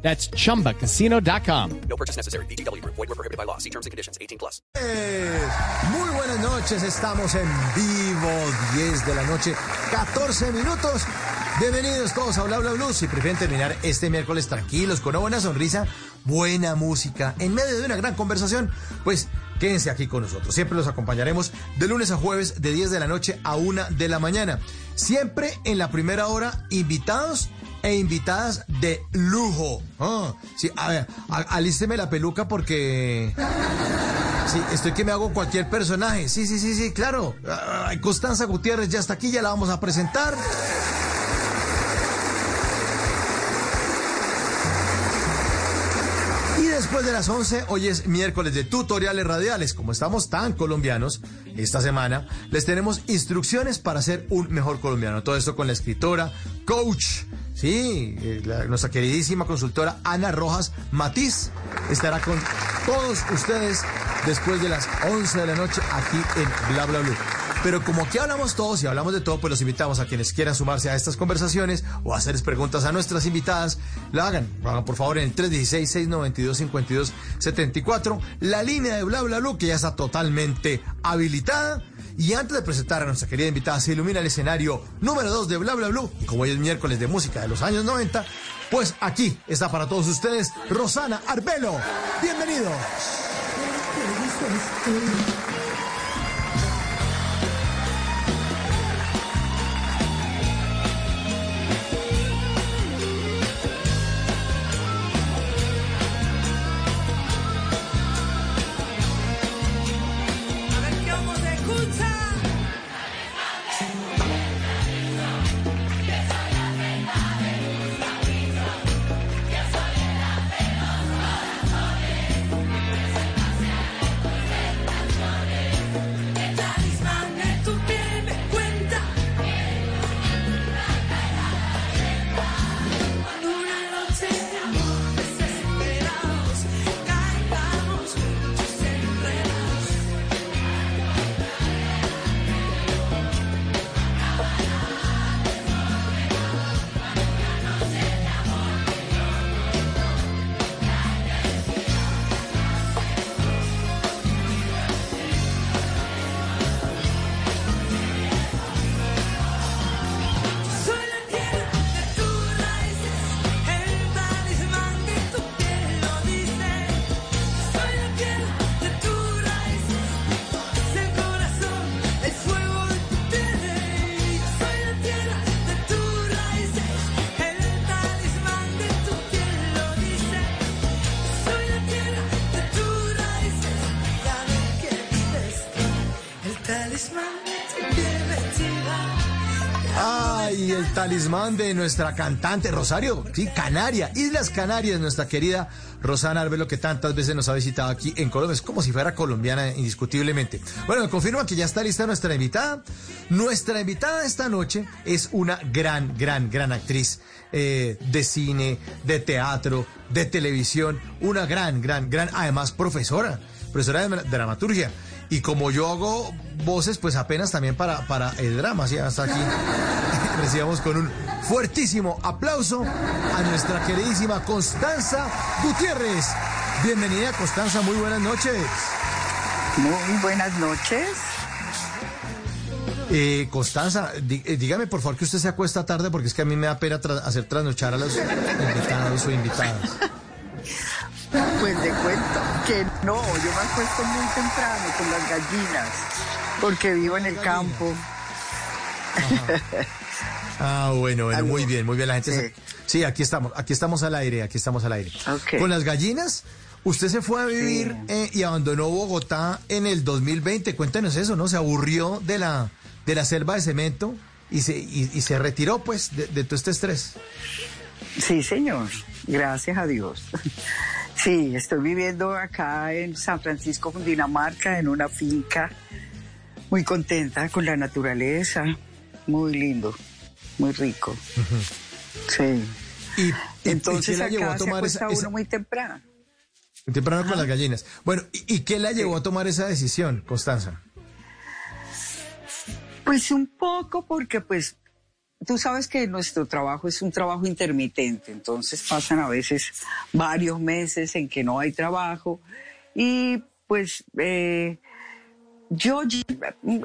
That's chumbacasino.com. No purchase necessary. BGW. Void were prohibited by law. See terms and conditions. 18 plus. Muy buenas noches, estamos en vivo, 10 de la noche, 14 minutos. Bienvenidos todos a Bla Bla Blue. Si prefieren terminar este miércoles tranquilos, con una buena sonrisa, buena música, en medio de una gran conversación, pues quédense aquí con nosotros. Siempre los acompañaremos de lunes a jueves, de 10 de la noche a 1 de la mañana. Siempre en la primera hora, invitados e invitadas de lujo. Ah, sí, a ver, alísteme la peluca porque... Sí, estoy que me hago cualquier personaje. Sí, sí, sí, sí, claro. Ay, Constanza Gutiérrez ya está aquí, ya la vamos a presentar. Después de las 11, hoy es miércoles de tutoriales radiales. Como estamos tan colombianos esta semana, les tenemos instrucciones para ser un mejor colombiano. Todo esto con la escritora, coach, sí, eh, la- nuestra queridísima consultora Ana Rojas Matiz estará con todos ustedes después de las 11 de la noche aquí en Bla Bla Blue. Pero como aquí hablamos todos y hablamos de todo, pues los invitamos a quienes quieran sumarse a estas conversaciones o hacerles preguntas a nuestras invitadas, la hagan. Lo hagan por favor en el 316-692-5274, la línea de Bla Bla que ya está totalmente habilitada. Y antes de presentar a nuestra querida invitada, se ilumina el escenario número 2 de Bla Bla Blue. Y como hoy es miércoles de música de los años 90, pues aquí está para todos ustedes Rosana Arbelo. Bienvenidos. De nuestra cantante Rosario, sí, Canaria, Islas Canarias, nuestra querida Rosana Arbelo, que tantas veces nos ha visitado aquí en Colombia. Es como si fuera colombiana, indiscutiblemente. Bueno, me confirma que ya está lista nuestra invitada. Nuestra invitada esta noche es una gran, gran, gran actriz eh, de cine, de teatro, de televisión. Una gran, gran, gran, además profesora, profesora de dramaturgia. Y como yo hago voces, pues apenas también para, para el drama, así hasta aquí. Recibamos con un fuertísimo aplauso a nuestra queridísima Constanza Gutiérrez. Bienvenida, Constanza, muy buenas noches. Muy buenas noches. Eh, Constanza, eh, dígame por favor que usted se acuesta tarde porque es que a mí me da pena tra- hacer trasnochar a los invitados o invitadas. Pues de cuento que no, yo me acuesto muy temprano con las gallinas, porque vivo en el campo. Ah, bueno, muy bien, muy bien. La gente Sí. se- Sí, aquí estamos, aquí estamos al aire, aquí estamos al aire. Con las gallinas, usted se fue a vivir Sí. eh, y abandonó Bogotá en el 2020. Cuéntenos eso, ¿no? Se aburrió de la, de la selva de cemento y se, y, y se retiró, pues, de, de todo este estrés. Sí, señor, gracias a Dios. Sí, estoy viviendo acá en San Francisco, Dinamarca, en una finca, muy contenta con la naturaleza, muy lindo, muy rico. Sí. Y, y- ¿y Entonces qué la llevó a se tomar acuesta esa, esa- uno muy temprano. temprano con las gallinas? Bueno, ¿y, y qué la llevó a tomar esa decisión, Constanza? Pues un poco porque pues tú sabes que nuestro trabajo es un trabajo intermitente, entonces pasan a veces varios meses en que no hay trabajo y pues eh, yo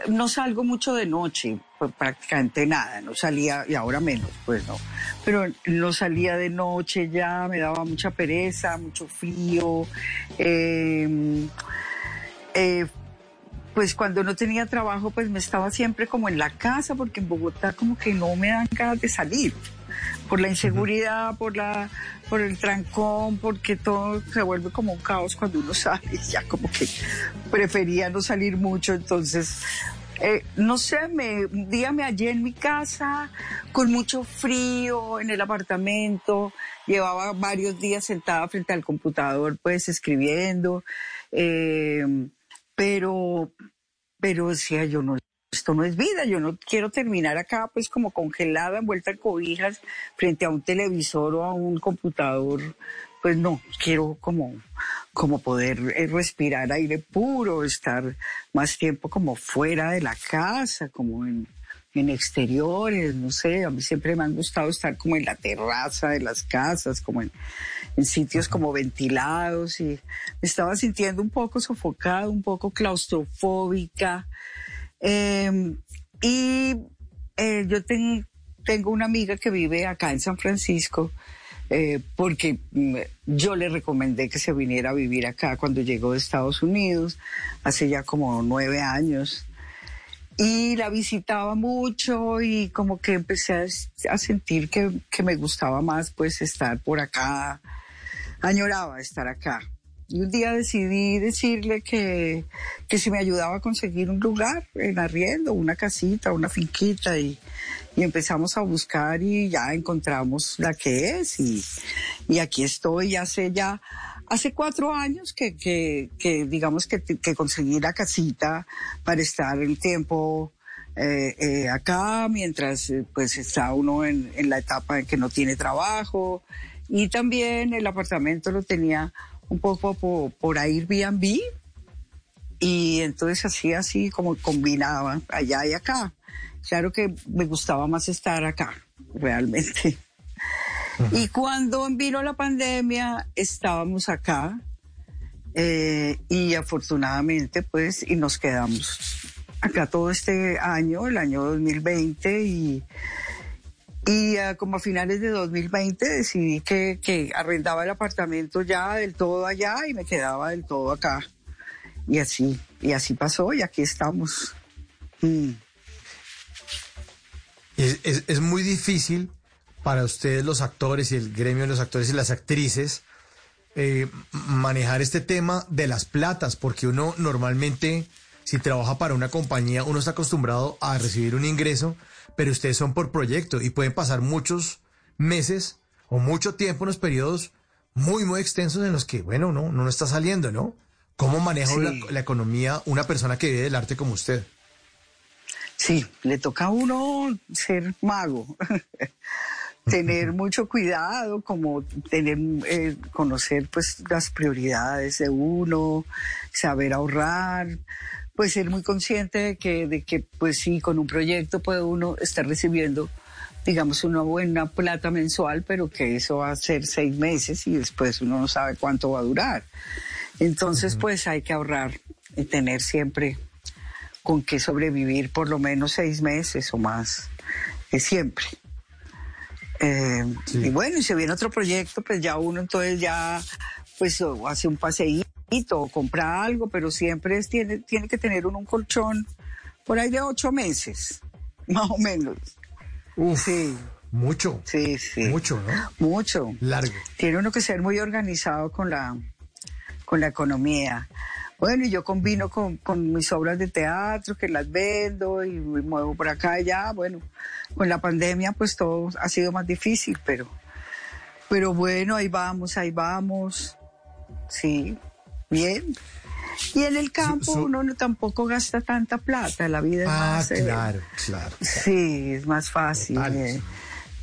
no salgo mucho de noche, pues prácticamente nada, no salía y ahora menos, pues no, pero no salía de noche ya, me daba mucha pereza, mucho frío. eh, eh, pues cuando no tenía trabajo, pues me estaba siempre como en la casa, porque en Bogotá como que no me dan ganas de salir. Por la inseguridad, por la, por el trancón, porque todo se vuelve como un caos cuando uno sale. Ya como que prefería no salir mucho, entonces eh, no sé, me, un día me hallé en mi casa con mucho frío en el apartamento, llevaba varios días sentada frente al computador pues escribiendo, eh, pero, pero decía yo no, esto no es vida, yo no quiero terminar acá pues como congelada, envuelta en cobijas frente a un televisor o a un computador, pues no, quiero como, como poder eh, respirar aire puro, estar más tiempo como fuera de la casa, como en, en exteriores, no sé, a mí siempre me han gustado estar como en la terraza de las casas, como en, en sitios como ventilados y me estaba sintiendo un poco sofocada, un poco claustrofóbica. Eh, y eh, yo ten- tengo una amiga que vive acá en San Francisco eh, porque mm, yo le recomendé que se viniera a vivir acá cuando llegó de Estados Unidos, hace ya como nueve años. Y la visitaba mucho y como que empecé a, a sentir que, que me gustaba más pues estar por acá, añoraba estar acá. Y un día decidí decirle que, que si me ayudaba a conseguir un lugar en arriendo, una casita, una finquita y, y empezamos a buscar y ya encontramos la que es y, y aquí estoy hace ya, hace cuatro años que, que, que digamos que, que conseguí la casita para estar el tiempo eh, eh, acá mientras pues está uno en, en la etapa en que no tiene trabajo y también el apartamento lo tenía un poco por, por Airbnb y entonces así así como combinaba allá y acá. Claro que me gustaba más estar acá, realmente. Y cuando vino la pandemia, estábamos acá eh, y afortunadamente pues y nos quedamos acá todo este año, el año 2020 y, y ah, como a finales de 2020 decidí que, que arrendaba el apartamento ya del todo allá y me quedaba del todo acá. Y así, y así pasó y aquí estamos. Mm. Es, es- es muy difícil para ustedes los actores y el gremio de los actores y las actrices eh, manejar este tema de las platas, porque uno normalmente, si trabaja para una compañía, uno está acostumbrado a recibir un ingreso, pero ustedes son por proyecto y pueden pasar muchos meses o mucho tiempo en los periodos muy, muy extensos en los que, bueno, no, no está saliendo, ¿no? ¿Cómo maneja Sí. la, la economía una persona que vive del arte como usted? Sí, le toca a uno ser mago, tener mucho cuidado, como tener, eh, conocer pues las prioridades de uno, saber ahorrar, pues ser muy consciente de que, de que pues sí, con un proyecto puede uno estar recibiendo digamos una buena plata mensual, pero que eso va a ser seis meses y después uno no sabe cuánto va a durar. Entonces, pues hay que ahorrar y tener siempre con que sobrevivir por lo menos seis meses o más, eh, siempre. Eh, Sí. Y bueno, y si viene otro proyecto, pues ya uno entonces ya pues hace un paseíto o compra algo, pero siempre es, tiene, tiene que tener uno un colchón por ahí de ocho meses, más o menos. Uf, Sí, mucho, sí, sí. mucho, ¿no? Mucho. Largo. Tiene uno que ser muy organizado con la, con la economía. Bueno, y yo combino con, con mis obras de teatro, que las vendo y me muevo por acá y allá. Bueno, con la pandemia pues todo ha sido más difícil, pero, pero bueno, ahí vamos, ahí vamos. sí, bien. Y en el campo uno no tampoco gasta tanta plata, la vida es Ah, más... eh, claro, claro. Sí, es más fácil. Eh,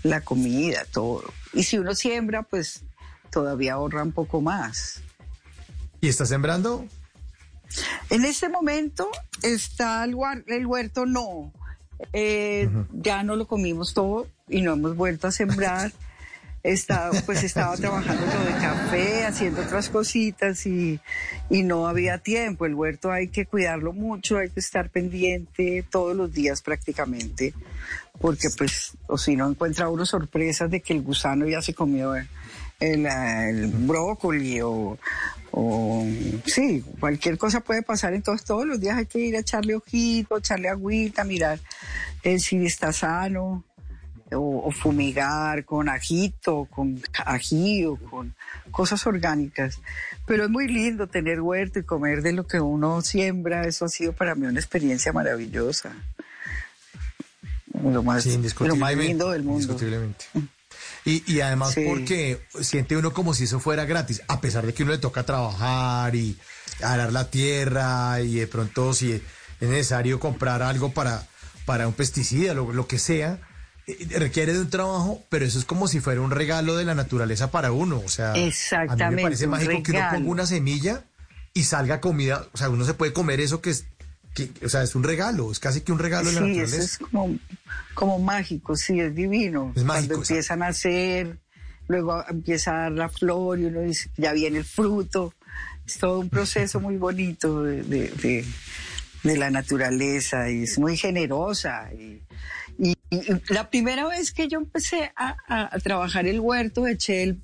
la comida, todo. Y si uno siembra, pues todavía ahorra un poco más. ¿Y está sembrando? En este momento está el huerto, no. Eh, Ya no lo comimos todo y no hemos vuelto a sembrar. Está, pues estaba trabajando lo de café, haciendo otras cositas y, y no había tiempo. El huerto hay que cuidarlo mucho, hay que estar pendiente todos los días prácticamente, porque pues, o si no encuentra uno sorpresas de que el gusano ya se comió el, el brócoli o, o sí, cualquier cosa puede pasar. Entonces todos los días hay que ir a echarle ojito, echarle agüita, mirar eh, si está sano o, o fumigar con ajito, con ají o con cosas orgánicas. Pero es muy lindo tener huerto y comer de lo que uno siembra. Eso ha sido para mí una experiencia maravillosa. Lo más, Sí, lo más lindo del mundo. indiscutiblemente. Y, y además Sí. porque siente uno como si eso fuera gratis, a pesar de que uno le toca trabajar y arar la tierra y de pronto si es necesario comprar algo para, para un pesticida, lo, lo que sea, requiere de un trabajo, pero eso es como si fuera un regalo de la naturaleza para uno. O sea, a mí me Exactamente, parece mágico que uno ponga una semilla y salga comida, o sea, uno se puede comer eso que es, que, o sea, es un regalo, es casi que un regalo de la Sí, eso naturaleza. es como, como mágico, sí, es divino. Es mágico, Cuando empiezan a nacer, luego empieza a dar la flor y uno dice, ya viene el fruto. Es todo un proceso muy bonito de, de- de- de la naturaleza y es muy generosa. Y, y- y la primera vez que yo empecé a, a- a trabajar el huerto, eché el-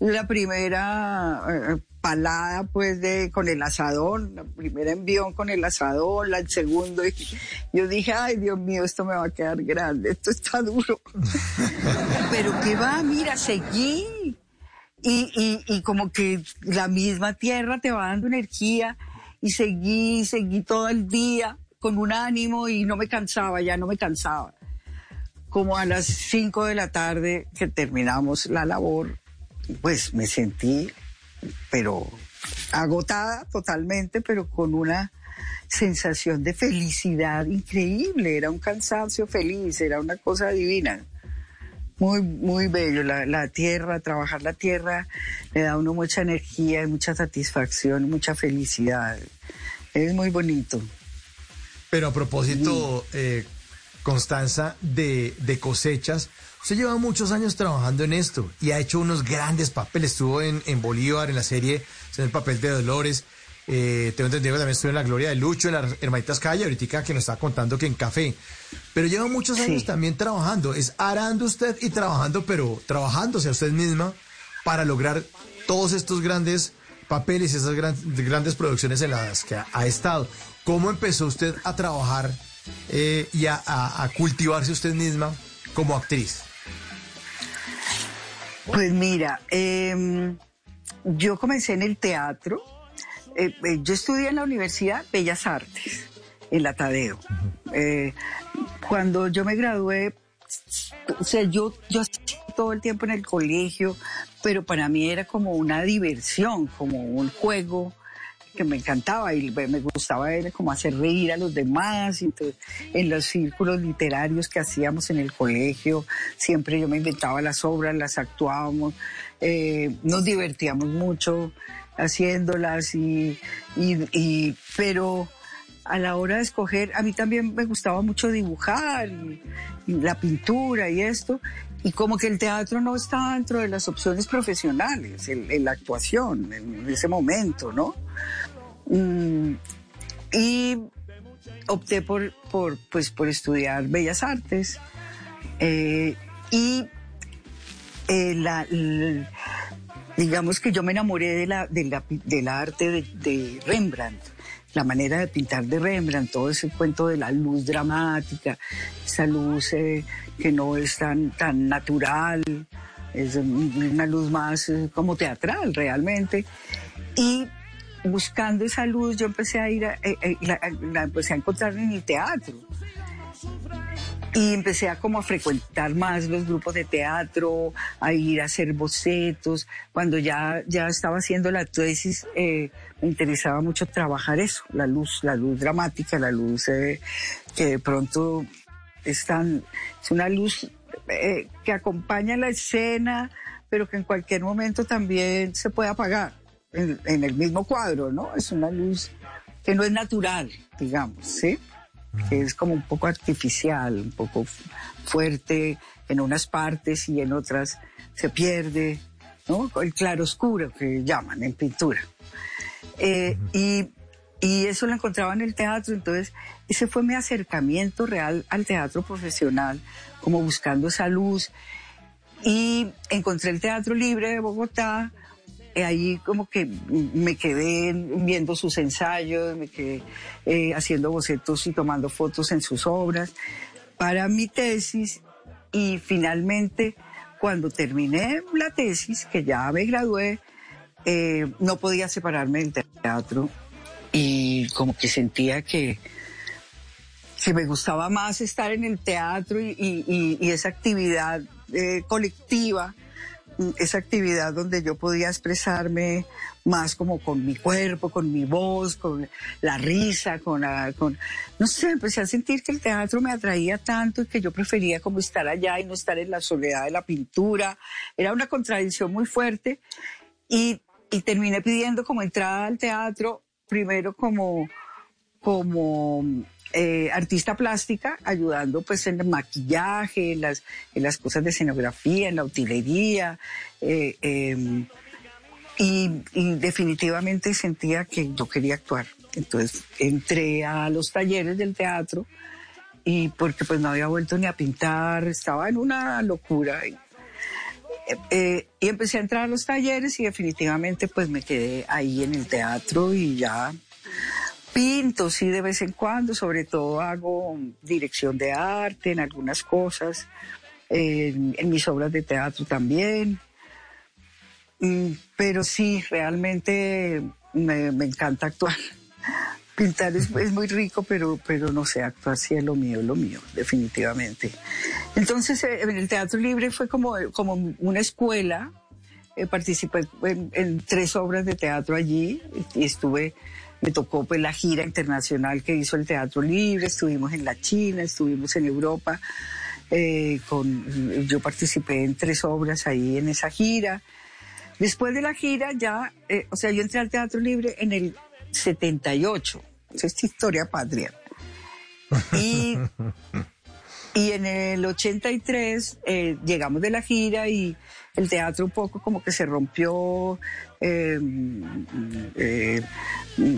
la primera eh, palada pues de con el asadón, la primera envión con el asadón, la el segundo y yo dije, ay Dios mío, esto me va a quedar grande, esto está duro. Pero que va, mira, seguí. Y, y, y como que la misma tierra te va dando energía y seguí, seguí todo el día con un ánimo y no me cansaba, ya no me cansaba. Como a las 5 de la tarde que terminamos la labor, pues me sentí, pero agotada totalmente, pero con una sensación de felicidad increíble. Era un cansancio feliz, era una cosa divina. Muy, muy bello. La, la tierra, trabajar la tierra, le da a uno mucha energía, mucha satisfacción, mucha felicidad. Es muy bonito. Pero a propósito, eh, Constanza, de, de cosechas, usted lleva muchos años trabajando en esto y ha hecho unos grandes papeles. Estuvo en, en Bolívar, en la serie, en el papel de Dolores. Eh, tengo entendido que también estuvo en La Gloria de Lucho, en las Hermanitas Calle, ahorita que nos está contando que en Café. Pero lleva muchos Sí. años también trabajando. Es arando usted y trabajando, pero trabajándose a usted misma para lograr todos estos grandes papeles, esas gran- grandes producciones en las que ha, ha estado. ¿Cómo empezó usted a trabajar eh, y a, a- a cultivarse usted misma como actriz? Pues mira, em, yo comencé en el teatro. Eh, eh, yo estudié en la Universidad Bellas Artes, en la Tadeo. Cuando yo me gradué, o sea, yo, yo todo el tiempo en el colegio, pero para mí era como una diversión, como un juego que me encantaba y me gustaba era como hacer reír a los demás. Entonces, en los círculos literarios que hacíamos en el colegio, siempre yo me inventaba las obras, las actuábamos, eh, nos divertíamos mucho haciéndolas y, y- pero a la hora de escoger, a mí también me gustaba mucho dibujar y la pintura y esto, y como que el teatro no estaba dentro de las opciones profesionales, la actuación, en ese momento, ¿no? Mm, y opté por, pues, por estudiar Bellas Artes eh, y eh, digamos que yo me enamoré de la, de la, del arte de Rembrandt, la manera de pintar de Rembrandt, todo ese cuento de la luz dramática, esa luz eh, que no es tan, tan natural, es una luz más eh, como teatral realmente. Y buscando esa luz yo empecé a ir, a, eh, eh, la, la empecé a encontrar en el teatro. y empecé a como a frecuentar más los grupos de teatro, a ir a hacer bocetos. Cuando ya, ya estaba haciendo la tesis, eh, interesaba mucho trabajar eso, la luz, la luz dramática, la luz eh, que de pronto es tan, es una luz eh, que acompaña la escena, pero que en cualquier momento también se puede apagar en, en el mismo cuadro, ¿no? Es una luz que no es natural, digamos, ¿sí? Que es como un poco artificial, un poco fu- fuerte en unas partes y en otras se pierde, ¿no? El claroscuro que llaman en pintura. Eh, y, y eso lo encontraba en el teatro, entonces ese fue mi acercamiento real al teatro profesional, como buscando esa luz. Y encontré el Teatro Libre de Bogotá, eh, ahí como que me quedé viendo sus ensayos, me quedé eh, haciendo bocetos y tomando fotos en sus obras. Para mi tesis y finalmente cuando terminé la tesis, que ya me gradué, eh, no podía separarme del teatro y como que sentía que, que me gustaba más estar en el teatro y, y- y- esa actividad eh, colectiva, esa actividad donde yo podía expresarme más como con mi cuerpo, con mi voz, con la risa, con, la- con no sé, empecé a sentir que el teatro me atraía tanto y que yo prefería como estar allá y no estar en la soledad de la pintura. Era una contradicción muy fuerte y, y terminé pidiendo como entrada al teatro, primero como, como eh, artista plástica, ayudando pues en el maquillaje, en las, las cosas de escenografía, en la utilería. eh, em, y, definitivamente sentía que yo quería actuar. Entonces entré a los talleres del teatro y porque pues no había vuelto ni a pintar, estaba en una locura. Eh, y empecé a entrar a los talleres y definitivamente pues me quedé ahí en el teatro y ya pinto, sí, de vez en cuando, sobre todo hago dirección de arte en algunas cosas, en, mis obras de teatro también. Mm, Pero sí, realmente me, me encanta actuar. Pintar es, muy rico, pero, pero no sé, actuar sí es lo mío, lo mío, definitivamente. Entonces, eh, en el Teatro Libre fue como, como una escuela. Eh, participé en, en tres obras de teatro allí y estuve, me tocó pues la gira internacional que hizo el Teatro Libre, estuvimos en la China, estuvimos en Europa. eh, yo participé en tres obras ahí en esa gira. Después de la gira ya, o sea, yo entré al Teatro Libre en el 78. Esa es historia patria. Y, y en el 83 eh, llegamos de la gira y el teatro un poco como que se rompió, eh, eh,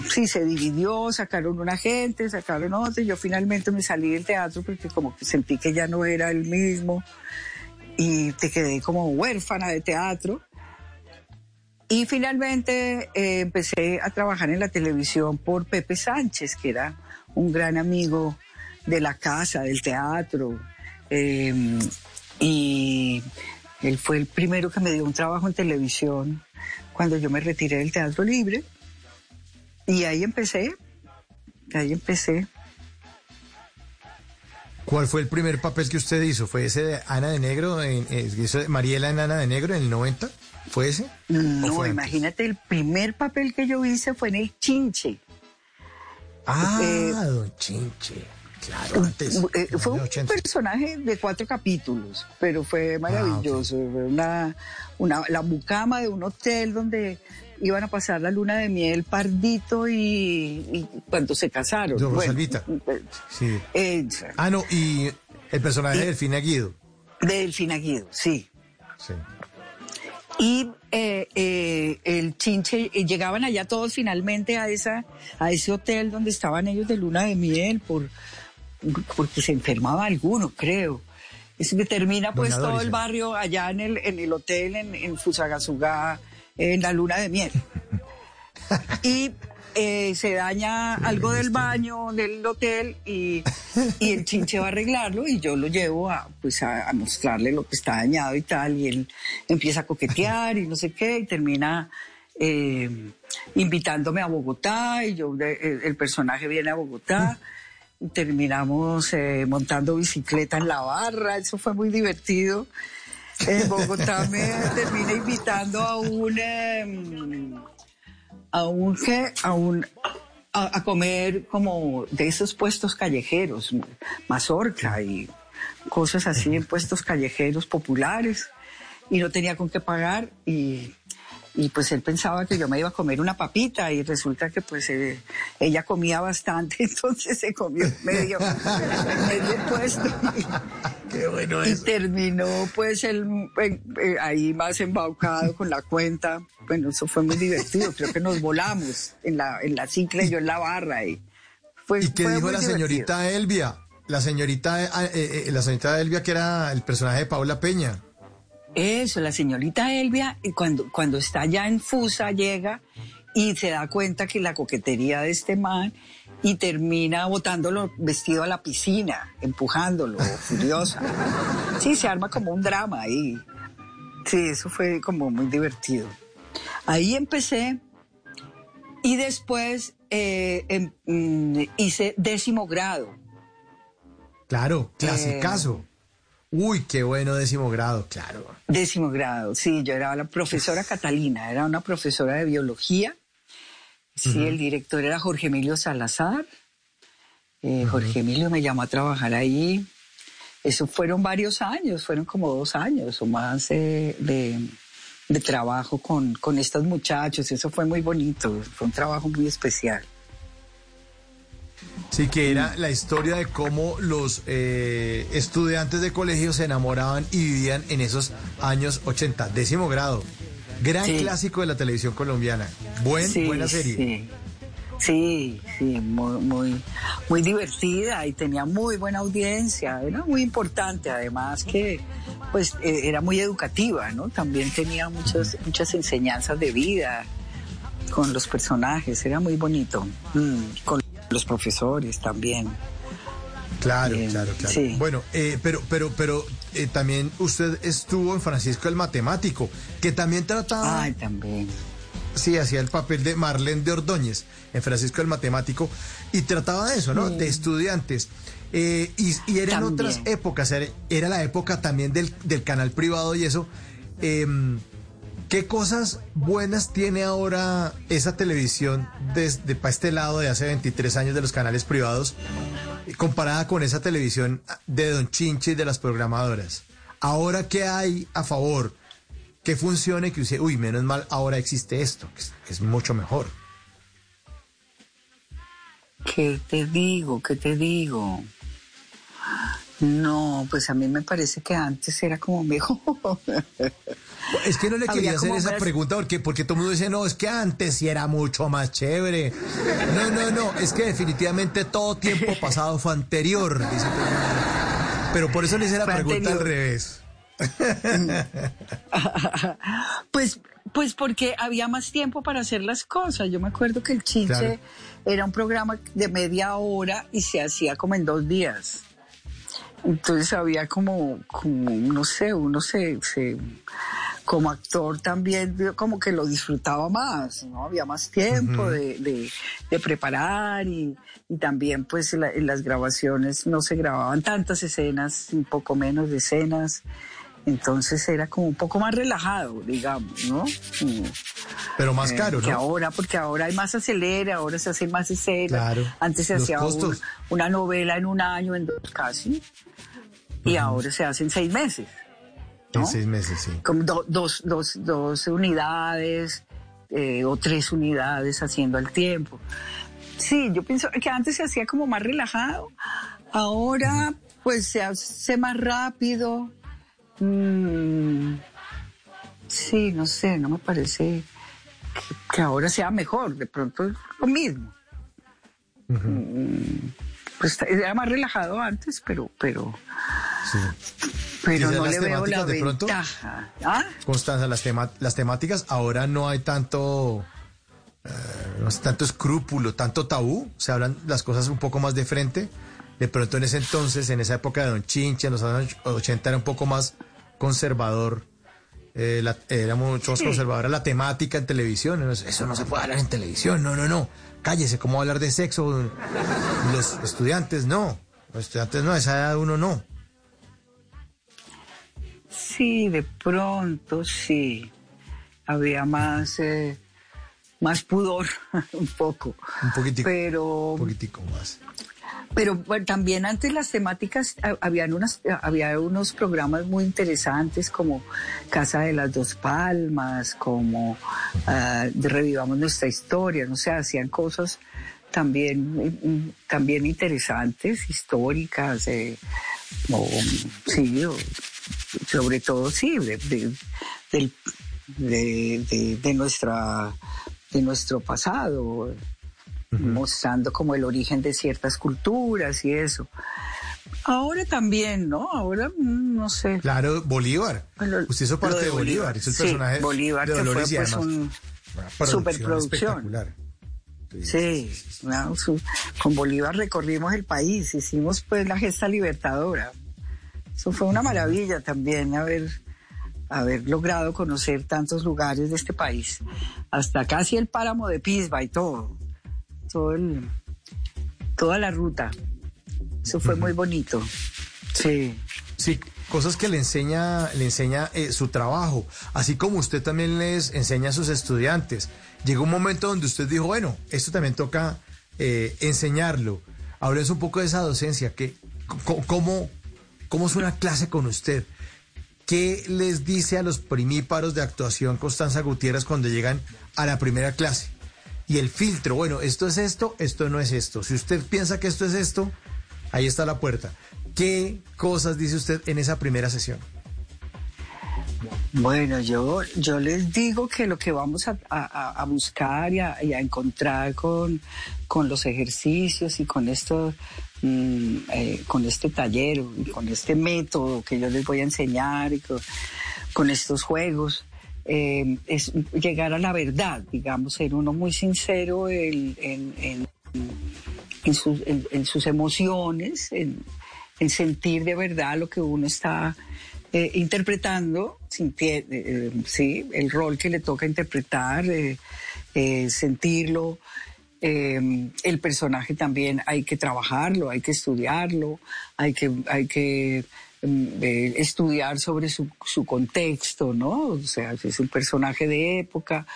sí, se dividió, sacaron una gente, sacaron otra, y yo finalmente me salí del teatro porque como que sentí que ya no era el mismo y te quedé como huérfana de teatro. Y finalmente eh, empecé a trabajar en la televisión por Pepe Sánchez, que era un gran amigo de la casa, del teatro. eh, y él fue el primero que me dio un trabajo en televisión cuando yo me retiré del teatro libre. Y ahí empecé, ahí empecé. ¿Cuál fue el primer papel que usted hizo? ¿Fue ese de Ana de Negro, en, eh, Mariela en Ana de Negro en el 90? ¿Fue ese? ¿O No, fue imagínate, el primer papel que yo hice fue en el Chinche. Ah, Eh, don Chinche. Claro, antes. Eh, fue un 80. personaje de cuatro capítulos, pero fue maravilloso. Fue una, una, la mucama de un hotel donde iban a pasar la luna de miel Pardito y, y cuando se casaron. Don Bueno, Rosalvita. eh, Sí. eh, Ah, no, y el personaje de Delfina Guido. de Delfina Guido, sí. Sí. Y eh, eh, el chinche, eh, llegaban allá todos finalmente a, esa, a ese hotel donde estaban ellos de luna de miel por, porque se enfermaba alguno, creo. Es que termina pues Doña todo Doris, el barrio allá en el, en el hotel en, en Fusagasugá, en la luna de miel. y eh, se daña algo del baño del hotel y, y el chinche va a arreglarlo y yo lo llevo a, pues a, a mostrarle lo que está dañado y tal y él empieza a coquetear y no sé qué y termina eh, invitándome a Bogotá y yo el, el personaje viene a Bogotá terminamos eh, montando bicicleta en la barra, eso fue muy divertido. En Bogotá me terminé invitando a un em, a un a un a comer como de esos puestos callejeros, mazorca y cosas así en puestos callejeros populares. Y no tenía con qué pagar y, y pues él pensaba que yo me iba a comer una papita y resulta que pues eh, ella comía bastante, entonces se comió medio, medio puesto Qué bueno y eso. terminó pues él eh, eh, ahí más embaucado con la cuenta. Bueno, eso fue muy divertido, creo que nos volamos en la, en la cicla y yo en la barra y fue, ¿Y qué dijo la divertido. señorita Elvia? La señorita, eh, eh, la señorita Elvia, que era el personaje de Paula Peña. Eso, la señorita Elvia, y cuando, cuando está ya en Fusa, llega y se da cuenta que la coquetería de este man y termina botándolo vestido a la piscina, empujándolo, furiosa. Sí, se arma como un drama ahí. Sí, eso fue como muy divertido. Ahí empecé y después eh, em- mm, hice décimo grado. Claro, Eh. Uy, qué bueno décimo grado, claro. Décimo grado, sí, yo era la profesora Catalina, era una profesora de biología. Sí, el director era Jorge Emilio Salazar. Eh, Jorge Emilio me llamó a trabajar ahí. Eso fueron varios años, fueron como dos años o más eh, de, de trabajo con, con estos muchachos. Eso fue muy bonito, fue un trabajo muy especial. Sí, que era la historia de cómo los eh, estudiantes de colegio se enamoraban y vivían en esos años 80, décimo grado. Gran Sí. clásico de la televisión colombiana. Buen, Sí, buena serie. Sí, sí, sí, muy, muy, muy divertida y tenía muy buena audiencia. Era muy importante, además que pues eh, era muy educativa, ¿no? También tenía muchas, muchas enseñanzas de vida con los personajes, era muy bonito. Mm, con los profesores también. Claro, claro, claro. sí. Bueno, eh, pero, pero, pero eh, también usted estuvo en Francisco el Matemático, que también trataba, Ay, también. sí, hacía el papel de Marlene de Ordóñez en Francisco el Matemático, y trataba de eso, ¿no? De estudiantes. Eh, y, y era en También. otras épocas, era, era la época también del, del canal privado y eso. ¿Qué cosas buenas tiene ahora esa televisión desde para este lado de hace 23 años de los canales privados comparada con esa televisión de Don Chinche y de las programadoras? Ahora, ¿qué hay a favor? ¿Qué funcione que usted, uy, menos mal, ahora existe esto, es, que es mucho mejor? ¿Qué te digo? ¿Qué te digo? No, pues a mí me parece que antes era como mejor. Es que no le quería hacer esa pregunta porque, porque todo el mundo dice, no, es que antes sí era mucho más chévere. No, no, no, es que definitivamente todo tiempo pasado fue anterior. dice. Pero por eso le hice la Fue pregunta al revés. Pues, pues porque había más tiempo para hacer las cosas. Yo me acuerdo que el Chinche Claro. era un programa de media hora y se hacía como en dos días. Entonces había como, como no sé, uno se, se- como actor también como que lo disfrutaba más, ¿no? Había más tiempo de, de- de preparar y, y también pues la- en las grabaciones no se grababan tantas escenas, un poco menos de escenas. Entonces era como un poco más relajado, digamos, ¿no? Pero más Eh, caro, que ¿no? ahora, porque ahora hay más acelera, ahora se hacen más escenas. Claro. Antes se Los hacía un- una novela en un año, en dos casi, y ahora se hace en seis meses. En ¿no? seis meses, sí. Do- dos, dos, dos unidades eh, o tres unidades haciendo al tiempo. Sí, yo pienso que antes se hacía como más relajado, ahora pues se hace más rápido. Mm, sí, no sé, no me parece que, que ahora sea mejor, de pronto es lo mismo. Mm, Pues era más relajado antes, pero, pero, sí. pero no las le veo la de pronto. ¿Ah? Constanza, las, tema- las temáticas ahora no hay tanto, eh, no sé, tanto escrúpulo, tanto tabú, se hablan las cosas un poco más de frente. De pronto en ese entonces, en esa época de Don Chinche, en los años 80 era un poco más conservador eh, la- era mucho más Sí. conservadora la temática en televisión. Eso no se puede hablar en televisión, no, no, no. Cállese, ¿cómo hablar de sexo? Los estudiantes no. Los estudiantes no, a esa edad uno no. Sí, de pronto sí. Había más, eh, más pudor, un poco. Un poquitico. Pero, Un poquitico más. Pero bueno, también antes las temáticas, habían unas, había unos programas muy interesantes como Casa de las Dos Palmas, como ah, Revivamos Nuestra Historia, no sé, hacían cosas también, mm, también interesantes, históricas, eh, o, sí, sobre todo sí, de, de- de- de nuestra de nuestro pasado, mostrando como el origen de ciertas culturas y eso. Ahora también, ¿no? Ahora mm, no sé. Claro, Bolívar. Usted hizo parte de Bolívar, hizo el sí, personaje Bolívar, de que fue Dolores pues un una producción superproducción. espectacular. Sí, no, su- con Bolívar recorrimos el país, hicimos pues la gesta libertadora. Eso fue una maravilla también haber, haber logrado conocer tantos lugares de este país, hasta casi el páramo de Pisba y todo, todo el, toda la ruta. Eso fue muy bonito. Sí. Sí, cosas que le enseña, le enseña eh, su trabajo, así como usted también les enseña a sus estudiantes. Llegó un momento donde usted dijo, bueno, esto también toca eh, enseñarlo. Háblenos un poco de esa docencia, que, cómo, ¿cómo es una clase con usted? ¿Qué les dice a los primíparos de actuación Constanza Gutiérrez cuando llegan a la primera clase? Y el filtro, bueno, esto es esto, esto no es esto. Si usted piensa que esto es esto, ahí está la puerta. ¿Qué cosas dice usted en esa primera sesión? Bueno, yo, yo les digo que lo que vamos a, buscar y a, encontrar con, con los ejercicios y con esto, mm, eh, con este taller con este método que yo les voy a enseñar y con estos juegos, eh, es llegar a la verdad, digamos, ser uno muy sincero en, en- en- en sus, emociones, en, en sentir de verdad lo que uno está eh, interpretando, eh, eh, sí, el rol que le toca interpretar, eh, sentirlo. Eh, el personaje también hay que trabajarlo, hay que estudiarlo, hay que, hay que mm, eh, estudiar sobre su, su contexto, ¿no? O sea, si es un personaje de época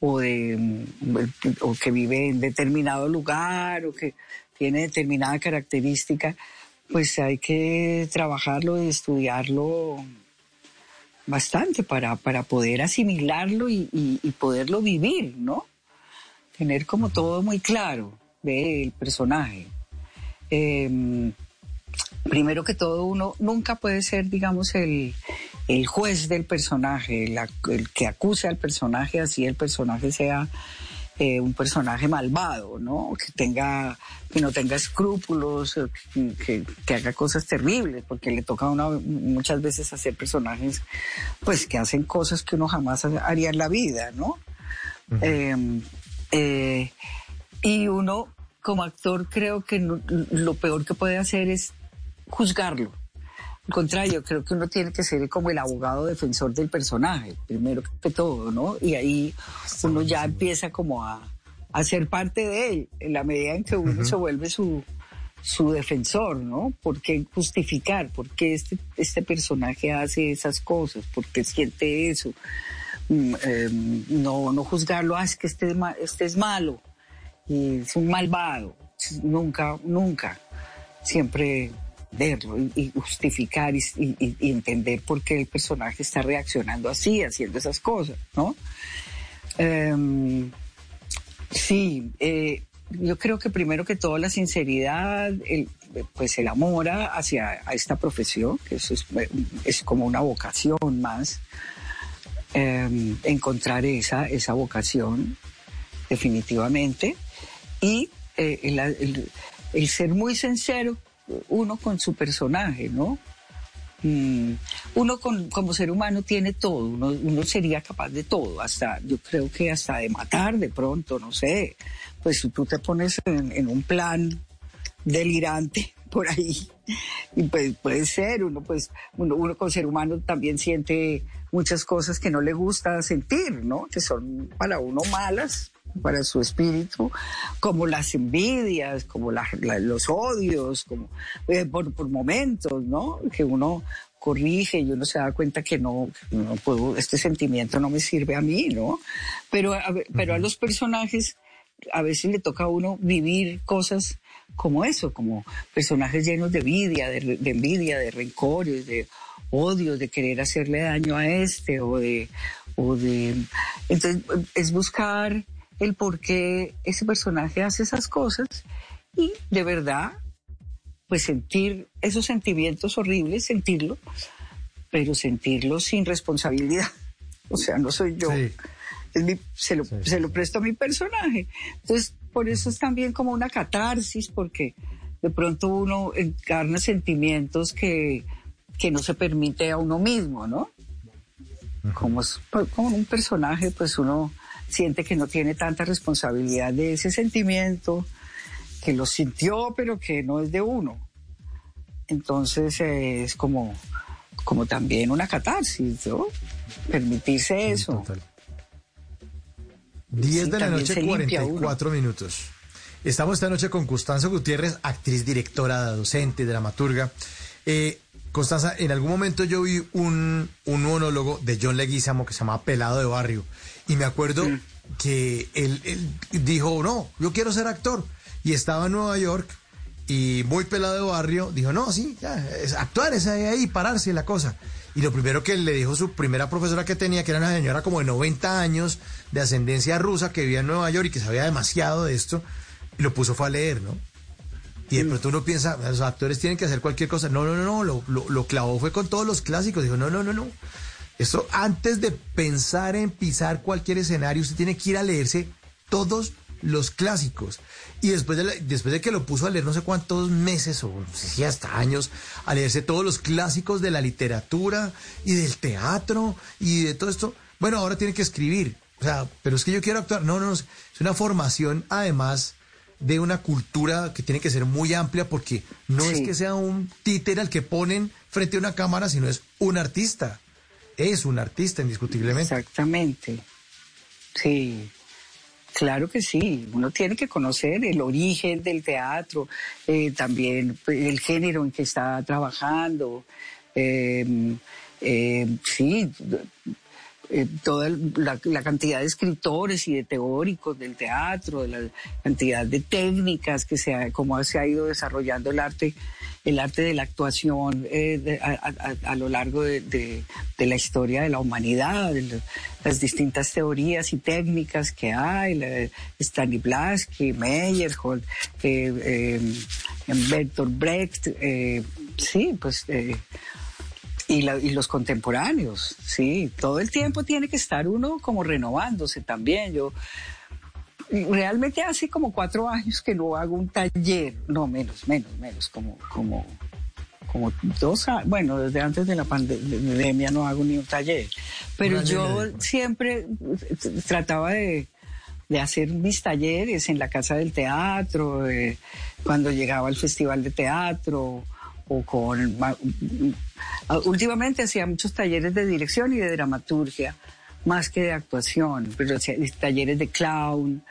o, de, mm, o que vive en determinado lugar o que tiene determinada característica, pues hay que trabajarlo y estudiarlo bastante para, para poder asimilarlo y, y- y poderlo vivir, ¿no? Tener como todo muy claro del personaje. Em, primero que todo, uno nunca puede ser, digamos, el, el juez del personaje, el, que acusa al personaje, así el personaje sea eh, un personaje malvado, ¿no? Que tenga, que no tenga escrúpulos, eh, que, que- que haga cosas terribles, porque le toca a uno muchas veces hacer personajes, pues, que hacen cosas que uno jamás haría en la vida, ¿no? Eh, eh, y uno, como actor, creo que no- lo peor que puede hacer es juzgarlo. Al contrario, creo que uno tiene que ser como el abogado defensor del personaje, primero que todo, ¿no? Y ahí uno ya empieza como a, a ser parte de él, en la medida en que uno se vuelve su, su defensor, ¿no? ¿Por qué justificar? ¿Por qué este, este personaje hace esas cosas? ¿Por qué siente eso? Mm, eh, no, no juzgarlo, ah, es que este, este es malo y es un malvado. Nunca, nunca. Siempre verlo y, justificar y, entender por qué el personaje está reaccionando así, haciendo esas cosas, ¿no? Em, sí, eh, yo creo que primero que todo la sinceridad, pues el amor hacia esta profesión, que eso es, como una vocación más, eh, encontrar esa, esa vocación definitivamente y eh, el ser muy sincero uno con su personaje, ¿no? Mm, uno con- como ser humano tiene todo, uno, uno sería capaz de todo, hasta yo creo que hasta de matar de pronto, no sé, pues si tú te pones en, en un plan delirante, por ahí. Y pues puede ser, uno pues, uno, uno con ser humano también siente muchas cosas que no le gusta sentir, ¿no? Que son para uno malas, para su espíritu, como las envidias, como la- la- los odios, como eh, por, por momentos, ¿no? Que uno corrige y uno se da cuenta que no, no puedo, este sentimiento no me sirve a mí, ¿no? Pero a, pero a los personajes a veces le toca a uno vivir cosas como eso, como personajes llenos de envidia, de envidia, de rencores, de odios, de querer hacerle daño a este o de, o de, entonces es buscar el por qué ese personaje hace esas cosas y de verdad, pues sentir esos sentimientos horribles, sentirlo, pero sentirlo sin responsabilidad. O sea, no soy yo. Sí. Es mi- se, lo, Sí, se lo presto a mi personaje. Entonces, por eso es también como una catarsis, porque de pronto uno encarna sentimientos que, que no se permite a uno mismo, ¿no? Como, es- pues, como un personaje, pues uno siente que no tiene tanta responsabilidad de ese sentimiento, que lo sintió, pero que no es de uno. Entonces eh, es como, como también una catarsis, ¿no? Permitirse eso. Total. 10 Sí, de la noche, se limpia 44 minutos. Estamos esta noche con Constanza Gutiérrez, actriz, directora, docente, dramaturga. Eh, Constanza, en algún momento yo vi un, un monólogo de John Leguizamo que se llamaba Pelado de Barrio. Y me acuerdo que él, él dijo, no, yo quiero ser actor. Y estaba en Nueva York y muy pelado de barrio, dijo, no, sí, ya, es actuar, es ahí, ahí, pararse la cosa. Y lo primero que le dijo su primera profesora que tenía, que era una señora como de 90 años, de ascendencia rusa, que vivía en Nueva York y que sabía demasiado de esto, y lo puso fue a leer, ¿no? Y de pronto uno piensa, los actores tienen que hacer cualquier cosa. No, no, no, no, lo, lo, lo clavó fue con todos los clásicos. Dijo, no, no, no, no. Esto antes de pensar en pisar cualquier escenario, usted tiene que ir a leerse todos los clásicos. Y después de, la- después de que lo puso a leer no sé cuántos meses o no sé si hasta años, a leerse todos los clásicos de la literatura y del teatro y de todo esto, bueno, ahora tiene que escribir. O sea, pero es que yo quiero actuar. No, no, no. Es una formación además de una cultura que tiene que ser muy amplia porque no es que sea un títer al que ponen frente a una cámara, sino es un artista. Es un artista, indiscutiblemente. Exactamente. Sí, claro que sí. Uno tiene que conocer el origen del teatro, eh, también el género en que está trabajando. eh, eh, sí, eh, toda la, cantidad de escritores y de teóricos del teatro, de la cantidad de técnicas que se ha, cómo se ha ido desarrollando el arte, el arte de la actuación eh, a, lo largo de, la historia de la humanidad, las distintas teorías y técnicas que hay, la Stanislavski, Meyerhold, eh, eh, Bertolt Brecht, eh, sí, pues y, y los contemporáneos, sí, todo el tiempo tiene que estar uno como renovándose también. Yo realmente hace como cuatro años que no hago un taller, no menos, menos, menos, como, como, como dos años, bueno, desde antes de la pande- pandemia no hago ni un taller, pero yo siempre trataba de, de hacer mis talleres en la casa del teatro, cuando llegaba al festival de teatro o con ma- últimamente hacía muchos talleres de dirección y de dramaturgia más que de actuación pero talleres de clown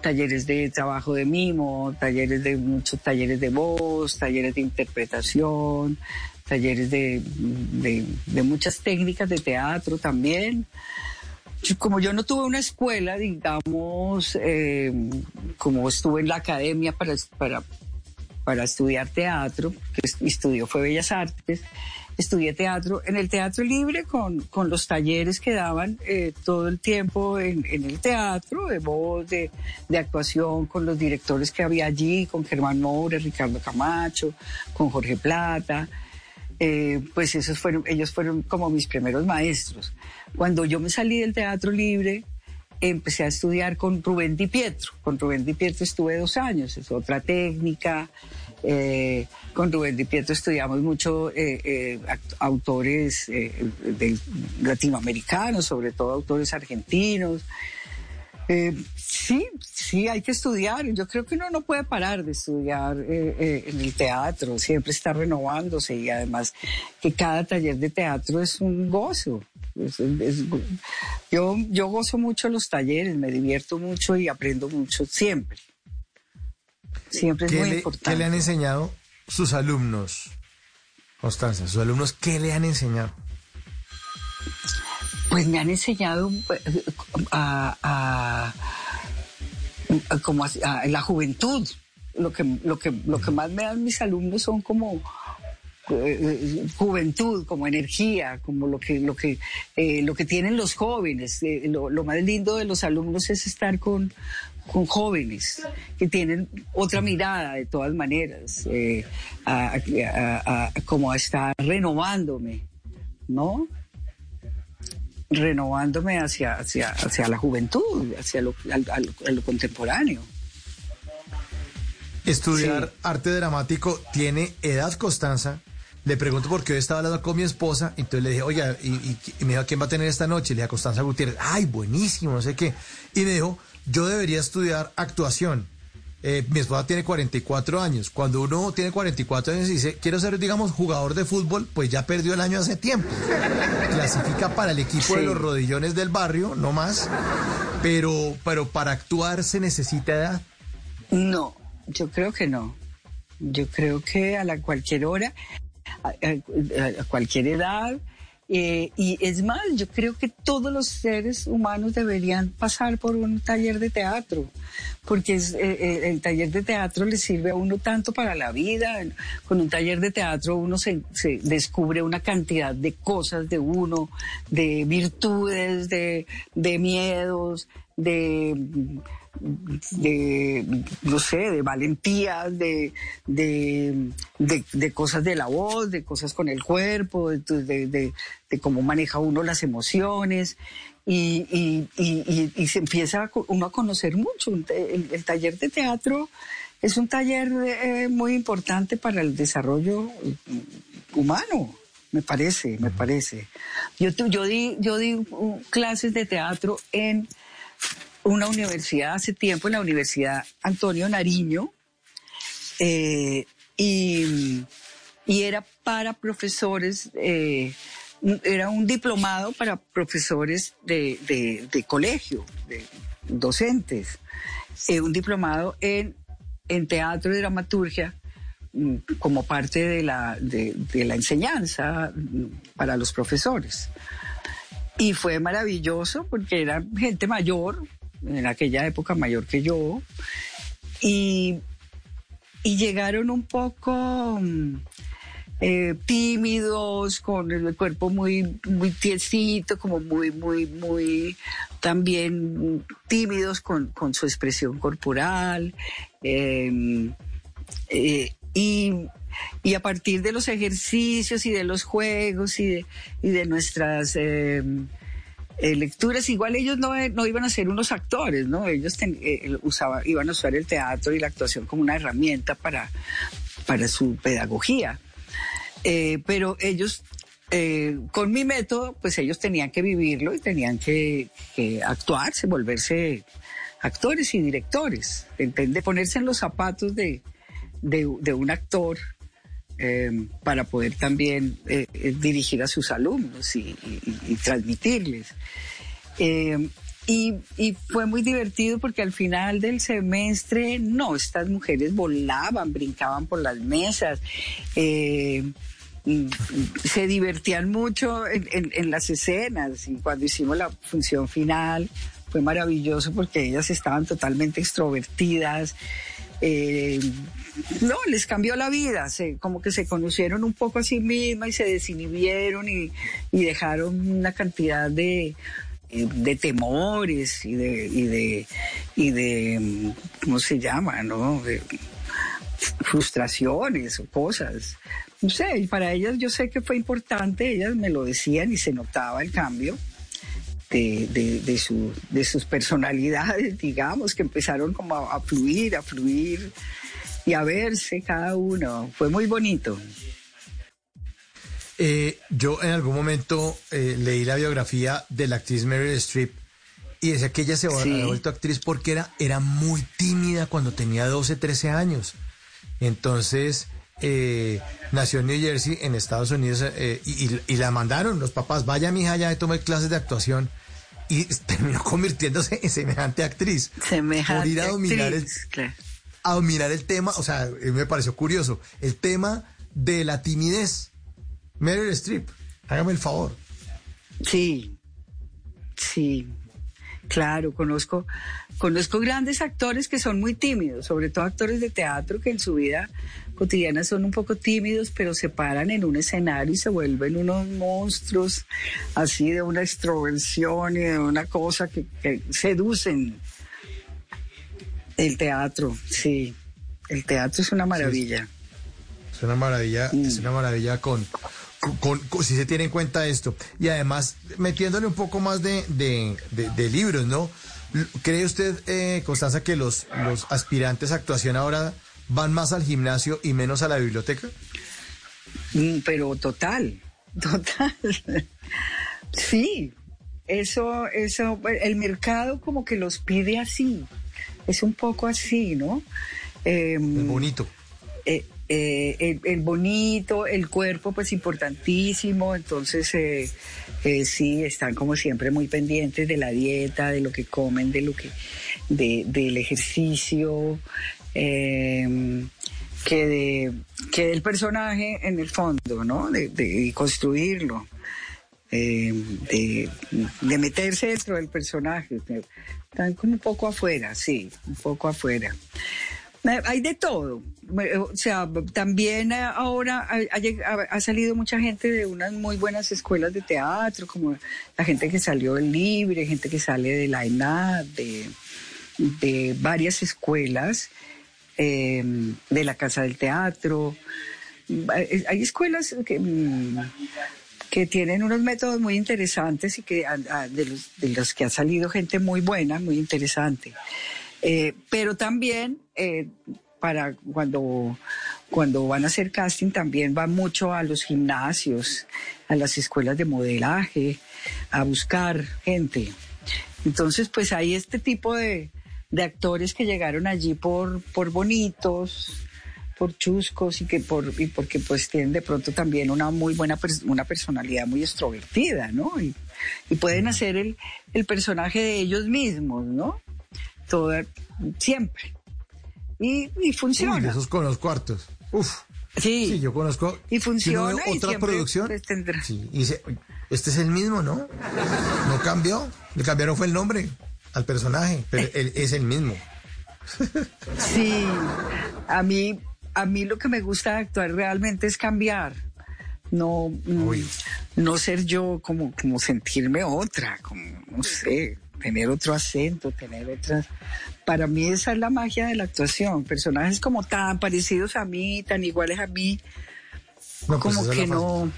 talleres de trabajo de mimo talleres de muchos talleres de voz talleres de interpretación talleres de, de, de muchas técnicas de teatro también. Como yo no tuve una escuela, digamos, eh, como estuve en la academia para, para, para estudiar teatro, que es- estudió fue Bellas Artes, estudié teatro en el teatro libre con, con los talleres que daban eh, todo el tiempo en, en el teatro, de voz, de, de actuación, con los directores que había allí, con Germán Moura, Ricardo Camacho, con Jorge Plata eh, pues esos fueron, ellos fueron como mis primeros maestros. Cuando yo me salí del teatro libre, empecé a estudiar con Rubén Di Pietro. Con Rubén Di Pietro estuve dos años, es otra técnica. Eh, con Rubén Di Pietro estudiamos mucho eh, eh, autores latinoamericanos, sobre todo autores argentinos. Sí, sí, hay que estudiar. Yo creo que uno no puede parar de estudiar en el teatro, siempre está renovándose y además que cada taller de teatro es un gozo. Yo, yo gozo mucho los talleres, me divierto mucho y aprendo mucho siempre. Siempre es ¿Qué muy le, importante. qué le han enseñado sus alumnos, Constanza? ¿Sus alumnos qué le han enseñado? Pues me han enseñado eh, a, a- a- como a, a la juventud. Lo que, lo, que, lo que más me dan mis alumnos son como eh, juventud, como energía, como lo que, lo que, eh, lo que tienen los jóvenes. Eh, lo, lo más lindo de los alumnos es estar con, con jóvenes que tienen otra mirada de todas maneras, eh, a- a- a- como a estar renovándome, ¿no? renovándome hacia, hacia, hacia la juventud, hacia lo, al- al- a lo contemporáneo. Estudiar Sí. arte dramático tiene edad, Constanza. Le pregunto porque hoy estaba hablando con mi esposa, entonces le dije, oiga, y, y- y me dijo, ¿quién va a tener esta noche? Le dije a Constanza Gutiérrez, ay, buenísimo, no sé qué. Y me dijo, yo debería estudiar actuación. Eh, mi esposa tiene 44 años. Cuando uno tiene 44 años y dice, quiero ser, digamos, jugador de fútbol, pues ya perdió el año hace tiempo. Clasifica para el equipo de los rodillones del barrio, no más. Pero, pero para actuar se necesita edad. No, yo creo que no. Yo creo que a la cualquier hora, a, a- a cualquier edad, eh, y es más, yo creo que todos los seres humanos deberían pasar por un taller de teatro, porque es, eh, eh, el taller de teatro le sirve a uno tanto para la vida. Con un taller de teatro uno se, se descubre una cantidad de cosas de uno, de virtudes, de, de miedos, de de, no sé, de valentías, de, de, de, de cosas de la voz, de cosas con el cuerpo, de, cómo maneja uno las emociones. Y, y, y, y- y se empieza uno a conocer mucho. El, el taller de teatro es un taller eh, muy importante para el desarrollo humano, me parece, me parece. Yo, tu- yo di, yo di uh, clases de teatro en una universidad hace tiempo, en la Universidad Antonio Nariño, eh, y, era para profesores, eh, era un diplomado para profesores de, de- de colegio, de docentes, eh, un diplomado en, en teatro y dramaturgia mm, como parte de la, de, de la enseñanza mm, para los profesores. Y fue maravilloso porque era gente mayor, en aquella época mayor que yo, y, y llegaron un poco mm, eh, tímidos, con el cuerpo muy, muy tiesito, como muy, muy, muy también tímidos con, con su expresión corporal. eh, eh, y, y a partir de los ejercicios y de los juegos y de, y de nuestras eh, eh, lecturas, igual ellos no, no iban a ser unos actores, ¿no? Ellos eh, usaba- iban a usar el teatro y la actuación como una herramienta para, para su pedagogía. Eh, pero ellos, eh, con mi método, pues ellos tenían que vivirlo y tenían que, que actuarse, volverse actores y directores, entender, ponerse en los zapatos de, de, de un actor eh, para poder también eh, eh, dirigir a sus alumnos y, transmitirles. Eh, y, fue muy divertido porque al final del semestre, no, estas mujeres volaban, brincaban por las mesas, eh, mm, se divertían mucho en- en las escenas y cuando hicimos la función final fue maravilloso porque ellas estaban totalmente extrovertidas. Eh, no, les cambió la vida, se, como que se conocieron un poco a sí mismas y se desinhibieron y, dejaron una cantidad de, eh, de temores y de, y de, mm, ¿cómo se llama? ¿no? Frustraciones o cosas. No sé, y para ellas yo sé que fue importante, ellas me lo decían y se notaba el cambio. De, de, de, su, de sus personalidades, digamos, que empezaron como a, a fluir, a fluir y a verse cada uno. Fue muy bonito. Eh, yo en algún momento eh, leí la biografía de la actriz Meryl Streep Y decía que ella se Sí. había vuelto actriz porque era, era muy tímida cuando tenía 12, 13 años. Entonces, eh, nació en New Jersey, en Estados Unidos, eh, y, y- y la mandaron los papás, vaya mi hija ya tome clases de actuación. Y terminó convirtiéndose en semejante actriz. Semejante Por ir a dominar el, actriz, claro. a dominar el tema, o sea, eh, me pareció curioso, el tema de la timidez. Meryl Streep, hágame el favor. Sí, sí, claro, conozco, conozco grandes actores que son muy tímidos, sobre todo actores de teatro que en su vida cotidiana son un poco tímidos, pero se paran en un escenario y se vuelven unos monstruos así de una extroversión y de una cosa que, que seducen. El teatro, sí, el teatro es una maravilla. Es una maravilla, Mm. es una maravilla con, con, si se tiene en cuenta esto. Y además, metiéndole un poco más de, de, de- de libros, ¿no? ¿Cree usted, eh, Constanza, que los, los aspirantes a actuación ahora van más al gimnasio y menos a la biblioteca? Mm, Pero total, total. Sí, eso, eso, el mercado como que los pide así. Es un poco así, ¿no? Em, Es bonito. eh, eh, el, el bonito, el cuerpo, pues importantísimo. Entonces, eh, sí, están como siempre muy pendientes de la dieta, de lo que comen, de lo que, de, del ejercicio, eh, que de que del personaje en el fondo, ¿no? De, de construirlo. eh, de, meterse dentro del personaje. Están como un poco afuera, sí, un poco afuera. Eh, Hay de todo. Eh, O sea, también eh, ahora ha- ha salido mucha gente de unas muy buenas escuelas de teatro, como la gente que salió del Libre, gente que sale de la ENAD, de, de varias escuelas, eh, de la Casa del Teatro. Hay hay escuelas que, mm, que tienen unos métodos muy interesantes y que ah, de los, de los que ha salido gente muy buena, muy interesante. Eh, pero también eh, para cuando, cuando van a hacer casting también van mucho a los gimnasios, a las escuelas de modelaje, a buscar gente. Entonces, pues hay este tipo de, de actores que llegaron allí por, por bonitos, por chuscos y que por y porque pues tienen de pronto también una muy buena pers- una personalidad muy extrovertida, ¿no? Y, y pueden hacer el, el personaje de ellos mismos, ¿no? Toda, siempre. Y, y Uy, funciona. de esos conozco hartos. Uf. sí. Sí, yo conozco. Y si funciona y otra producción. pues, tendrá. Sí, y dice, "Oye, este es el mismo, ¿no? No cambió. Le cambiaron fue el nombre al personaje, pero él es el mismo. Sí, a mí, a mí lo que me gusta de actuar realmente es cambiar. No, mm, Uy. no ser yo como, como sentirme otra, como, no sé, tener otro acento, tener otras. Para mí esa es la magia de la actuación. Personajes como tan parecidos a mí, tan iguales a mí, No, pues como que no,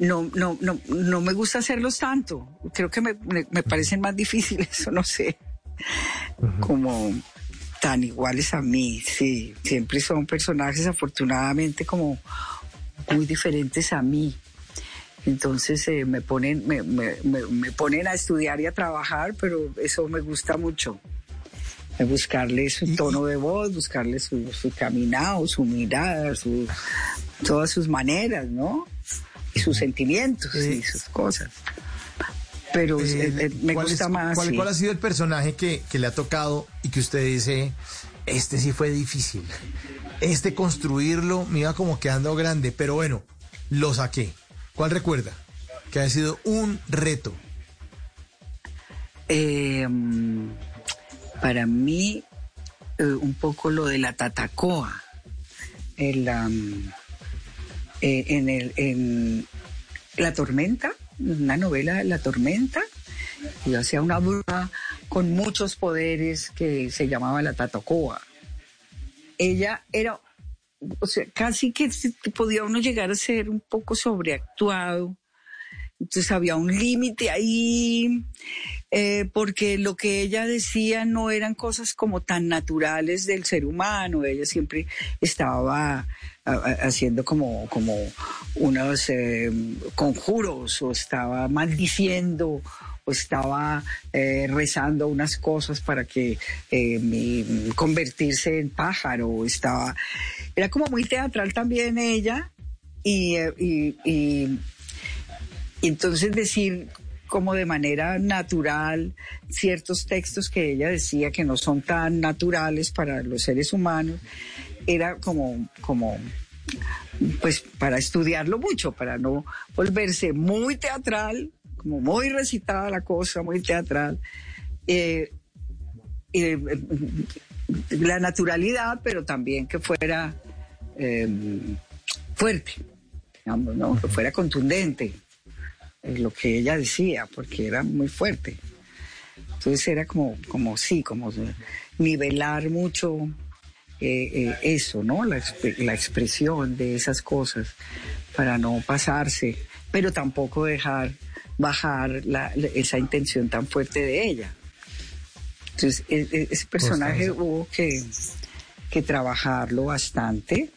no, no, no, no me gusta hacerlos tanto. Creo que me, me, me parecen más difíciles, o no sé, como tan iguales a mí, sí. Siempre son personajes afortunadamente como muy diferentes a mí. Entonces eh, me ponen, me, me, me, me ponen a estudiar y a trabajar, pero eso me gusta mucho. Eh, Buscarle su tono de voz, buscarle su, su caminado, su mirada, su, todas sus maneras, ¿no? Y sus sentimientos y sus cosas. Pero Eh, eh, eh, me ¿cuál gusta es- más. ¿cuál, sí. cuál ha sido el personaje que, que le ha tocado y que usted dice, este sí fue difícil? Este construirlo me iba como quedando grande, pero bueno, lo saqué. ¿Cuál recuerda? Que ha sido un reto. Eh, mm, para mí, eh, un poco lo de la tatacoa. El, eh, en, el, en La Tormenta, una novela La Tormenta, yo hacía una bruja con muchos poderes que se llamaba la tatacoa. Ella era, o sea, casi que podía uno llegar a ser un poco sobreactuado. Entonces había un límite ahí, eh, porque lo que ella decía no eran cosas como tan naturales del ser humano. Ella siempre estaba haciendo como, como unos eh, conjuros o estaba maldiciendo o estaba eh, rezando unas cosas para que convertirse en pájaro, estaba, era como muy teatral también ella, y entonces decir como de manera natural ciertos textos que ella decía que no son tan naturales para los seres humanos, era como, como pues para estudiarlo mucho, para no volverse muy teatral, como muy recitada la cosa, muy teatral. Eh, eh, la naturalidad, pero también que fuera eh, fuerte, digamos, ¿no? Que fuera contundente, lo que ella decía, porque era muy fuerte. Entonces era como, como sí, como nivelar mucho eh, eh, eso, ¿no? La, la expresión de esas cosas para no pasarse, pero tampoco dejar bajar la- la- esa intención tan fuerte de ella. Entonces, e- e- ese personaje Constanza. hubo que, que trabajarlo bastante.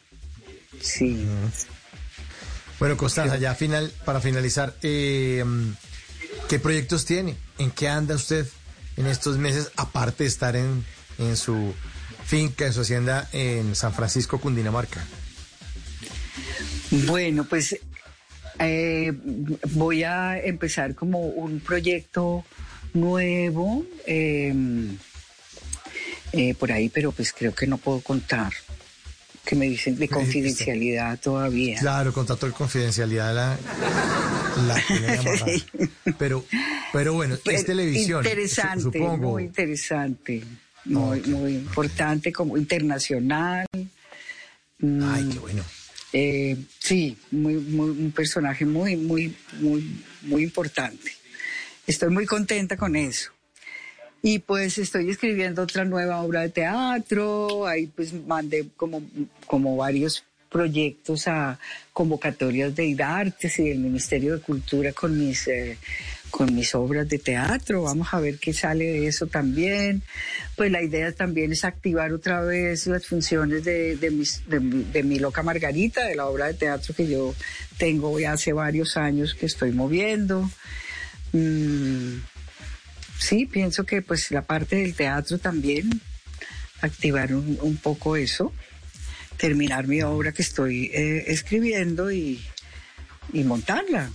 Sí. Bueno, Constanza, ya final, para finalizar, eh, ¿qué proyectos tiene? ¿En qué anda usted en estos meses, aparte de estar en, en su finca, en su hacienda en San Francisco, Cundinamarca? Bueno, pues eh, voy a empezar como un proyecto nuevo eh, eh, por ahí, pero pues creo que no puedo contar. Que me dicen de confidencialidad todavía. Claro, contrato de confidencialidad la, la. Pero, pero bueno, Pero es televisión. Interesante, supongo. muy interesante, muy, muy importante, como internacional. Mm, Ay, qué bueno. Eh, sí, muy, muy, un personaje muy, muy, muy, muy importante. Estoy muy contenta con eso. Y pues estoy escribiendo otra nueva obra de teatro, ahí pues mandé como, como varios proyectos a convocatorias de IDARTES y del Ministerio de Cultura con mis, eh, con mis obras de teatro. Vamos a ver qué sale de eso también. Pues la idea también es activar otra vez las funciones de, de, mi loca Margarita, de la obra de teatro que yo tengo ya hace varios años que estoy moviendo. Mm, sí, pienso que pues la parte del teatro también, activar un, un poco eso, terminar mi obra que estoy eh, escribiendo y, y montarla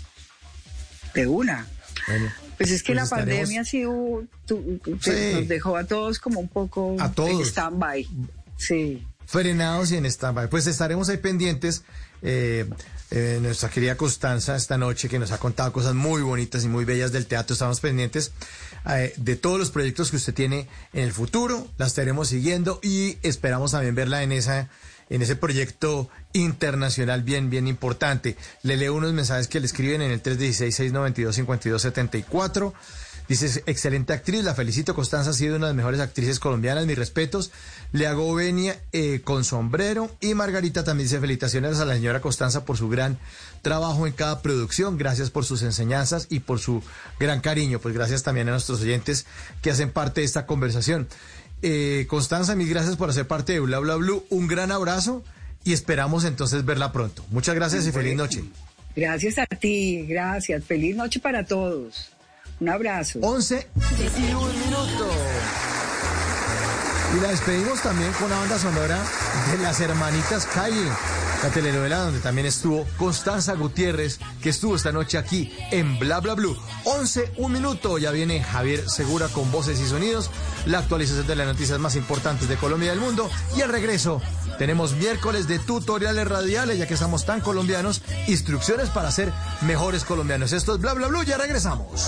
de una. Bueno, Pues es que pues la estaremos- pandemia sí hubo- tu- tu- Sí. nos dejó a todos como un poco A todos. en stand-by. Sí. frenados y en stand Pues estaremos ahí pendientes. Eh, eh, nuestra querida Constanza esta noche que nos ha contado cosas muy bonitas y muy bellas del teatro. Estamos pendientes eh, de todos los proyectos que usted tiene en el futuro. La estaremos siguiendo y esperamos también verla en esa en ese proyecto internacional bien, bien importante. Le leo unos mensajes que le escriben en el 316-692-5274. Dice, excelente actriz, la felicito, Constanza ha sido una de las mejores actrices colombianas, mis respetos. Le hago venia eh, con sombrero y Margarita también dice felicitaciones a la señora Constanza por su gran trabajo en cada producción, gracias por sus enseñanzas y por su gran cariño, pues gracias también a nuestros oyentes que hacen parte de esta conversación. Eh, Constanza, mil gracias por hacer parte de Bla Bla Blue, un gran abrazo y esperamos entonces verla pronto. Muchas gracias y feliz noche. Gracias a ti, gracias. Feliz noche para todos. Un abrazo. 11 y un minuto. Y la despedimos también con la banda sonora de Las Hermanitas Calle, la telenovela donde también estuvo Constanza Gutiérrez, que estuvo esta noche aquí en Bla Bla Blue. 11, un minuto, ya viene Javier Segura con voces y sonidos, la actualización de las noticias más importantes de Colombia y del mundo. Y al regreso tenemos miércoles de tutoriales radiales, ya que estamos tan colombianos, instrucciones para ser mejores colombianos. Esto es Bla Bla Blue, ya regresamos.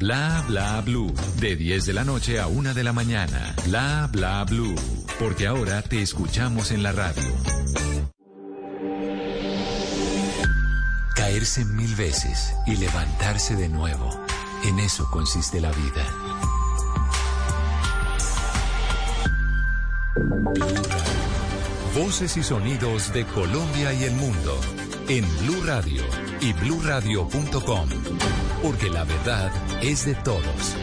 Bla Bla Blue. De 10 de la noche a 1 de la mañana. Bla Bla Blue. Porque ahora te escuchamos en la radio. Caerse mil veces y levantarse de nuevo. En eso consiste la vida. Voces y sonidos de Colombia y el mundo. En Blue Radio y bluradio.com. Porque la verdad es de todos.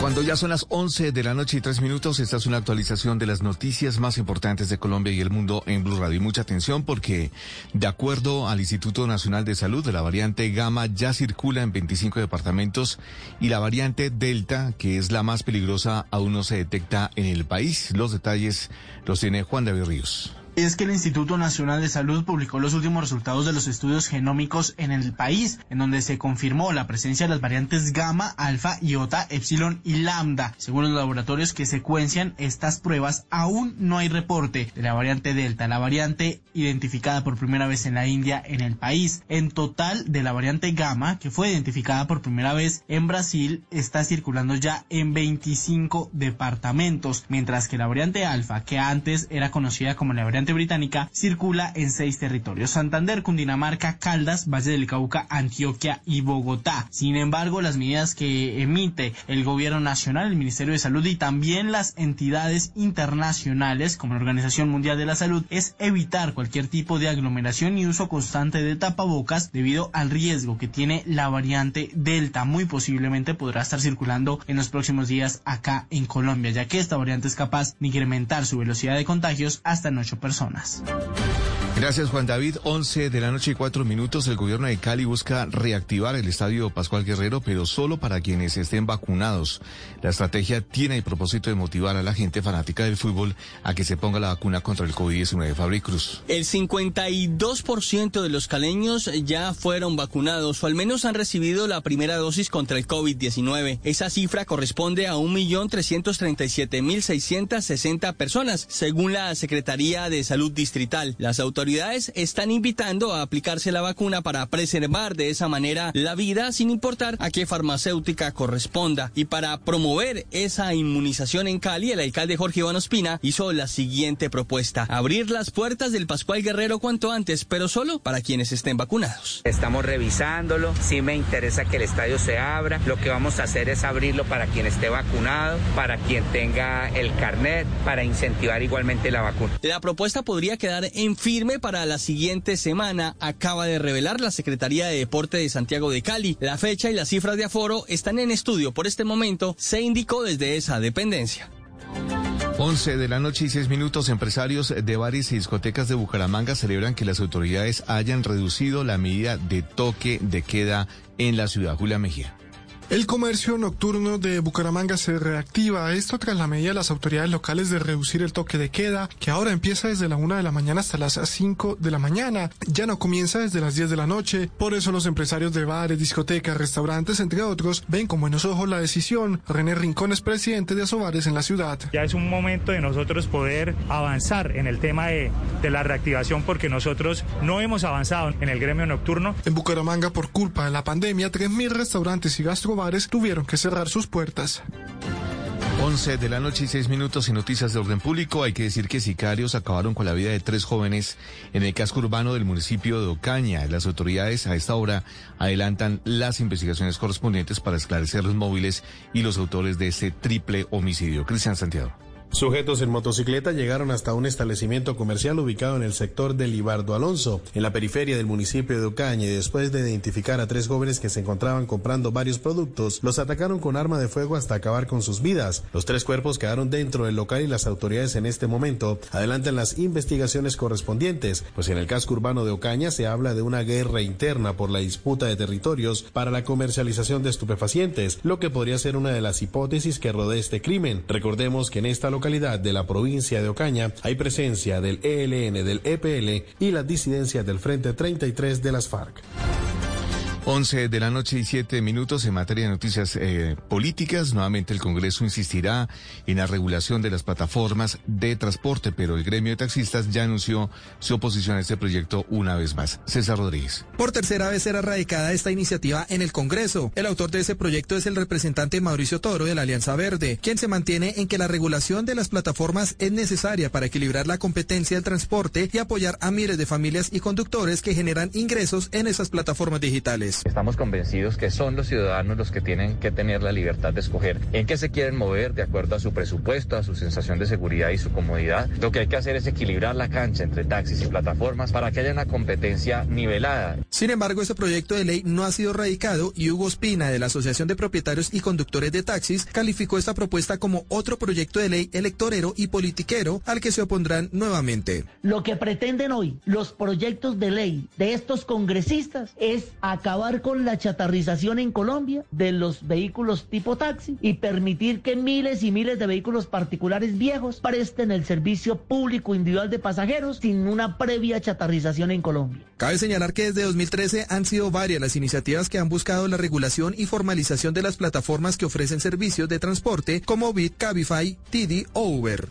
Cuando ya son las 11 de la noche y 3 minutos, esta es una actualización de las noticias más importantes de Colombia y el mundo en Blue Radio. Y mucha atención porque, de acuerdo al Instituto Nacional de Salud, la variante Gamma ya circula en 25 departamentos y la variante Delta, que es la más peligrosa, aún no se detecta en el país. Los detalles los tiene Juan David Ríos es que el Instituto Nacional de Salud publicó los últimos resultados de los estudios genómicos en el país, en donde se confirmó la presencia de las variantes gamma, alfa, iota, epsilon y lambda. Según los laboratorios que secuencian estas pruebas, aún no hay reporte de la variante delta, la variante identificada por primera vez en la India en el país. En total, de la variante gamma, que fue identificada por primera vez en Brasil, está circulando ya en 25 departamentos, mientras que la variante alfa, que antes era conocida como la variante británica circula en seis territorios: Santander, Cundinamarca, Caldas, Valle del Cauca, Antioquia y Bogotá. Sin embargo, las medidas que emite el gobierno nacional, el Ministerio de Salud y también las entidades internacionales como la Organización Mundial de la Salud es evitar cualquier tipo de aglomeración y uso constante de tapabocas debido al riesgo que tiene la variante Delta. Muy posiblemente podrá estar circulando en los próximos días acá en Colombia, ya que esta variante es capaz de incrementar su velocidad de contagios hasta en ocho personas personas. Gracias Juan David. 11 de la noche y 4 minutos. El gobierno de Cali busca reactivar el estadio Pascual Guerrero, pero solo para quienes estén vacunados. La estrategia tiene el propósito de motivar a la gente fanática del fútbol a que se ponga la vacuna contra el COVID-19. Fabri Cruz. El 52% de los caleños ya fueron vacunados o al menos han recibido la primera dosis contra el COVID-19. Esa cifra corresponde a 1.337.660 personas, según la Secretaría de Salud Distrital. Las autoridades están invitando a aplicarse la vacuna para preservar de esa manera la vida sin importar a qué farmacéutica corresponda. Y para promover esa inmunización en Cali, el alcalde Jorge Iván Ospina hizo la siguiente propuesta. Abrir las puertas del Pascual Guerrero cuanto antes, pero solo para quienes estén vacunados. Estamos revisándolo, sí me interesa que el estadio se abra. Lo que vamos a hacer es abrirlo para quien esté vacunado, para quien tenga el carnet, para incentivar igualmente la vacuna. La propuesta podría quedar en firme para la siguiente semana, acaba de revelar la Secretaría de Deporte de Santiago de Cali. La fecha y las cifras de aforo están en estudio por este momento, se indicó desde esa dependencia. 11 de la noche y 6 minutos, empresarios de bares y discotecas de Bucaramanga celebran que las autoridades hayan reducido la medida de toque de queda en la ciudad. Julia Mejía. El comercio nocturno de Bucaramanga se reactiva, esto tras la medida de las autoridades locales de reducir el toque de queda, que ahora empieza desde la una de la mañana hasta las 5 de la mañana, ya no comienza desde las 10 de la noche, por eso los empresarios de bares, discotecas, restaurantes, entre otros, ven con buenos ojos la decisión. René Rincón es presidente de Asobares en la ciudad. Ya es un momento de nosotros poder avanzar en el tema de, de la reactivación porque nosotros no hemos avanzado en el gremio nocturno. En Bucaramanga, por culpa de la pandemia, 3.000 restaurantes y gastrobares tuvieron que cerrar sus puertas. 11 de la noche y 6 minutos en noticias de orden público. Hay que decir que sicarios acabaron con la vida de tres jóvenes en el casco urbano del municipio de Ocaña. Las autoridades a esta hora adelantan las investigaciones correspondientes para esclarecer los móviles y los autores de ese triple homicidio. Cristian Santiago. Sujetos en motocicleta llegaron hasta un establecimiento comercial ubicado en el sector de Libardo Alonso, en la periferia del municipio de Ocaña, y después de identificar a tres jóvenes que se encontraban comprando varios productos, los atacaron con arma de fuego hasta acabar con sus vidas. Los tres cuerpos quedaron dentro del local y las autoridades en este momento adelantan las investigaciones correspondientes, pues en el casco urbano de Ocaña se habla de una guerra interna por la disputa de territorios para la comercialización de estupefacientes, lo que podría ser una de las hipótesis que rodea este crimen. Recordemos que en esta localidad de la provincia de Ocaña hay presencia del ELN, del EPL y las disidencias del Frente 33 de las FARC. 11 de la noche y 7 minutos en materia de noticias eh, políticas. Nuevamente el Congreso insistirá en la regulación de las plataformas de transporte, pero el gremio de taxistas ya anunció su oposición a este proyecto una vez más. César Rodríguez. Por tercera vez será radicada esta iniciativa en el Congreso. El autor de ese proyecto es el representante Mauricio Toro de la Alianza Verde, quien se mantiene en que la regulación de las plataformas es necesaria para equilibrar la competencia del transporte y apoyar a miles de familias y conductores que generan ingresos en esas plataformas digitales. Estamos convencidos que son los ciudadanos los que tienen que tener la libertad de escoger en qué se quieren mover de acuerdo a su presupuesto, a su sensación de seguridad y su comodidad. Lo que hay que hacer es equilibrar la cancha entre taxis y plataformas para que haya una competencia nivelada. Sin embargo, este proyecto de ley no ha sido radicado y Hugo Espina de la Asociación de Propietarios y Conductores de Taxis calificó esta propuesta como otro proyecto de ley electorero y politiquero al que se opondrán nuevamente. Lo que pretenden hoy los proyectos de ley de estos congresistas es acabar con la chatarrización en Colombia de los vehículos tipo taxi y permitir que miles y miles de vehículos particulares viejos presten el servicio público individual de pasajeros sin una previa chatarrización en Colombia. Cabe señalar que desde 2013 han sido varias las iniciativas que han buscado la regulación y formalización de las plataformas que ofrecen servicios de transporte como Bit, Cabify, Didi o Uber.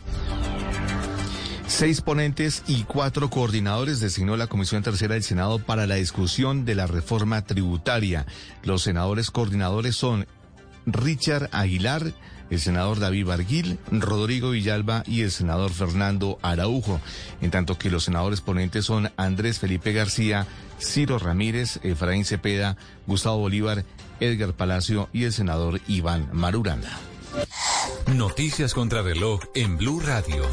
Seis ponentes y cuatro coordinadores designó la Comisión Tercera del Senado para la discusión de la reforma tributaria. Los senadores coordinadores son Richard Aguilar, el senador David Barguil, Rodrigo Villalba y el senador Fernando Araujo, en tanto que los senadores ponentes son Andrés Felipe García, Ciro Ramírez, Efraín Cepeda, Gustavo Bolívar, Edgar Palacio y el senador Iván Maruranda. Noticias contra reloj en Blue Radio.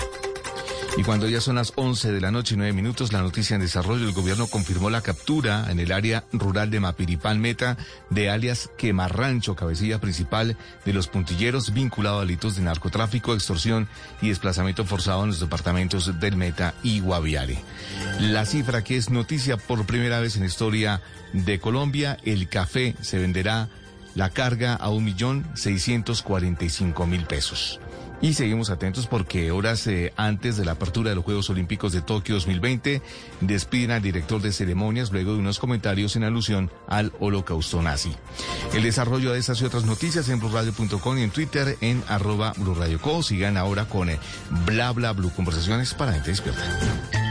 Y cuando ya son las 11 de la noche y 9 minutos, la noticia en desarrollo, el gobierno confirmó la captura en el área rural de Mapiripán Meta de alias Quemarrancho, cabecilla principal de los puntilleros vinculado a delitos de narcotráfico, extorsión y desplazamiento forzado en los departamentos del Meta y Guaviare. La cifra que es noticia por primera vez en la historia de Colombia, el café se venderá la carga a un millón seiscientos cuarenta y cinco mil pesos. Y seguimos atentos porque horas eh, antes de la apertura de los Juegos Olímpicos de Tokio 2020 despiden al director de ceremonias luego de unos comentarios en alusión al holocausto nazi. El desarrollo de estas y otras noticias en blurradio.com y en Twitter en arroba blurradioco. Sigan ahora con eh, bla bla blue conversaciones para gente despierta.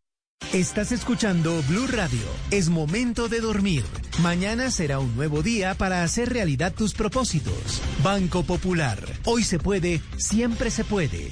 Estás escuchando Blue Radio. Es momento de dormir. Mañana será un nuevo día para hacer realidad tus propósitos. Banco Popular. Hoy se puede, siempre se puede.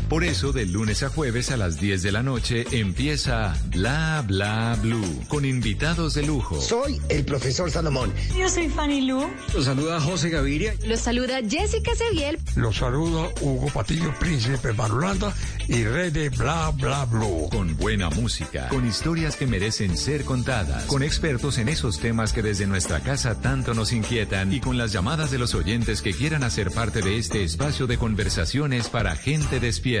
Por eso, de lunes a jueves a las 10 de la noche empieza Bla Bla Blue con invitados de lujo. Soy el profesor Salomón. Yo soy Fanny Lu. Los saluda José Gaviria. Los saluda Jessica Seviel. Los saluda Hugo Patillo, príncipe Marulanda y rey de Bla Bla Blue. Con buena música, con historias que merecen ser contadas, con expertos en esos temas que desde nuestra casa tanto nos inquietan y con las llamadas de los oyentes que quieran hacer parte de este espacio de conversaciones para gente despierta.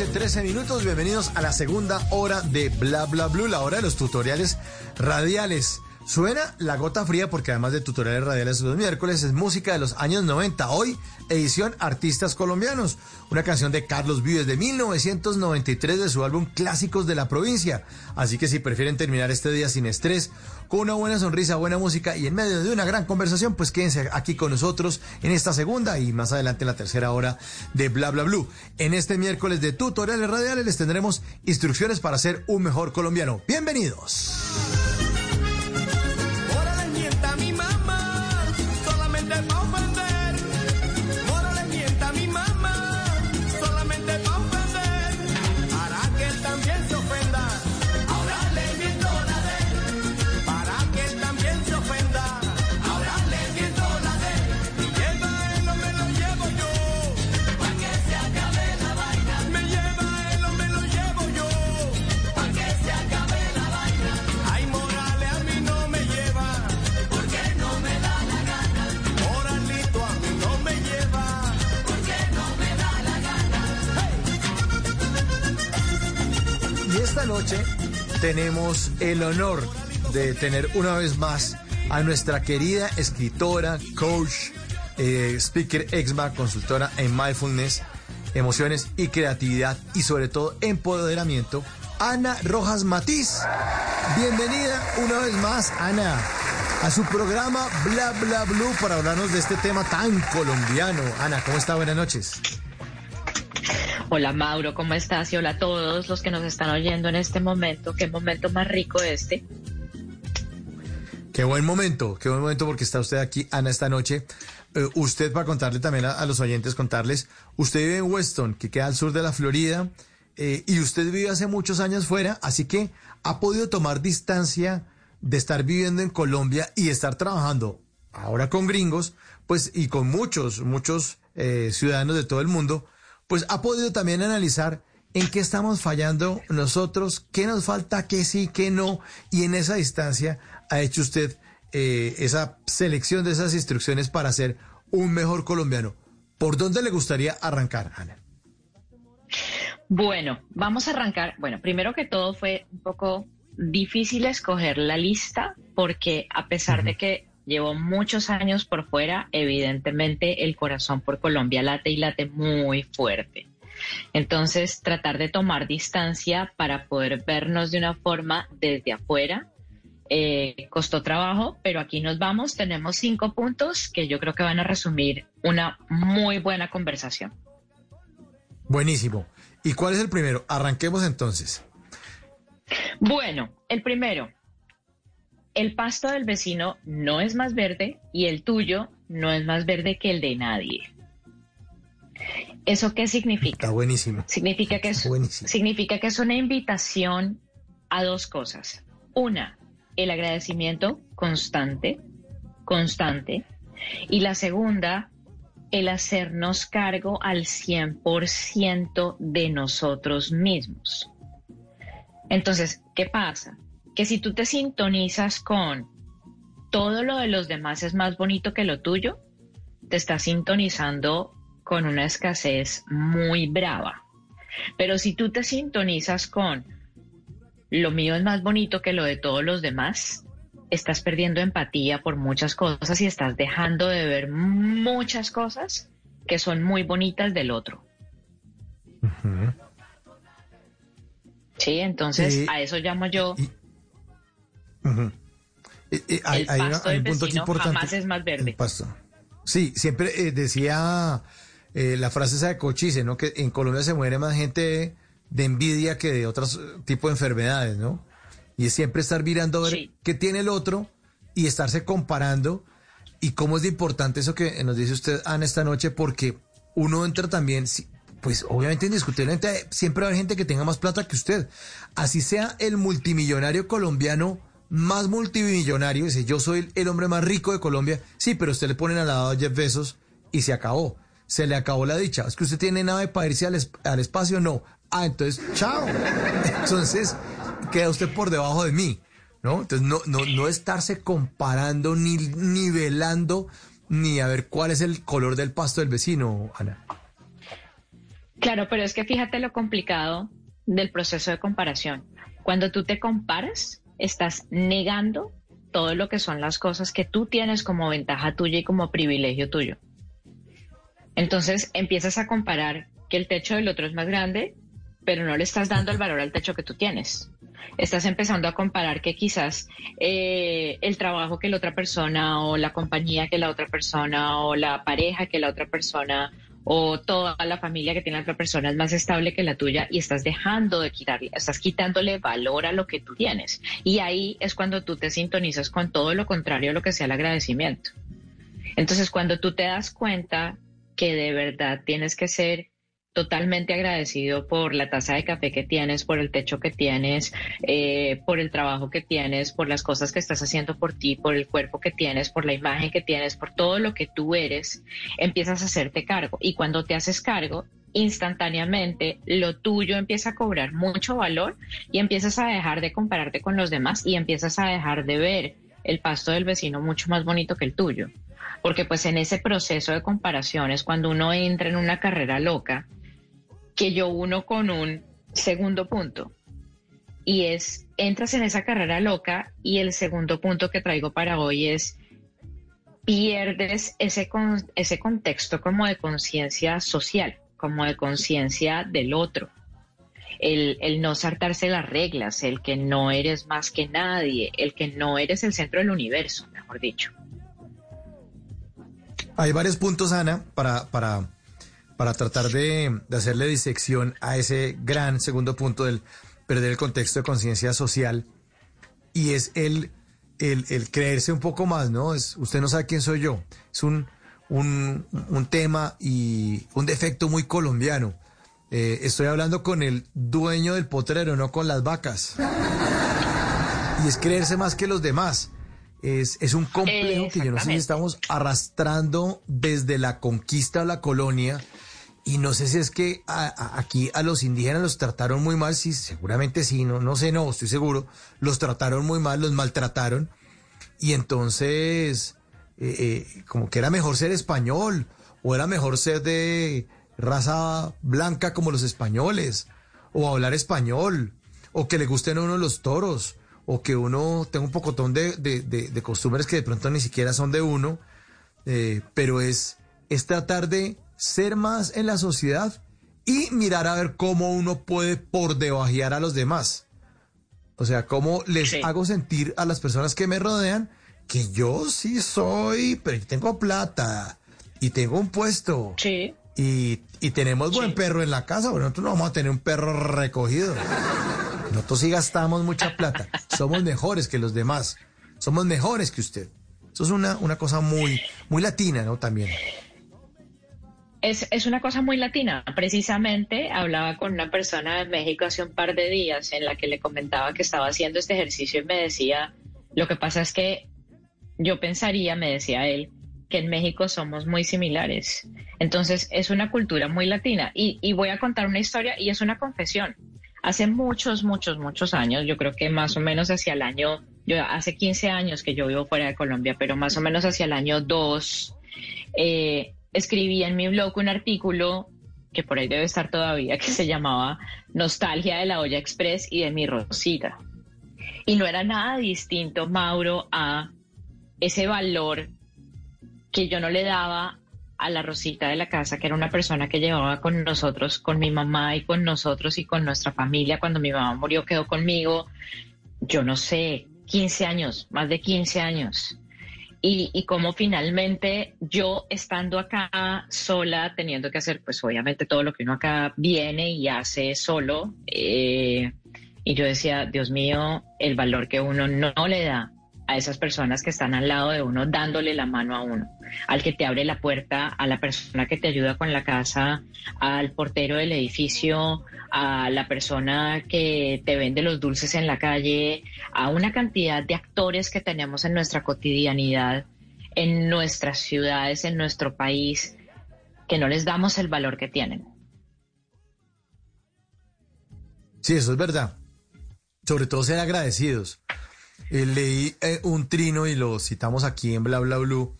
Noche, 13 minutos. Bienvenidos a la segunda hora de Bla Bla Blue, la hora de los tutoriales radiales. Suena La Gota Fría porque además de tutoriales radiales los miércoles es música de los años 90. Hoy, edición Artistas Colombianos. Una canción de Carlos Vives de 1993 de su álbum Clásicos de la Provincia. Así que si prefieren terminar este día sin estrés, con una buena sonrisa, buena música y en medio de una gran conversación, pues quédense aquí con nosotros en esta segunda y más adelante en la tercera hora de Bla Bla Blue. En este miércoles de tutoriales radiales les tendremos instrucciones para ser un mejor colombiano. Bienvenidos. Esta noche tenemos el honor de tener una vez más a nuestra querida escritora, coach, eh, speaker exma, consultora en mindfulness, emociones y creatividad y sobre todo empoderamiento, Ana Rojas Matiz. Bienvenida una vez más, Ana, a su programa Bla Bla Blue para hablarnos de este tema tan colombiano. Ana, ¿cómo está? Buenas noches. Hola Mauro, ¿cómo estás? Y hola a todos los que nos están oyendo en este momento. Qué momento más rico este. Qué buen momento, qué buen momento porque está usted aquí, Ana, esta noche. Eh, usted, para contarle también a, a los oyentes, contarles, usted vive en Weston, que queda al sur de la Florida, eh, y usted vive hace muchos años fuera, así que ha podido tomar distancia de estar viviendo en Colombia y estar trabajando ahora con gringos, pues, y con muchos, muchos eh, ciudadanos de todo el mundo, pues ha podido también analizar en qué estamos fallando nosotros, qué nos falta, qué sí, qué no, y en esa distancia ha hecho usted eh, esa selección de esas instrucciones para ser un mejor colombiano. ¿Por dónde le gustaría arrancar, Ana? Bueno, vamos a arrancar. Bueno, primero que todo fue un poco difícil escoger la lista porque a pesar de que llevo muchos años por fuera, evidentemente el corazón por Colombia late y late muy fuerte. Entonces, tratar de tomar distancia para poder vernos de una forma desde afuera eh, costó trabajo, pero aquí nos vamos. Tenemos cinco puntos que yo creo que van a resumir una muy buena conversación. Buenísimo. ¿Y cuál es el primero? Arranquemos entonces. Bueno, el primero, el pasto del vecino no es más verde y el tuyo no es más verde que el de nadie. ¿Eso qué significa? Está buenísimo. Significa que es, buenísimo. significa que es una invitación a dos cosas. Una, el agradecimiento constante, constante. Y la segunda, el hacernos cargo al 100% de nosotros mismos. Entonces, ¿qué pasa? Que si tú te sintonizas con todo lo de los demás es más bonito que lo tuyo, te estás sintonizando con una escasez muy brava. Pero si tú te sintonizas con lo mío es más bonito que lo de todos los demás, estás perdiendo empatía por muchas cosas y estás dejando de ver muchas cosas que son muy bonitas del otro. Sí, entonces Eh, a eso llamo yo Eh, eh, hay, el pasto un punto aquí importante. jamás es más verde. El pasto. Sí, siempre eh, decía la frase esa de Cochise, ¿no? Que en Colombia se muere más gente de envidia que de otros tipos de enfermedades, ¿no? Y es siempre estar mirando a ver qué tiene el otro y estarse comparando. Y cómo es de importante eso que nos dice usted, Ana, esta noche, porque uno entra también, pues obviamente indiscutiblemente siempre va a haber gente que tenga más plata que usted. Así sea el multimillonario colombiano más multimillonario, dice, yo soy el, hombre más rico de Colombia, sí, pero usted le ponen al lado a Jeff Bezos y se acabó. Se le acabó la dicha. Es que usted tiene nave para irse al, al espacio, no. Ah, entonces, chao. Entonces, queda usted por debajo de mí, ¿no? Entonces, no, no, no estarse comparando, ni nivelando, ni a ver cuál es el color del pasto del vecino, Ana. Claro, pero es que fíjate lo complicado del proceso de comparación. Cuando tú te comparas, estás negando todo lo que son las cosas que tú tienes como ventaja tuya y como privilegio tuyo. Entonces empiezas a comparar que el techo del otro es más grande, pero no le estás dando el valor al techo que tú tienes. Estás empezando a comparar que quizás eh, el trabajo que la otra persona o la compañía que la otra persona o la pareja que la otra persona o toda la familia que tiene otra persona es más estable que la tuya y estás dejando de quitarle, estás quitándole valor a lo que tú tienes. Y ahí es cuando tú te sintonizas con todo lo contrario a lo que sea el agradecimiento. Entonces, cuando tú te das cuenta que de verdad tienes que ser totalmente agradecido por la taza de café que tienes, por el techo que tienes, eh, por el trabajo que tienes, por las cosas que estás haciendo por ti, por el cuerpo que tienes, por la imagen que tienes, por todo lo que tú eres, empiezas a hacerte cargo. Y cuando te haces cargo, instantáneamente lo tuyo empieza a cobrar mucho valor y empiezas a dejar de compararte con los demás y empiezas a dejar de ver el pasto del vecino mucho más bonito que el tuyo. Porque pues en ese proceso de comparación es cuando uno entra en una carrera loca que yo uno con un segundo punto. Y es, entras en esa carrera loca y el segundo punto que traigo para hoy es, pierdes ese, con- ese contexto como de conciencia social, como de conciencia del otro. El, el no saltarse las reglas, el que no eres más que nadie, el que no eres el centro del universo, mejor dicho. Hay varios puntos, Ana, para, para, para tratar de, de hacerle disección a ese gran segundo punto del perder el contexto de conciencia social. Y es el, el, el creerse un poco más, ¿no? Es, usted no sabe quién soy yo. Es un, un, un tema y un defecto muy colombiano. Eh, estoy hablando con el dueño del potrero, no con las vacas. Y es creerse más que los demás. Es, es un complejo que yo no sé si estamos arrastrando desde la conquista a la colonia. Y no sé si es que aquí a los indígenas los trataron muy mal, sí, seguramente sí, no, no sé, no, estoy seguro. Los trataron muy mal, los maltrataron. Y entonces, eh, eh, como que era mejor ser español, o era mejor ser de raza blanca como los españoles, o hablar español, o que le gusten a uno los toros, o que uno tenga un pocotón de, de, de- de costumbres que de pronto ni siquiera son de uno, eh, pero es, es tratar de ser más en la sociedad y mirar a ver cómo uno puede por debajear a los demás. O sea, cómo les hago sentir a las personas que me rodean que yo sí soy, pero yo tengo plata y tengo un puesto. Sí. Y, y tenemos buen perro en la casa, bueno, nosotros no vamos a tener un perro recogido. Nosotros sí gastamos mucha plata. Somos mejores que los demás. Somos mejores que usted. Eso es una, una cosa muy, muy latina, ¿no? También. Es, es una cosa muy latina. Precisamente hablaba con una persona de México hace un par de días en la que le comentaba que estaba haciendo este ejercicio y me decía, lo que pasa es que yo pensaría, me decía él, que en México somos muy similares. Entonces es una cultura muy latina. Y, y voy a contar una historia y es una confesión. Hace muchos, muchos, muchos años, yo creo que más o menos hacia el año, yo hace 15 años que yo vivo fuera de Colombia, pero más o menos hacia el año 2, eh, escribí en mi blog un artículo que por ahí debe estar todavía, que se llamaba Nostalgia de la olla express y de mi Rosita. Y no era nada distinto, Mauro, a ese valor que yo no le daba a la Rosita de la casa, que era una persona que llevaba con nosotros, con mi mamá y con nosotros y con nuestra familia. Cuando mi mamá murió, quedó conmigo, yo no sé, 15 años, más de 15 años. Y, y como finalmente yo estando acá sola, teniendo que hacer pues obviamente todo lo que uno acá viene y hace solo, eh, y yo decía, Dios mío, el valor que uno no, le da a esas personas que están al lado de uno, dándole la mano a uno, al que te abre la puerta, a la persona que te ayuda con la casa, al portero del edificio, a la persona que te vende los dulces en la calle, a una cantidad de actores que tenemos en nuestra cotidianidad, en nuestras ciudades, en nuestro país, que no les damos el valor que tienen. Sí, eso es verdad. Sobre todo ser agradecidos. Eh, leí eh, un trino y lo citamos aquí en Bla Bla Blue,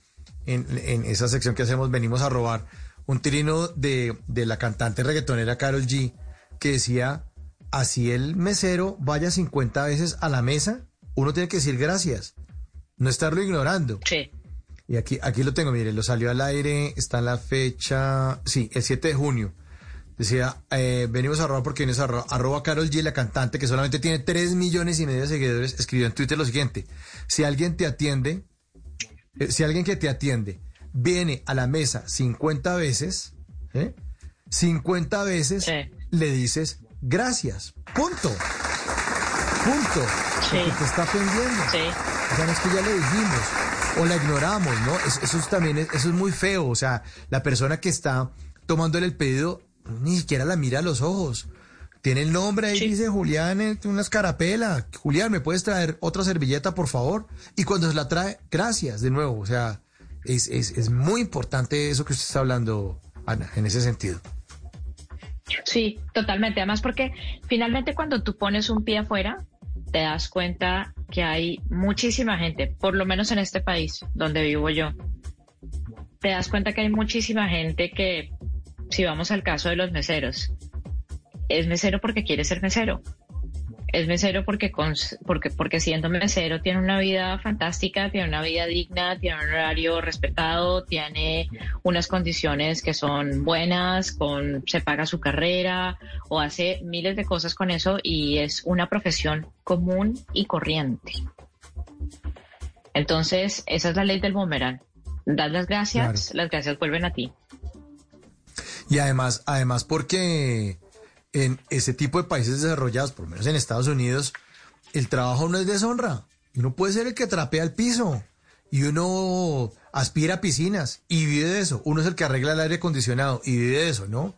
en, en esa sección que hacemos, venimos a robar, un trino de, de la cantante reggaetonera Carol G que decía, así el mesero vaya 50 veces a la mesa, uno tiene que decir gracias, no estarlo ignorando. Sí. Y aquí, aquí lo tengo, mire, lo salió al aire, está en la fecha, sí, el 7 de junio. Decía, eh, venimos a robar porque vienes a robar. Arroba Carol G, la cantante, que solamente tiene 3 millones y medio de seguidores, escribió en Twitter lo siguiente. Si alguien te atiende, eh, si alguien que te atiende viene a la mesa 50 veces, ¿eh? 50 veces le dices gracias. Punto. Punto. Porque te está atendiendo. O sea, no es que ya le dijimos. O la ignoramos, ¿no? Es- Eso, es también es, eso es muy feo. O sea, la persona que está tomándole el pedido ni siquiera la mira a los ojos. Tiene el nombre ahí, dice Julián, eh, una escarapela. Julián, ¿me puedes traer otra servilleta, por favor? Y cuando se la trae, gracias de nuevo. O sea, es, es, es muy importante eso que usted está hablando, Ana, en ese sentido. Sí, totalmente. Además, porque finalmente cuando tú pones un pie afuera, te das cuenta que hay muchísima gente, por lo menos en este país donde vivo yo, te das cuenta que hay muchísima gente que, si vamos al caso de los meseros, es mesero porque quiere ser mesero. Es mesero porque, porque, porque siendo mesero tiene una vida fantástica, tiene una vida digna, tiene un horario respetado, tiene unas condiciones que son buenas, con, se paga su carrera o hace miles de cosas con eso y es una profesión común y corriente. Entonces, esa es la ley del boomerang. Das las gracias, las gracias vuelven a ti. Y además, además porque en ese tipo de países desarrollados, por lo menos en Estados Unidos, el trabajo no es deshonra. Uno puede ser el que trapea el piso y uno aspira a piscinas y vive de eso. Uno es el que arregla el aire acondicionado y vive de eso, ¿no?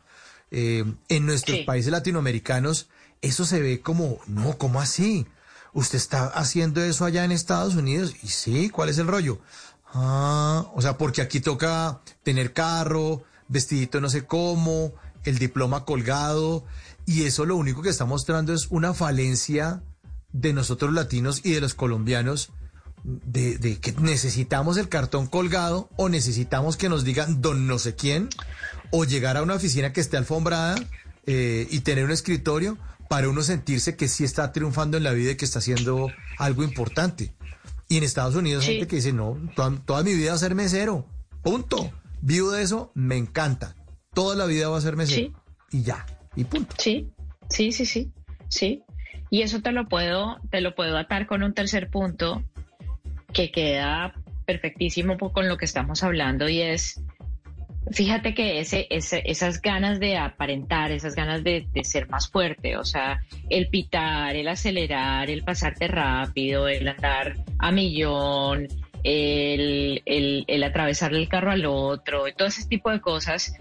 Eh, en nuestros países latinoamericanos eso se ve como, no, ¿cómo así? Usted está haciendo eso allá en Estados Unidos y sí, ¿cuál es el rollo? Ah, o sea, porque aquí toca tener carro, vestidito no sé cómo, el diploma colgado, y eso lo único que está mostrando es una falencia de nosotros latinos y de los colombianos, de, de que necesitamos el cartón colgado o necesitamos que nos digan don no sé quién, o llegar a una oficina que esté alfombrada eh, y tener un escritorio para uno sentirse que sí está triunfando en la vida y que está haciendo algo importante. Y en Estados Unidos hay gente que dice, no, toda, toda mi vida va a ser mesero. Punto. Vivo de eso, me encanta. Toda la vida va a ser mesero. Y ya. Y punto. Sí, sí, sí, sí, sí. Y eso te lo puedo, te lo puedo atar con un tercer punto que queda perfectísimo con lo que estamos hablando y es, fíjate que ese, ese- esas ganas de aparentar, esas ganas de, de ser más fuerte, o sea, el pitar, el acelerar, el pasarte rápido, el andar a millón, el, el, el atravesarle el carro al otro, y todo ese tipo de cosas,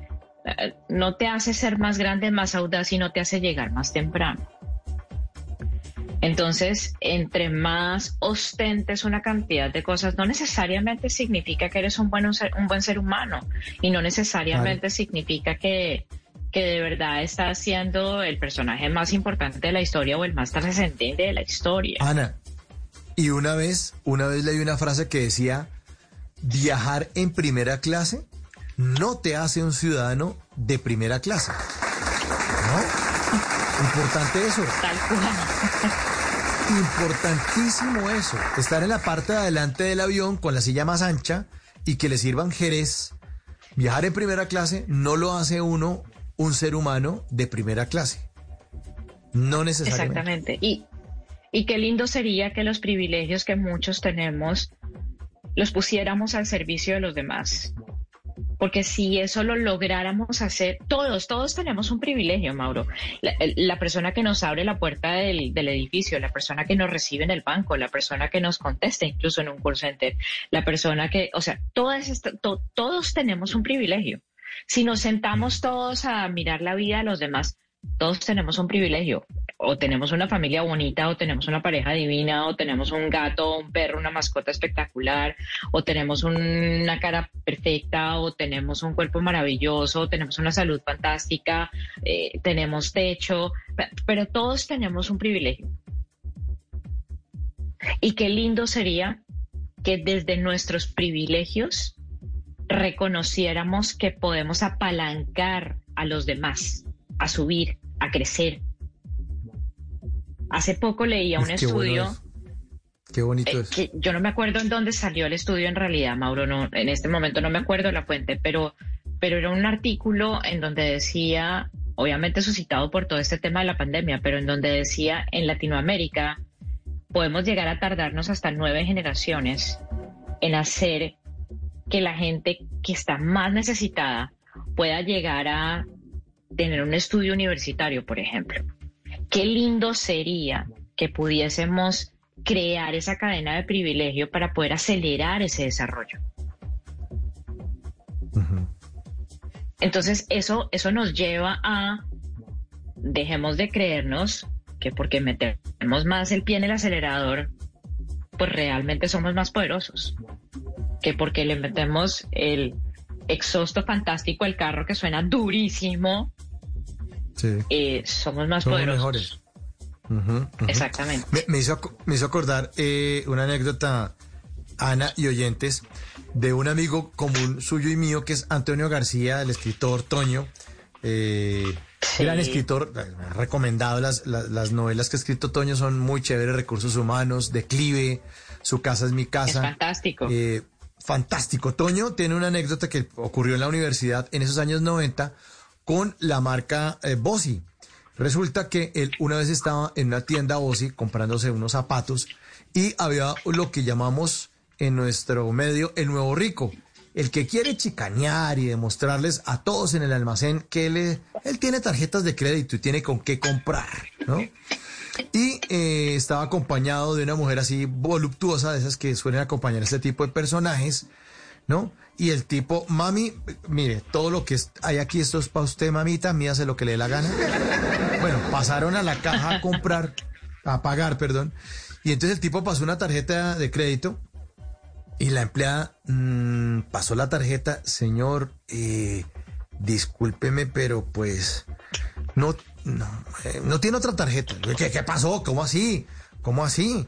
eh, no te hace ser más grande, más audaz y no te hace llegar más temprano. Entonces, entre más ostentes una cantidad de cosas, no necesariamente significa que eres un buen, ser- un buen ser humano y no necesariamente significa que, que de verdad estás siendo el personaje más importante de la historia o el más trascendente de la historia. Ana, y una vez, una vez leí una frase que decía, viajar en primera clase no te hace un ciudadano de primera clase. ¿No? Importante eso. Tal cual. Importantísimo eso. Estar en la parte de adelante del avión con la silla más ancha y que le sirvan jerez. Viajar en primera clase no lo hace uno un ser humano de primera clase. No necesariamente. Exactamente. Y, y qué lindo sería que los privilegios que muchos tenemos los pusiéramos al servicio de los demás. Porque si eso lo lográramos hacer, todos, todos tenemos un privilegio, Mauro. La, persona que nos abre la puerta del, edificio, la persona que nos recibe en el banco, la persona que nos contesta incluso en un call center, la persona que, o sea, todas todos tenemos un privilegio. Si nos sentamos todos a mirar la vida de los demás, todos tenemos un privilegio. O tenemos una familia bonita, o tenemos una pareja divina, o tenemos un gato, un perro, una mascota espectacular, o tenemos un- una cara perfecta, o tenemos un cuerpo maravilloso, o tenemos una salud fantástica, eh, tenemos techo, pe- pero todos tenemos un privilegio. Y qué lindo sería que desde nuestros privilegios reconociéramos que podemos apalancar a los demás a subir, a crecer. Hace poco leía un bueno estudio es. Qué bonito eh, es. que yo no me acuerdo en dónde salió el estudio en realidad, Mauro, no, en este momento no me acuerdo la fuente, pero, pero era un artículo en donde decía, obviamente suscitado por todo este tema de la pandemia, pero en donde decía en Latinoamérica podemos llegar a tardarnos hasta nueve generaciones en hacer que la gente que está más necesitada pueda llegar a tener un estudio universitario, por ejemplo. Qué lindo sería que pudiésemos crear esa cadena de privilegio para poder acelerar ese desarrollo. Entonces, eso, eso nos lleva a dejemos de creernos que porque metemos más el pie en el acelerador, pues realmente somos más poderosos. Que porque le metemos el exhausto fantástico al carro que suena durísimo, Sí. eh, somos más Somos poderosos. mejores. Exactamente. Me, me hizo, me hizo acordar eh, una anécdota, Ana y oyentes, de un amigo común suyo y mío, que es Antonio García, el escritor Toño. Eh, Gran escritor, recomendado las, las, las novelas que ha escrito Toño, son muy chéveres, Recursos Humanos, Declive, Su casa es mi Es casa. fantástico. Eh, fantástico. Toño tiene una anécdota que ocurrió en la universidad en esos años 90 con la marca eh, Bossi. Resulta que él una vez estaba en una tienda Bossi comprándose unos zapatos y había lo que llamamos en nuestro medio el nuevo rico. El que quiere chicanear y demostrarles a todos en el almacén que él, él tiene tarjetas de crédito y tiene con qué comprar, ¿no? Y eh, estaba acompañado de una mujer así voluptuosa, de esas que suelen acompañar a este tipo de personajes, ¿no? Y el tipo, mami, mire, todo lo que hay aquí, esto es para usted, mamita, mí hace lo que le dé la gana. Bueno, pasaron a la caja a comprar, a pagar, perdón. Y entonces el tipo pasó una tarjeta de crédito y la empleada mm, pasó la tarjeta, señor, eh, discúlpeme, pero pues no, no, no tiene otra tarjeta. ¿Qué, pasó? ¿Cómo así? ¿Cómo así?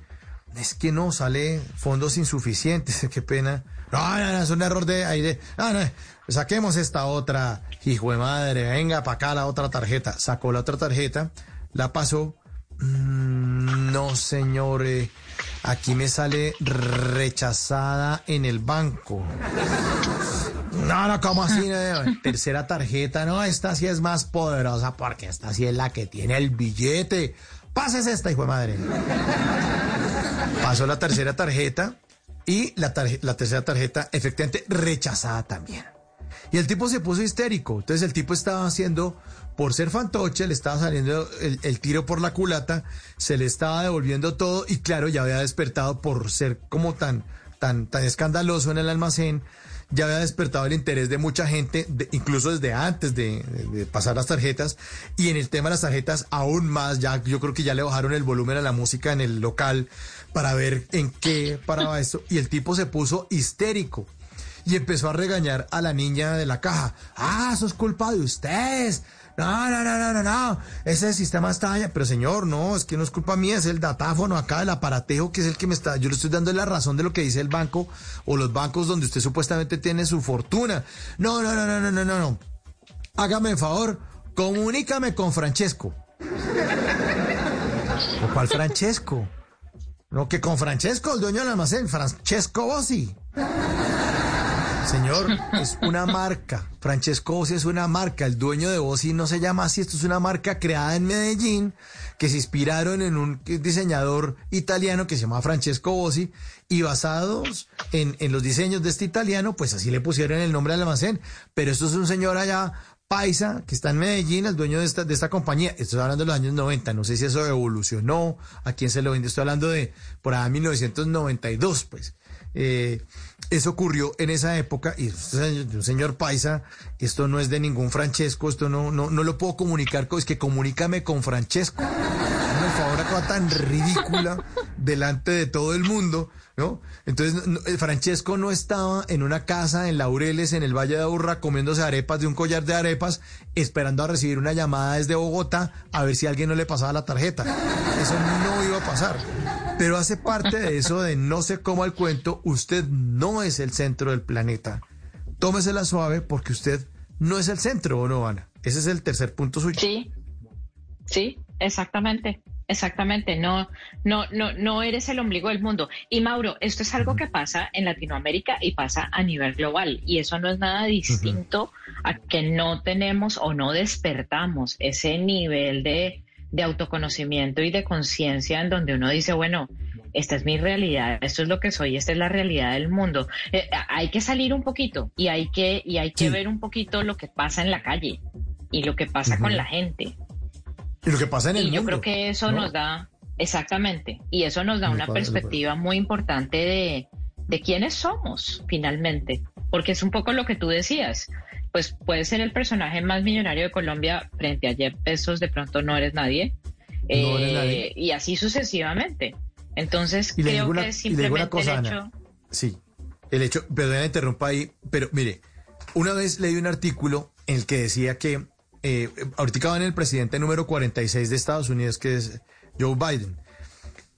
Es que no, sale fondos insuficientes, qué pena. No, no, no, es un error de de. No, saquemos esta otra, hijo de madre, venga para acá la otra tarjeta. Sacó la otra tarjeta, la pasó. Mm, no, señor, eh, aquí me sale rechazada en el banco. No, no, ¿cómo así? Tercera tarjeta, no, esta sí es más poderosa porque esta sí es la que tiene el billete. Pases esta, hijo de madre. Pasó la tercera tarjeta y la tercera tarjeta efectivamente rechazada también. Y el tipo se puso histérico. Entonces el tipo estaba haciendo, por ser fantoche, le estaba saliendo el, el tiro por la culata, se le estaba devolviendo todo y claro, ya había despertado por ser como tan, tan, tan escandaloso en el almacén. Ya había despertado el interés de mucha gente, incluso desde antes de, de- de pasar las tarjetas. Y en el tema de las tarjetas, aún más, ya yo creo que ya le bajaron el volumen a la música en el local para ver en qué paraba esto. Y el tipo se puso histérico y empezó a regañar a la niña de la caja. Ah, eso es culpa de ustedes. No, no, no, no, no, no. Ese sistema está dañado. Pero señor, no, es que no es culpa mía, es el datáfono acá, el aparatejo que es el que me está. Yo le estoy dando la razón de lo que dice el banco o los bancos donde usted supuestamente tiene su fortuna. No, no, no, no, no, no, no, no. Hágame el favor, comunícame con Francesco. ¿O cuál Francesco? No, que con Francesco, el dueño del almacén, Francesco Bossi. Señor, es una marca. Francesco Bossi es una marca. El dueño de Bossi no se llama así. Esto es una marca creada en Medellín que se inspiraron en un diseñador italiano que se llama Francesco Bossi y basados en, en los diseños de este italiano, pues así le pusieron el nombre al almacén. Pero esto es un señor allá paisa que está en Medellín, el dueño de esta, de esta compañía. Estoy hablando de los años 90. No sé si eso evolucionó, a quién se lo vende. Estoy hablando de por allá 1992, pues. Eh, eso ocurrió en esa época y señor paisa, esto no es de ningún Francesco, esto no, no, no lo puedo comunicar, es que comunícame con Francesco. El favor, acá tan ridícula delante de todo el mundo, ¿no? Entonces, no- Francesco no estaba en una casa en Laureles, en el Valle de Aburra, comiéndose arepas de un collar de arepas, esperando a recibir una llamada desde Bogotá a ver si alguien no le pasaba la tarjeta. Eso no iba a pasar. Pero hace parte de eso de no sé cómo al cuento, usted no es el centro del planeta. tómesela suave porque usted no es el centro, ¿o no, Ana? Ese es el tercer punto suyo. Sí, sí, exactamente. Exactamente, no, no, no, no eres el ombligo del mundo. Y Mauro, esto es algo que pasa en Latinoamérica y pasa a nivel global. Y eso no es nada distinto a que no tenemos o no despertamos ese nivel de, de autoconocimiento y de conciencia en donde uno dice, bueno, esta es mi realidad, esto es lo que soy, esta es la realidad del mundo. Eh, hay que salir un poquito y hay que, y hay que ver un poquito lo que pasa en la calle y lo que pasa con la gente. Y lo que pasa en el y yo mundo, creo que eso ¿no? nos da, exactamente, y eso nos da una perspectiva muy importante de, de quiénes somos finalmente, porque es un poco lo que tú decías. Pues puedes ser el personaje más millonario de Colombia frente a Jeff Bezos, de pronto no eres nadie, No eres eh, nadie. y así sucesivamente. Entonces creo digo una- que simplemente cosa, el Ana. hecho. Sí, el hecho, perdón, interrumpa ahí, pero mire, una vez leí un artículo en el que decía que eh, ahorita va en el presidente número 46 de Estados Unidos, que es Joe Biden,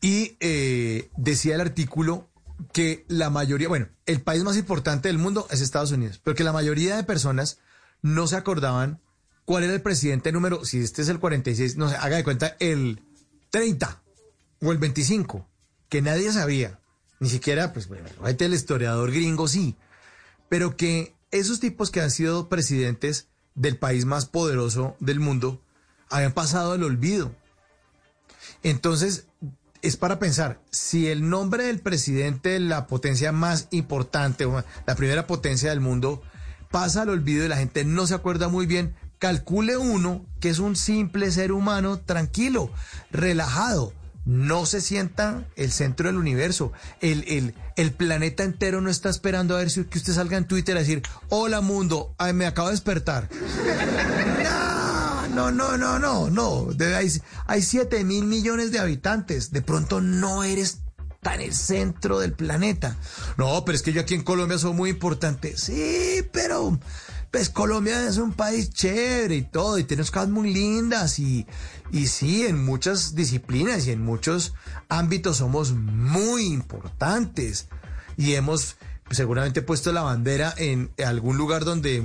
y eh, decía el artículo que la mayoría, bueno, el país más importante del mundo es Estados Unidos, pero que la mayoría de personas no se acordaban cuál era el presidente número, si este es el 46, no sé, haga de cuenta el 30 o el 25, que nadie sabía, ni siquiera, pues, bueno, el historiador gringo sí, pero que esos tipos que han sido presidentes del país más poderoso del mundo habían pasado al olvido. Entonces, es para pensar, si el nombre del presidente de la potencia más importante, la primera potencia del mundo, pasa al olvido y la gente no se acuerda muy bien, calcule uno que es un simple ser humano tranquilo, relajado, no se sienta el centro del universo. El, el, el planeta entero no está esperando a ver si que usted salga en Twitter a decir, hola mundo, ay, me acabo de despertar. No, no, no, no, no. Hay, hay 7 mil millones de habitantes. De pronto no eres tan el centro del planeta. No, pero es que yo aquí en Colombia soy muy importante. Sí, pero pues Colombia es un país chévere y todo, y tenemos cosas muy lindas, y, y sí, en muchas disciplinas y en muchos ámbitos somos muy importantes. Y hemos seguramente puesto la bandera en algún lugar donde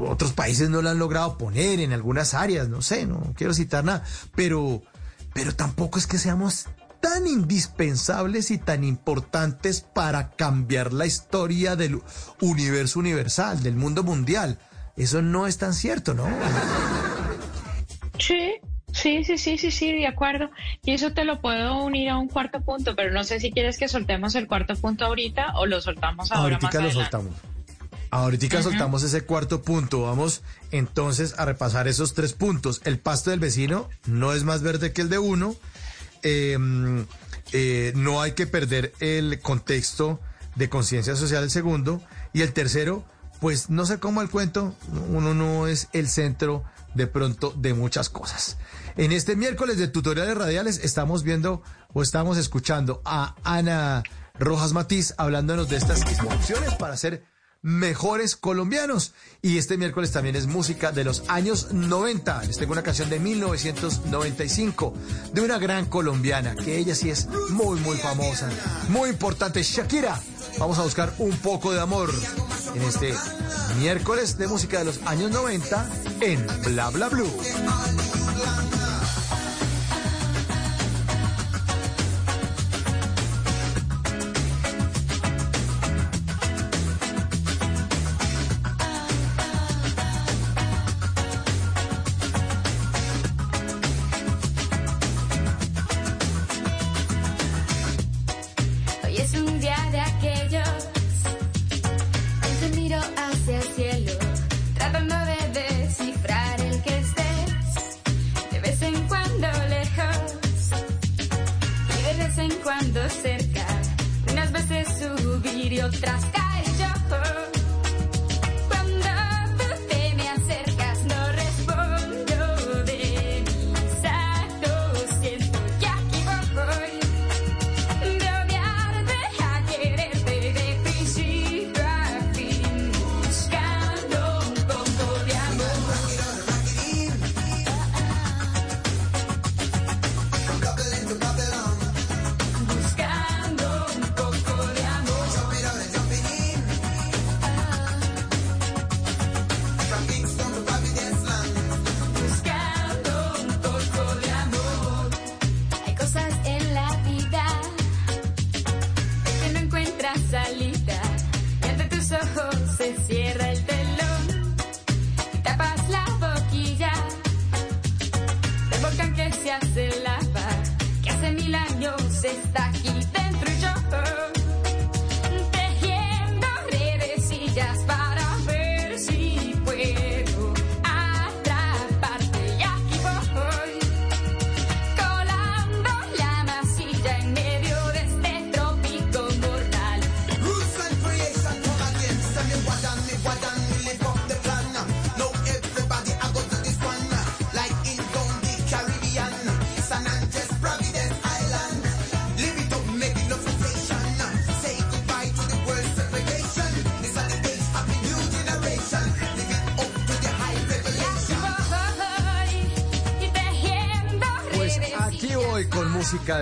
otros países no la han logrado poner en algunas áreas, no sé, no quiero citar nada, pero, pero tampoco es que seamos tan indispensables y tan importantes para cambiar la historia del universo universal, del mundo mundial. Eso no es tan cierto, ¿no? Sí, sí, sí, sí, sí, sí, de acuerdo. Y eso te lo puedo unir a un cuarto punto, pero no sé si quieres que soltemos el cuarto punto ahorita o lo soltamos ahora más Ahorita lo adelante. soltamos. Ahorita soltamos ese cuarto punto. Vamos entonces a repasar esos tres puntos. El pasto del vecino no es más verde que el de uno. Eh, eh, no hay que perder el contexto de conciencia social, el segundo. Y el tercero, pues no sé cómo el cuento, uno no es el centro de pronto de muchas cosas. En este miércoles de tutoriales radiales estamos viendo o estamos escuchando a Ana Rojas Matiz hablándonos de estas instrucciones para ser mejores colombianos. Y este miércoles también es música de los años 90. Les tengo una canción de 1995 de una gran colombiana que ella sí es muy, muy famosa, muy importante, Shakira. Vamos a buscar un poco de amor en este miércoles de música de los años 90 en Bla Bla Blue.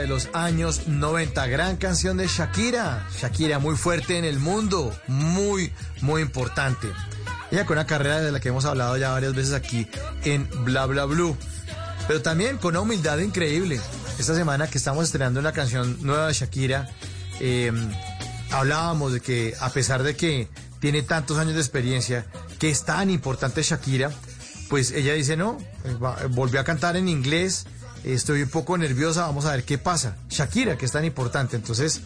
Los años 90. Gran canción de Shakira. Shakira muy fuerte en el mundo. Muy, muy importante. Ella con una carrera de la que hemos hablado ya varias veces aquí en Bla Bla Blue. Pero también con una humildad increíble. Esta semana que estamos estrenando una canción nueva de Shakira, eh, hablábamos de que a pesar de que tiene tantos años de experiencia, que es tan importante Shakira, pues ella dice, no, eh, va- volvió a cantar en inglés, eh, estoy un poco nerviosa, vamos a ver qué pasa. Shakira, que es tan importante, entonces,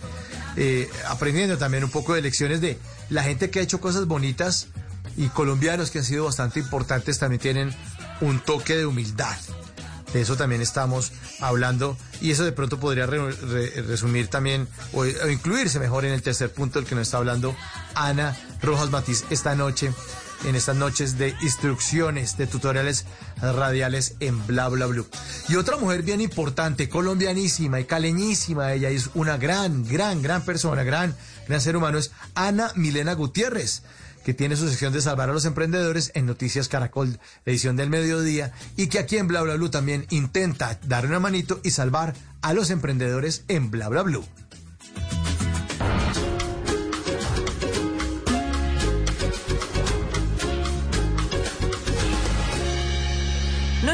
eh, aprendiendo también un poco de lecciones de la gente que ha hecho cosas bonitas y colombianos que han sido bastante importantes también tienen un toque de humildad. De eso también estamos hablando y eso de pronto podría re- re- resumir también o, o incluirse mejor en el tercer punto del que nos está hablando Ana Rojas Matiz esta noche, en estas noches de instrucciones, de tutoriales radiales en Bla Bla Blue. Y otra mujer bien importante, colombianísima y caleñísima, ella es una gran, gran, gran persona, gran, gran ser humano, es Ana Milena Gutiérrez que tiene su sección de Salvar a los Emprendedores en Noticias Caracol, edición del mediodía, y que aquí en Bla Bla Blue también intenta darle una manito y salvar a los emprendedores en Bla Bla Blue.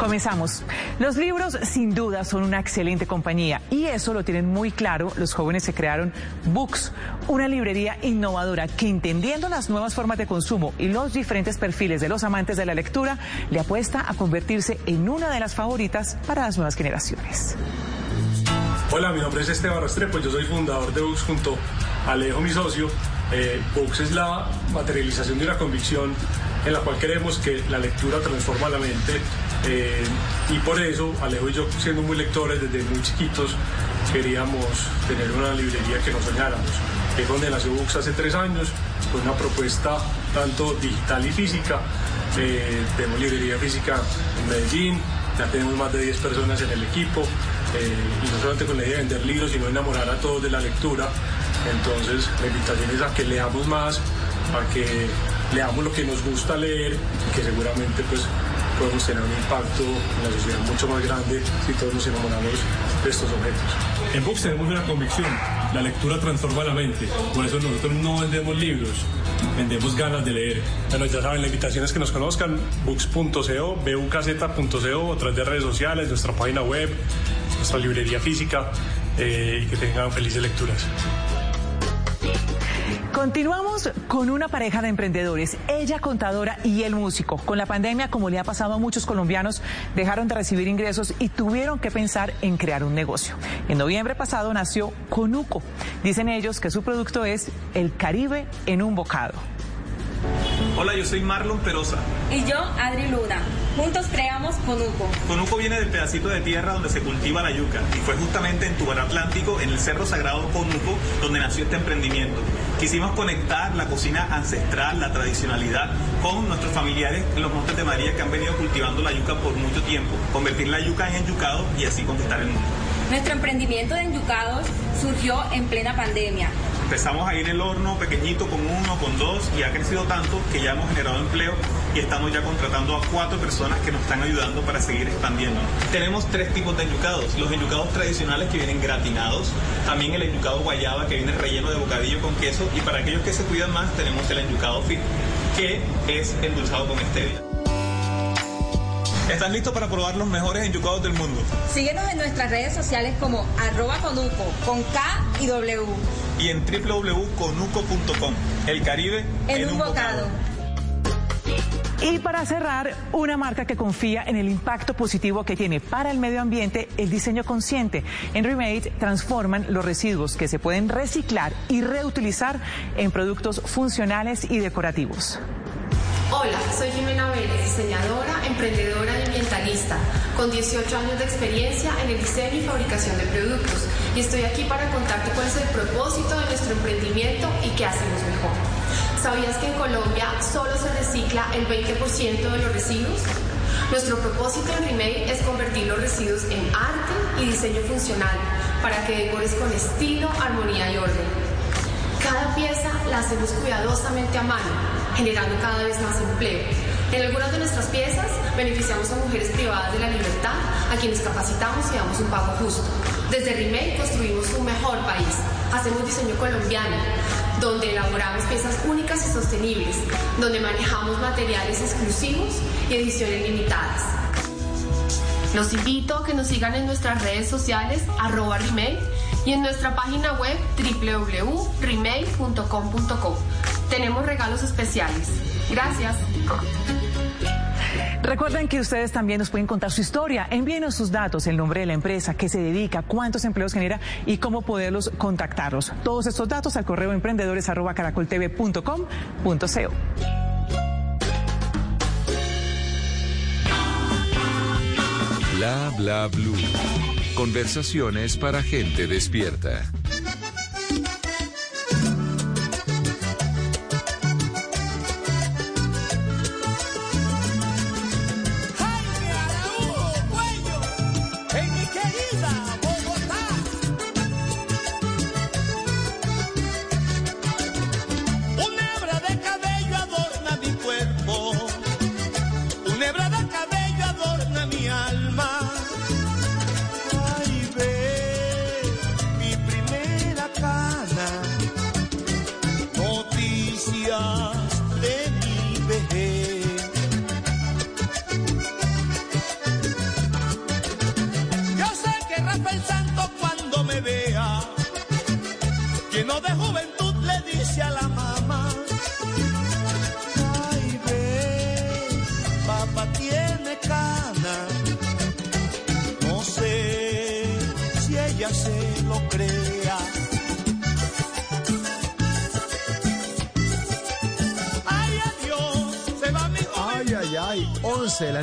Comenzamos. Los libros sin duda son una excelente compañía y eso lo tienen muy claro los jóvenes que crearon Books, una librería innovadora que entendiendo las nuevas formas de consumo y los diferentes perfiles de los amantes de la lectura, le apuesta a convertirse en una de las favoritas para las nuevas generaciones. Hola, mi nombre es Esteban Restrepo, yo soy fundador de Books junto a Alejo, mi socio. Eh, Books es la materialización de una convicción en la cual creemos que la lectura transforma la mente eh, y por eso Alejo y yo, siendo muy lectores desde muy chiquitos, queríamos tener una librería que nos soñáramos. Es donde nació Books hace tres años, con una propuesta tanto digital y física. Eh, tenemos librería física en Medellín, ya tenemos más de 10 personas en el equipo eh, y no solamente con la idea de vender libros, sino enamorar a todos de la lectura. Entonces, la invitación es a que leamos más, a que leamos lo que nos gusta leer y que seguramente pues podemos tener un impacto en la sociedad mucho más grande si todos nos enamoramos de estos objetos. En Books tenemos una convicción, la lectura transforma la mente, por eso nosotros no vendemos libros, vendemos ganas de leer. Bueno, ya saben, la invitación es que nos conozcan, books.co, bukz.co, a través de redes sociales, nuestra página web, nuestra librería física eh, y que tengan felices lecturas. Continuamos con una pareja de emprendedores, ella contadora y él músico. Con la pandemia, como le ha pasado a muchos colombianos, dejaron de recibir ingresos y tuvieron que pensar en crear un negocio. En noviembre pasado nació Conuco. Dicen ellos que su producto es el Caribe en un bocado. Hola, yo soy Marlon Perosa. Y yo, Adri Luna. Juntos creamos Conuco. Conuco viene del pedacito de tierra donde se cultiva la yuca y fue justamente en Tubar Atlántico, en el Cerro Sagrado Conuco, donde nació este emprendimiento. Quisimos conectar la cocina ancestral, la tradicionalidad, con nuestros familiares en los Montes de María que han venido cultivando la yuca por mucho tiempo, convertir la yuca en enyucado y así conquistar el mundo. Nuestro emprendimiento de enyucados surgió en plena pandemia. Empezamos ahí en el horno pequeñito con uno, con dos y ha crecido tanto que ya hemos generado empleo y estamos ya contratando a cuatro personas que nos están ayudando para seguir expandiendo. Tenemos tres tipos de enyucados. Los enyucados tradicionales que vienen gratinados, también el enyucado guayaba que viene relleno de bocadillo con queso y para aquellos que se cuidan más tenemos el enyucado fit que es endulzado con stevia. ¿Están listos para probar los mejores enyucados del mundo? Síguenos en nuestras redes sociales como arroba conuco, con K y W. Y en www.conuco.com. El Caribe En, un bocado. Y para cerrar, una marca que confía en el impacto positivo que tiene para el medio ambiente el diseño consciente. En Remade transforman los residuos que se pueden reciclar y reutilizar en productos funcionales y decorativos. Hola, soy Jimena Vélez, diseñadora, emprendedora y ambientalista, con 18 años de experiencia en el diseño y fabricación de productos. Y estoy aquí para contarte cuál es el propósito de nuestro emprendimiento y qué hacemos mejor. ¿Sabías que en Colombia solo se recicla el 20% de los residuos? Nuestro propósito en Remake es convertir los residuos en arte y diseño funcional para que decores con estilo, armonía y orden. Cada pieza la hacemos cuidadosamente a mano, generando cada vez más empleo. En algunas de nuestras piezas beneficiamos a mujeres privadas de la libertad, a quienes capacitamos y damos un pago justo. Desde Remake construimos un mejor país. Hacemos diseño colombiano, donde elaboramos piezas únicas y sostenibles, donde manejamos materiales exclusivos y ediciones limitadas. Los invito a que nos sigan en nuestras redes sociales, arroba Remake, y en nuestra página web www.remake.com.co. Tenemos regalos especiales. Gracias. Recuerden que ustedes también nos pueden contar su historia. Envíenos sus datos, el nombre de la empresa, qué se dedica, cuántos empleos genera y cómo poderlos contactarlos. Todos estos datos al correo emprendedores@caracoltv.com.co. Bla bla blue. Conversaciones para gente despierta.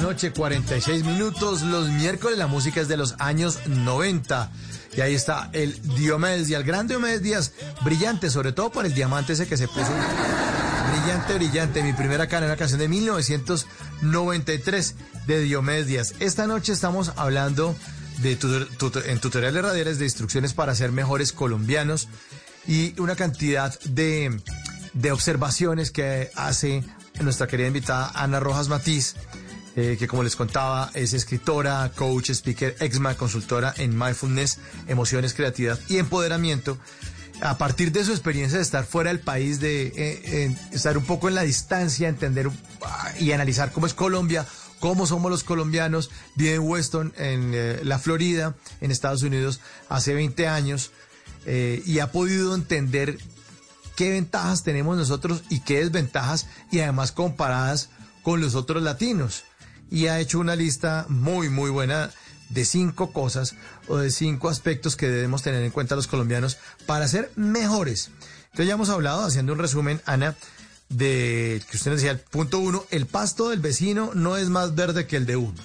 Noche, 46 minutos. Los miércoles la música es de los años 90. Y ahí está el Diomedes Díaz, el gran Diomedes Díaz, brillante, sobre todo por el diamante ese que se puso. Brillante, brillante. Mi primera cara, una canción de 1993 de Diomedes Díaz. Esta noche estamos hablando de en tutoriales radiales de instrucciones para ser mejores colombianos y una cantidad de, de observaciones que hace nuestra querida invitada Ana Rojas Matiz, eh, que como les contaba es escritora, coach, speaker, exma, consultora en mindfulness, emociones, creatividad y empoderamiento. A partir de su experiencia de estar fuera del país, de eh, estar un poco en la distancia, entender ah, y analizar cómo es Colombia, cómo somos los colombianos, vive en Weston, en eh, la Florida, en Estados Unidos, hace 20 años, y ha podido entender qué ventajas tenemos nosotros y qué desventajas, y además comparadas con los otros latinos. Y ha hecho una lista muy, muy buena de cinco cosas o de cinco aspectos que debemos tener en cuenta los colombianos para ser mejores. Entonces ya hemos hablado, haciendo un resumen, Ana, de que usted decía, el punto uno, el pasto del vecino no es más verde que el de uno.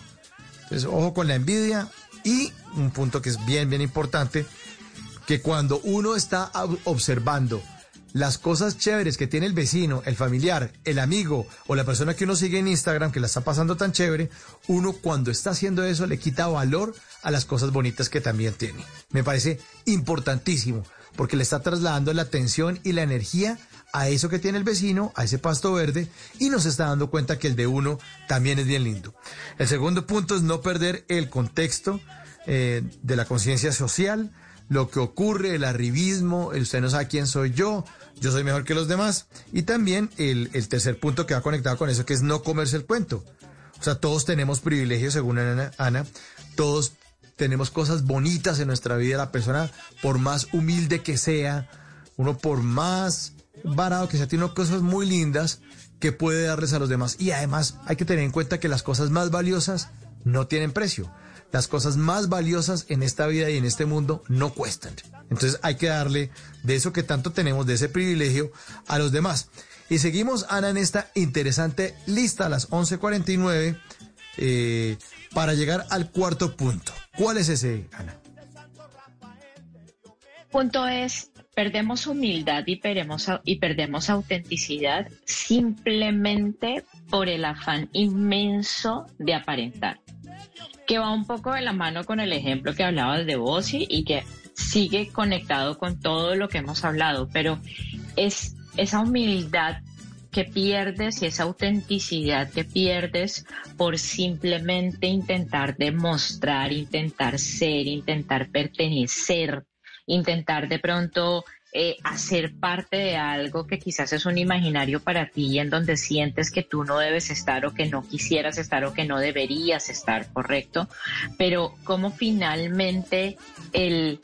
Entonces, ojo con la envidia y un punto que es bien, bien importante, que cuando uno está ob- observando las cosas chéveres que tiene el vecino, el familiar, el amigo o la persona que uno sigue en Instagram que la está pasando tan chévere, uno cuando está haciendo eso le quita valor a las cosas bonitas que también tiene. Me parece importantísimo porque le está trasladando la atención y la energía a eso que tiene el vecino, a ese pasto verde, y nos está dando cuenta que el de uno también es bien lindo. El segundo punto es no perder el contexto eh, de la conciencia social, lo que ocurre, el arribismo, el usted no sabe quién soy yo, yo soy mejor que los demás, y también el, el tercer punto que va conectado con eso, que es no comerse el cuento. O sea, todos tenemos privilegios, según Ana, Ana, todos tenemos cosas bonitas en nuestra vida, la persona, por más humilde que sea, uno por más barato que sea, tiene cosas muy lindas que puede darles a los demás. Y además hay que tener en cuenta que las cosas más valiosas no tienen precio. Las cosas más valiosas en esta vida y en este mundo no cuestan. Entonces hay que darle de eso que tanto tenemos, de ese privilegio, a los demás. Y seguimos, Ana, en esta interesante lista a las 11.49 eh, para llegar al cuarto punto. ¿Cuál es ese, Ana? Punto es, perdemos humildad y perdemos, y perdemos autenticidad simplemente por el afán inmenso de aparentar, que va un poco de la mano con el ejemplo que hablabas de Bossi y que sigue conectado con todo lo que hemos hablado, pero es esa humildad que pierdes y esa autenticidad que pierdes por simplemente intentar demostrar, intentar ser, intentar pertenecer, intentar de pronto eh, hacer parte de algo que quizás es un imaginario para ti en donde sientes que tú no debes estar o que no quisieras estar o que no deberías estar, ¿correcto? Pero como finalmente el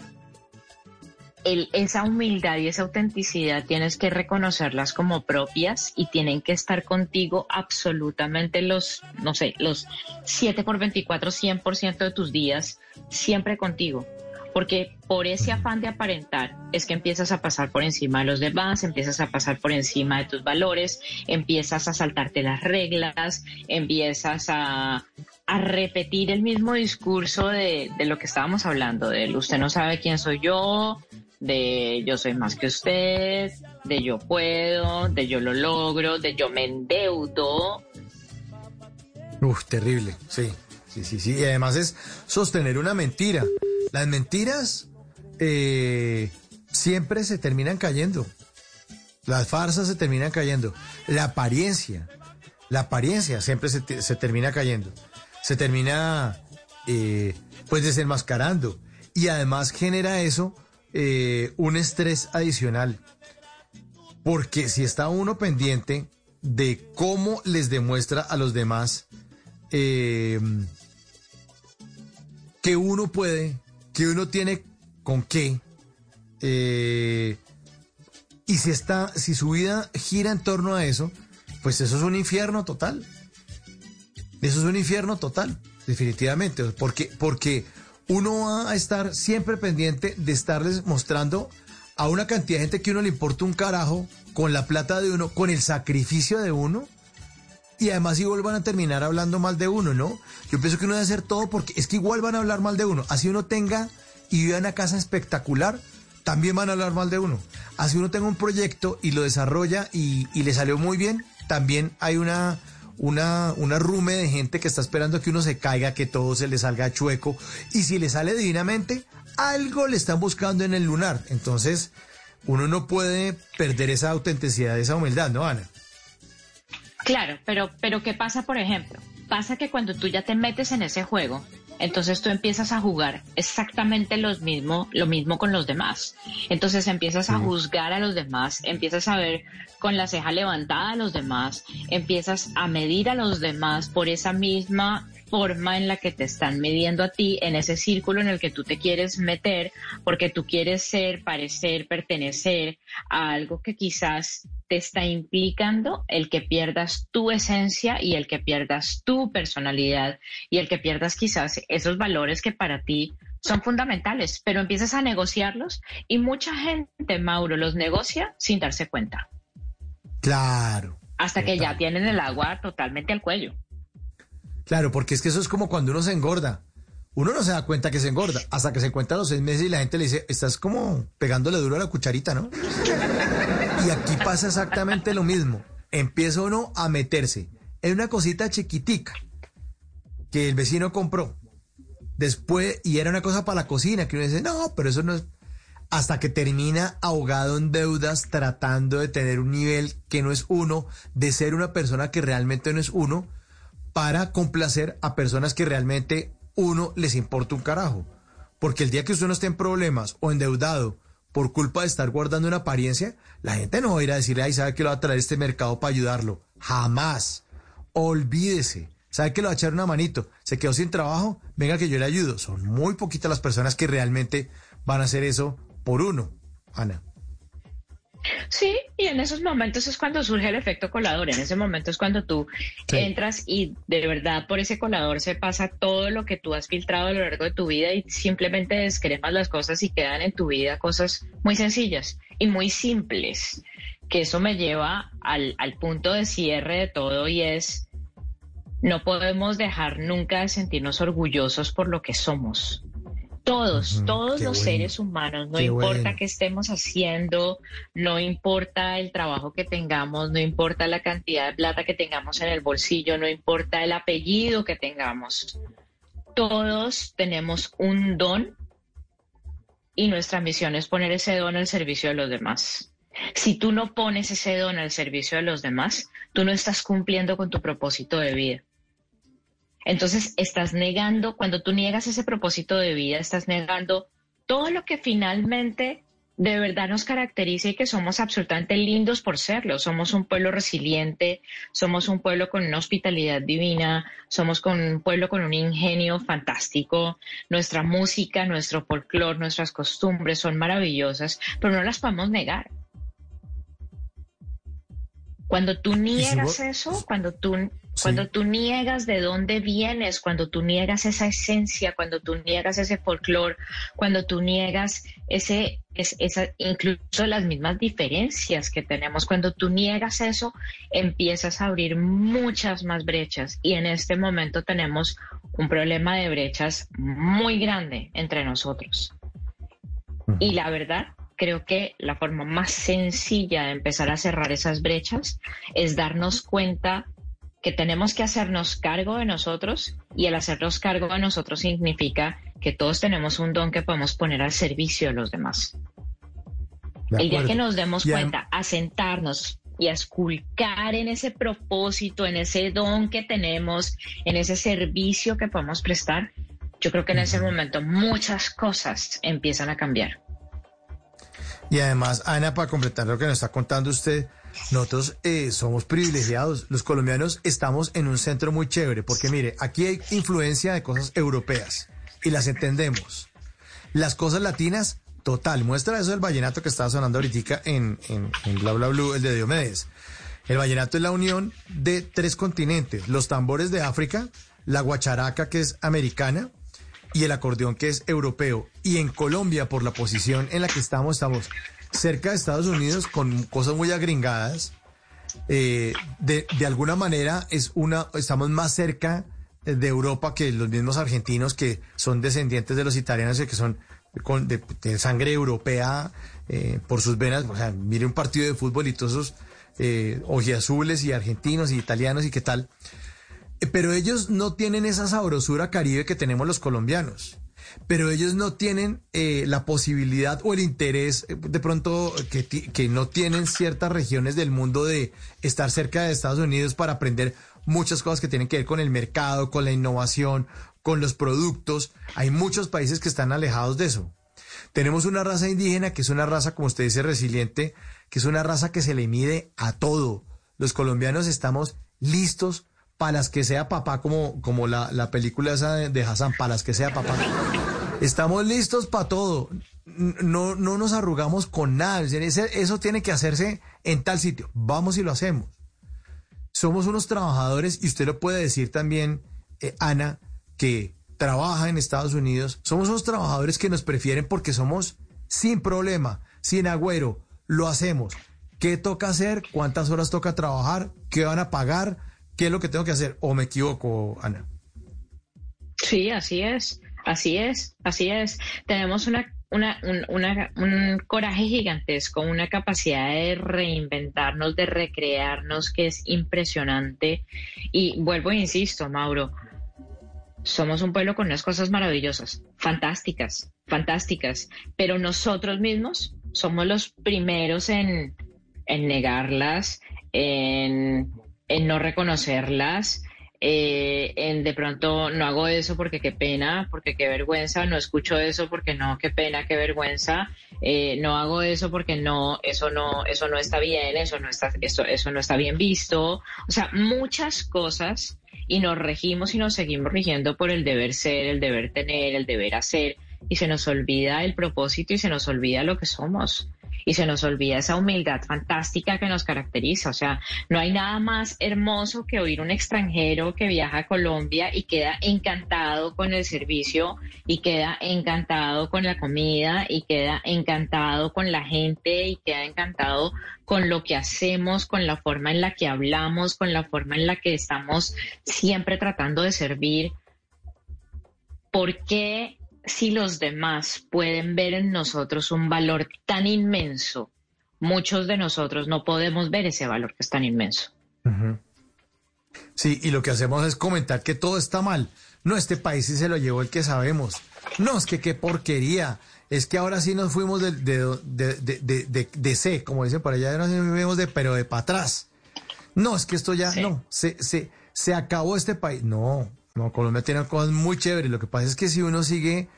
el, esa humildad y esa autenticidad tienes que reconocerlas como propias y tienen que estar contigo absolutamente los, no sé, los 7 por 24, 100% de tus días, siempre contigo. Porque por ese afán de aparentar es que empiezas a pasar por encima de los demás, empiezas a pasar por encima de tus valores, empiezas a saltarte las reglas, empiezas a, a repetir el mismo discurso de, de lo que estábamos hablando, del usted no sabe quién soy yo, de yo soy más que usted, de yo puedo, de yo lo logro, de yo me endeudo. Uf, terrible, sí, sí, sí, sí. Y además es sostener una mentira. Las mentiras eh, siempre se terminan cayendo. Las farsas se terminan cayendo. La apariencia, la apariencia siempre se, te- se termina cayendo. Se termina, eh, pues, desenmascarando. Y además genera eso eh, un estrés adicional. Porque si está uno pendiente de cómo les demuestra a los demás eh, que uno puede, que uno tiene con qué, eh, y si está, si su vida gira en torno a eso, pues eso es un infierno total. Eso es un infierno total, definitivamente, porque, porque uno va a estar siempre pendiente de estarles mostrando a una cantidad de gente que uno le importa un carajo con la plata de uno, con el sacrificio de uno, y además igual van a terminar hablando mal de uno, ¿no? Yo pienso que uno debe hacer todo porque es que igual van a hablar mal de uno. Así uno tenga y viva una casa espectacular, también van a hablar mal de uno. Así uno tenga un proyecto y lo desarrolla y, y le salió muy bien, también hay una, una, una rume de gente que está esperando que uno se caiga, que todo se le salga chueco. Y si le sale divinamente, algo le están buscando en el lunar. Entonces, uno no puede perder esa autenticidad, esa humildad, ¿no, Ana? Claro, pero, pero ¿qué pasa, por ejemplo? Pasa que cuando tú ya te metes en ese juego, entonces tú empiezas a jugar exactamente los mismo, lo mismo con los demás. Entonces empiezas a juzgar a los demás, empiezas a ver con la ceja levantada a los demás, empiezas a medir a los demás por esa misma forma en la que te están midiendo a ti, en ese círculo en el que tú te quieres meter, porque tú quieres ser, parecer, pertenecer a algo que quizás te está implicando el que pierdas tu esencia y el que pierdas tu personalidad y el que pierdas quizás esos valores que para ti son fundamentales, pero empiezas a negociarlos y mucha gente, Mauro, los negocia sin darse cuenta, Claro. hasta que ya tienen el agua totalmente al cuello. Claro, porque es que eso es como cuando uno se engorda. Uno no se da cuenta que se engorda hasta que se encuentra a los seis meses y la gente le dice, estás como pegándole duro a la cucharita, ¿no? Y aquí pasa exactamente lo mismo. Empieza uno a meterse en una cosita chiquitica que el vecino compró. Después, y era una cosa para la cocina, que uno dice, no, pero eso no es... hasta que termina ahogado en deudas tratando de tener un nivel que no es uno, de ser una persona que realmente no es uno, para complacer a personas que realmente uno les importa un carajo. Porque el día que usted no esté en problemas o endeudado por culpa de estar guardando una apariencia, la gente no va a ir a decirle, ay, sabe que lo va a traer este mercado para ayudarlo. Jamás. Olvídese. ¿Sabe que lo va a echar una manito? Se quedó sin trabajo, venga que yo le ayudo. Son muy poquitas las personas que realmente van a hacer eso por uno. Ana. Sí, y en esos momentos es cuando surge el efecto colador. En ese momento es cuando tú entras y de verdad por ese colador se pasa todo lo que tú has filtrado a lo largo de tu vida y simplemente descremas las cosas y quedan en tu vida cosas muy sencillas y muy simples. Que eso me lleva al, al punto de cierre de todo y es, no podemos dejar nunca de sentirnos orgullosos por lo que somos. Todos, todos los bueno, seres humanos, no importa bueno. qué estemos haciendo, no importa el trabajo que tengamos, no importa la cantidad de plata que tengamos en el bolsillo, no importa el apellido que tengamos. Todos tenemos un don y nuestra misión es poner ese don al servicio de los demás. Si tú no pones ese don al servicio de los demás, tú no estás cumpliendo con tu propósito de vida. Entonces estás negando, cuando tú niegas ese propósito de vida, estás negando todo lo que finalmente de verdad nos caracteriza y que somos absolutamente lindos por serlo. Somos un pueblo resiliente, somos un pueblo con una hospitalidad divina, somos con un pueblo con un ingenio fantástico. Nuestra música, nuestro folclore, nuestras costumbres son maravillosas, pero no las podemos negar. Cuando tú niegas eso, cuando tú, cuando tú niegas de dónde vienes, cuando tú niegas esa esencia, cuando tú niegas ese folclore, cuando tú niegas ese, es- esa, incluso las mismas diferencias que tenemos, cuando tú niegas eso, empiezas a abrir muchas más brechas. Y en este momento tenemos un problema de brechas muy grande entre nosotros. Y la verdad, creo que la forma más sencilla de empezar a cerrar esas brechas es darnos cuenta que tenemos que hacernos cargo de nosotros y el hacernos cargo de nosotros significa que todos tenemos un don que podemos poner al servicio de los demás. De El día que nos demos cuenta, a sentarnos y a esculcar en ese propósito, en ese don que tenemos, en ese servicio que podemos prestar, yo creo que en ese momento muchas cosas empiezan a cambiar. Y además, Ana, para completar lo que nos está contando usted, nosotros eh, somos privilegiados. Los colombianos estamos en un centro muy chévere, porque mire, aquí hay influencia de cosas europeas y las entendemos. Las cosas latinas, total. Muestra eso del vallenato que estaba sonando ahorita en, en, en Bla Bla Blue, el de Diomedes. El vallenato es la unión de tres continentes: los tambores de África, la guacharaca, que es americana, y el acordeón que es europeo. Y en Colombia, por la posición en la que estamos, estamos cerca de Estados Unidos con cosas muy agringadas. Eh, de, de alguna manera es una, estamos más cerca de Europa que los mismos argentinos que son descendientes de los italianos y que son con, de, sangre europea eh, por sus venas. O sea, mire un partido de fútbol y todos esos eh, ojiazules y argentinos y italianos y qué tal. Pero ellos no tienen esa sabrosura caribe que tenemos los colombianos. Pero ellos no tienen eh, la posibilidad o el interés, eh, de pronto, que, que no tienen ciertas regiones del mundo de estar cerca de Estados Unidos para aprender muchas cosas que tienen que ver con el mercado, con la innovación, con los productos. Hay muchos países que están alejados de eso. Tenemos una raza indígena que es una raza, como usted dice, resiliente, que es una raza que se le mide a todo. Los colombianos estamos listos para las que sea papá, como, como la, la película esa de, de Hassan, para las que sea papá. Estamos listos para todo. No, no nos arrugamos con nada. Eso tiene que hacerse en tal sitio. Vamos y lo hacemos. Somos unos trabajadores, y usted lo puede decir también, eh, Ana, que trabaja en Estados Unidos. Somos unos trabajadores que nos prefieren porque somos sin problema, sin agüero. Lo hacemos. ¿Qué toca hacer? ¿Cuántas horas toca trabajar? ¿Qué van a pagar? ¿Qué es lo que tengo que hacer? ¿O me equivoco, Ana? Sí, así es, así es, así es. Tenemos un coraje gigantesco, una capacidad de reinventarnos, de recrearnos que es impresionante. Y vuelvo e insisto, Mauro, somos un pueblo con unas cosas maravillosas, fantásticas, fantásticas, pero nosotros mismos somos los primeros en, en negarlas, en, en no reconocerlas, eh, en de pronto no hago eso porque qué pena, porque qué vergüenza, no escucho eso porque no, qué pena, qué vergüenza, eh, no hago eso porque no, eso no, eso no está bien, eso no está, eso, eso no está bien visto, o sea, muchas cosas y nos regimos y nos seguimos rigiendo por el deber ser, el deber tener, el deber hacer y se nos olvida el propósito y se nos olvida lo que somos y se nos olvida esa humildad fantástica que nos caracteriza. O sea, no hay nada más hermoso que oír un extranjero que viaja a Colombia y queda encantado con el servicio y queda encantado con la comida y queda encantado con la gente y queda encantado con lo que hacemos, con la forma en la que hablamos, con la forma en la que estamos siempre tratando de servir. ¿Por qué si los demás pueden ver en nosotros un valor tan inmenso, muchos de nosotros no podemos ver ese valor que es tan inmenso. Sí, y lo que hacemos es comentar que todo está mal. No, este país sí se lo llevó el que sabemos. No, es que qué porquería. Es que ahora sí nos fuimos de, de, de, de, de, de- de C, como dicen por allá, ahora sí nos fuimos de, pero de para atrás. No, es que esto ya, no, se, se, se acabó este país. No, no, Colombia tiene cosas muy chéveres. Lo que pasa es que si uno sigue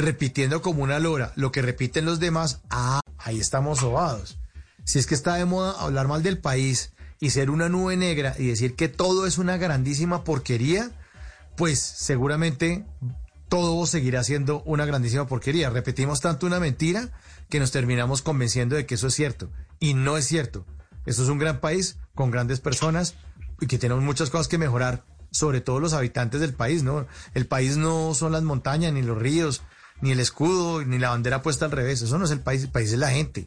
repitiendo como una lora lo que repiten los demás, ah, ahí estamos sobados. Si es que está de moda hablar mal del país y ser una nube negra y decir que todo es una grandísima porquería, pues seguramente todo seguirá siendo una grandísima porquería. Repetimos tanto una mentira que nos terminamos convenciendo de que eso es cierto. Y no es cierto. Esto es un gran país con grandes personas y que tenemos muchas cosas que mejorar, sobre todo los habitantes del país, ¿no? El país no son las montañas, ni los ríos, ni el escudo, ni la bandera puesta al revés. Eso no es el país, el país es la gente.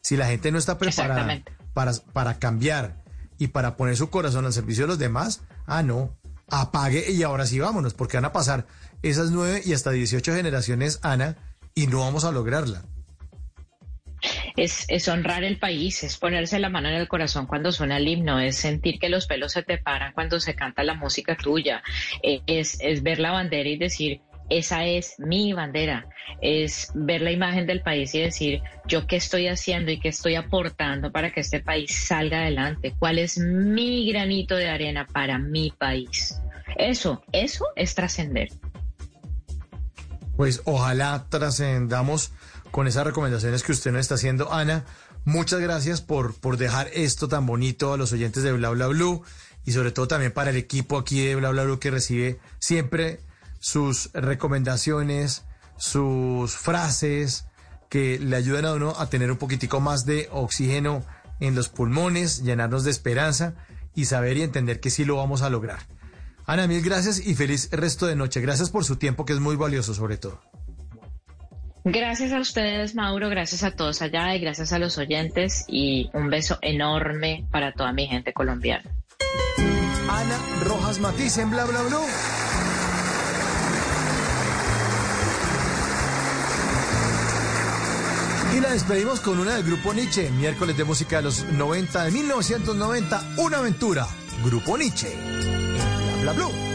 Si la gente no está preparada para, para cambiar y para poner su corazón al servicio de los demás, ah, no, apague y ahora sí vámonos, porque van a pasar esas nueve y hasta 18 generaciones, Ana, y no vamos a lograrla. Es, es honrar el país, es ponerse la mano en el corazón cuando suena el himno, es sentir que los pelos se te paran cuando se canta la música tuya, es, es ver la bandera y decir, esa es mi bandera, es ver la imagen del país y decir, yo qué estoy haciendo y qué estoy aportando para que este país salga adelante, cuál es mi granito de arena para mi país. Eso, eso es trascender. Pues ojalá trascendamos con esas recomendaciones que usted nos está haciendo, Ana. Muchas gracias por, por dejar esto tan bonito a los oyentes de Bla Bla Blue y sobre todo también para el equipo aquí de Bla Bla Blue que recibe siempre sus recomendaciones, sus frases que le ayudan a uno a tener un poquitico más de oxígeno en los pulmones, llenarnos de esperanza y saber y entender que sí lo vamos a lograr. Ana, mil gracias y feliz resto de noche. Gracias por su tiempo que es muy valioso sobre todo. Gracias a ustedes, Mauro, gracias a todos allá y gracias a los oyentes y un beso enorme para toda mi gente colombiana. Ana Rojas Matiz en Bla Bla Blue. Y la despedimos con una del grupo Nietzsche, miércoles de música de los 90, de 1990, una aventura. Grupo Nietzsche. En Bla Bla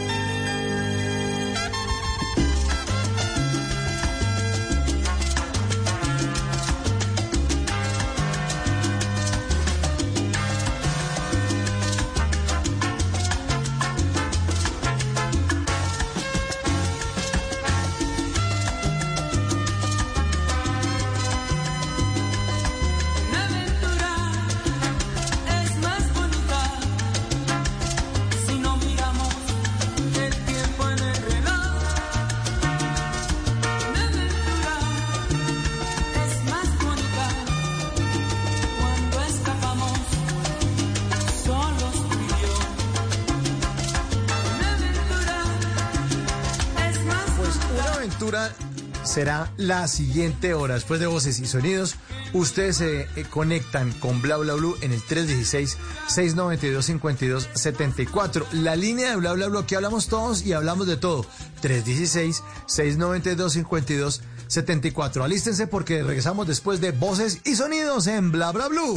será la siguiente hora. Después de voces y sonidos, ustedes se eh, conectan con Bla Bla Blue en el 316-692-5274. La línea de Bla Bla Blue, aquí hablamos todos y hablamos de todo. 316-692-5274. Alístense porque regresamos después de voces y sonidos en Bla Bla Blue.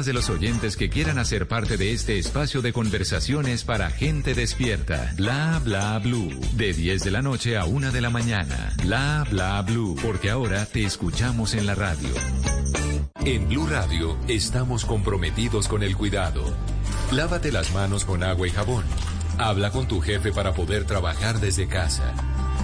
de los oyentes que quieran hacer parte de este espacio de conversaciones para gente despierta. Bla bla blue. De 10 de la noche a 1 de la mañana. Bla bla blue. Porque ahora te escuchamos en la radio. En Blue Radio estamos comprometidos con el cuidado. Lávate las manos con agua y jabón. Habla con tu jefe para poder trabajar desde casa.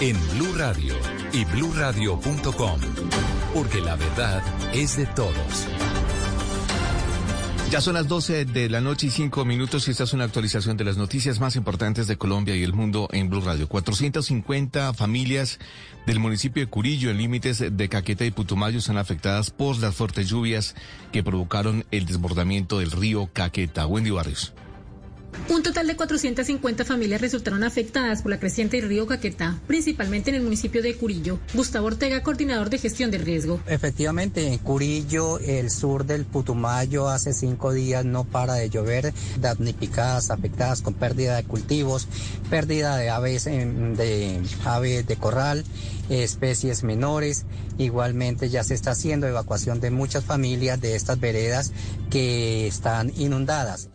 en Blue Radio y bluradio.com. Porque la verdad es de todos. Ya son las 12 de la noche y 5 minutos y esta es una actualización de las noticias más importantes de Colombia y el mundo en Blue Radio. 450 familias del municipio de Curillo en límites de Caqueta y Putumayo están afectadas por las fuertes lluvias que provocaron el desbordamiento del río Caqueta. Wendy Barrios. Un total de 450 familias resultaron afectadas por la creciente del río Caquetá, principalmente en el municipio de Curillo. Gustavo Ortega, coordinador de gestión del riesgo. Efectivamente, en Curillo, el sur del Putumayo, hace cinco días no para de llover, damnificadas, afectadas con pérdida de cultivos, pérdida de aves de, aves de corral, especies menores. Igualmente ya se está haciendo evacuación de muchas familias de estas veredas que están inundadas.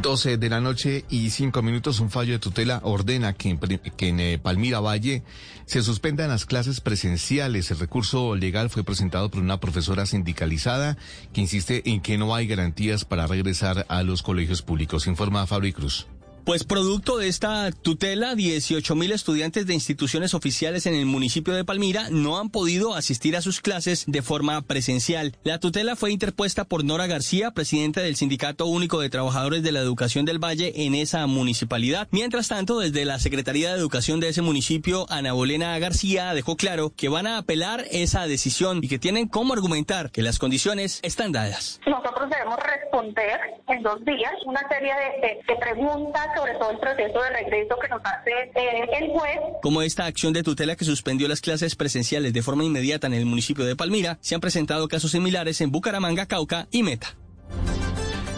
12 de la noche y 5 minutos, un fallo de tutela ordena que en, eh, Palmira Valle se suspendan las clases presenciales. El recurso legal fue presentado por una profesora sindicalizada que insiste en que no hay garantías para regresar a los colegios públicos, informa Fabri Cruz. Pues producto de esta tutela, 18 mil estudiantes de instituciones oficiales en el municipio de Palmira no han podido asistir a sus clases de forma presencial. La tutela fue interpuesta por Nora García, presidenta del Sindicato Único de Trabajadores de la Educación del Valle en esa municipalidad. Mientras tanto, desde la Secretaría de Educación de ese municipio, Ana Bolena García dejó claro que van a apelar esa decisión y que tienen como argumentar que las condiciones están dadas. Nosotros debemos responder en dos días una serie de, de preguntas sobre todo el proceso de regreso que nos hace eh, el juez. Como esta acción de tutela que suspendió las clases presenciales de forma inmediata en el municipio de Palmira, se han presentado casos similares en Bucaramanga, Cauca y Meta.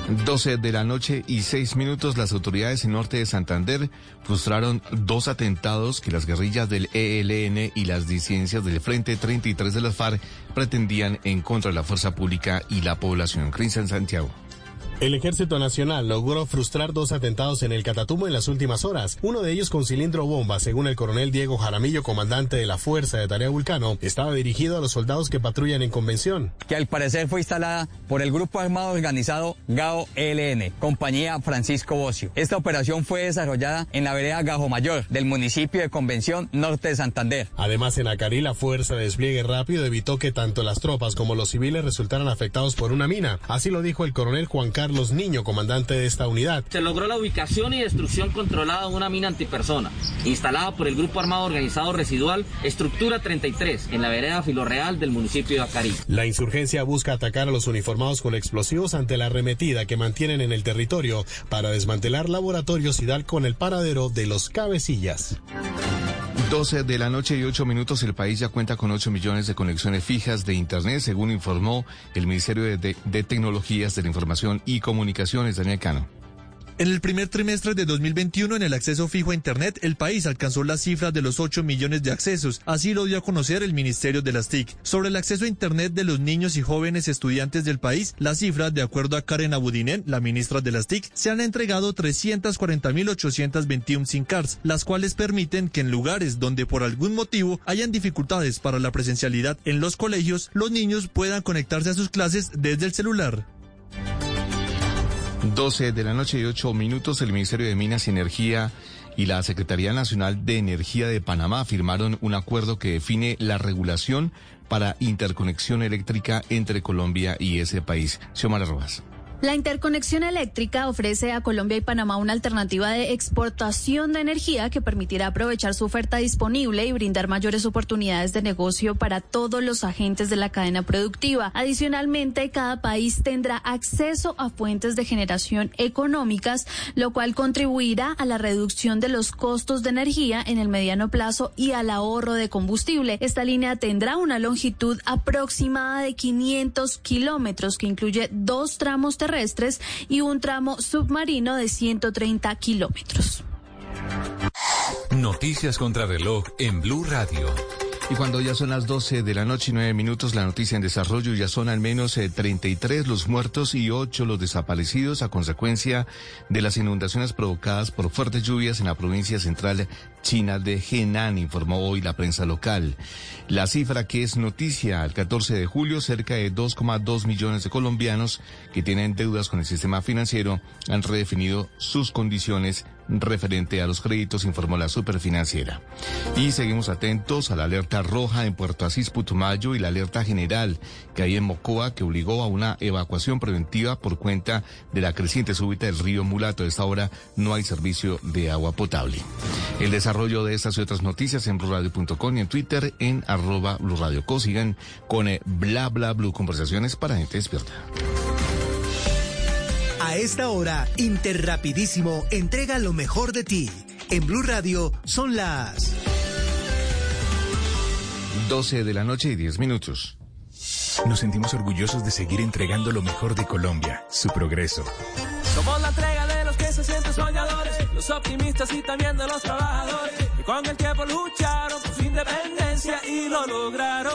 12 de la noche y 6 minutos, las autoridades en norte de Santander frustraron dos atentados que las guerrillas del ELN y las disidencias del Frente 33 de las FARC pretendían en contra de la fuerza pública y la población. Cristian Santiago. El Ejército Nacional logró frustrar dos atentados en el Catatumbo en las últimas horas, uno de ellos con cilindro bomba, según el coronel Diego Jaramillo, comandante de la Fuerza de Tarea Vulcano, estaba dirigido a los soldados que patrullan en convención. Que al parecer fue instalada por el grupo armado organizado GAO ELN, compañía Francisco Bocio. Esta operación fue desarrollada en la vereda Gajo Mayor del municipio de Convención Norte de Santander. Además, en Acarí, la Fuerza de Despliegue Rápido evitó que tanto las tropas como los civiles resultaran afectados por una mina. Así lo dijo el coronel Juan Carlos Carlos Niño, comandante de esta unidad. Se logró la ubicación y destrucción controlada de una mina antipersona, instalada por el Grupo Armado Organizado Residual Estructura 33, en la vereda Filorreal del municipio de Acarí. La insurgencia busca atacar a los uniformados con explosivos ante la arremetida que mantienen en el territorio para desmantelar laboratorios y dar con el paradero de los cabecillas. 12 de la noche y 8 minutos, el país ya cuenta con 8 millones de conexiones fijas de Internet, según informó el Ministerio de, de, de Tecnologías de la Información y Comunicaciones, Daniel Cano. En el primer trimestre de 2021, en el acceso fijo a Internet, el país alcanzó la cifra de los 8 millones de accesos. Así lo dio a conocer el Ministerio de las TIC. Sobre el acceso a Internet de los niños y jóvenes estudiantes del país, la cifra, de acuerdo a Karen Abudinen, la ministra de las TIC, se han entregado 340.821 SIM cards, las cuales permiten que en lugares donde por algún motivo hayan dificultades para la presencialidad en los colegios, los niños puedan conectarse a sus clases desde el celular. 12 de la noche y 8 minutos, el Ministerio de Minas y Energía y la Secretaría Nacional de Energía de Panamá firmaron un acuerdo que define la regulación para interconexión eléctrica entre Colombia y ese país. Xiomara Rojas. La interconexión eléctrica ofrece a Colombia y Panamá una alternativa de exportación de energía que permitirá aprovechar su oferta disponible y brindar mayores oportunidades de negocio para todos los agentes de la cadena productiva. Adicionalmente, cada país tendrá acceso a fuentes de generación económicas, lo cual contribuirá a la reducción de los costos de energía en el mediano plazo y al ahorro de combustible. Esta línea tendrá una longitud aproximada de 500 kilómetros que incluye dos tramos terrestres y un tramo submarino de 130 kilómetros. Noticias contra reloj en Blue Radio. Y cuando ya son las 12 de la noche y 9 minutos, la noticia en desarrollo ya son al menos eh, 33 los muertos y 8 los desaparecidos a consecuencia de las inundaciones provocadas por fuertes lluvias en la provincia central china de Henan, informó hoy la prensa local. La cifra que es noticia al 14 de julio, cerca de 2,2 millones de colombianos que tienen deudas con el sistema financiero han redefinido sus condiciones referente a los créditos, informó la superfinanciera. Y seguimos atentos a la alerta roja en Puerto Asís, Putumayo y la alerta general que hay en Mocoa que obligó a una evacuación preventiva por cuenta de la creciente súbita del río Mulato. A esta hora no hay servicio de agua potable. El desarrollo de estas y otras noticias en blurradio.com y en Twitter en arroba blurradioco. Sigan con eh, bla bla blue conversaciones para gente despierta. A esta hora, Interrapidísimo entrega lo mejor de ti. En Blue Radio son las 12 de la noche y 10 minutos. Nos sentimos orgullosos de seguir entregando lo mejor de Colombia, su progreso. Somos la entrega de los que se sienten soñadores, los optimistas y también de los trabajadores, que con el tiempo lucharon por su independencia y lo lograron.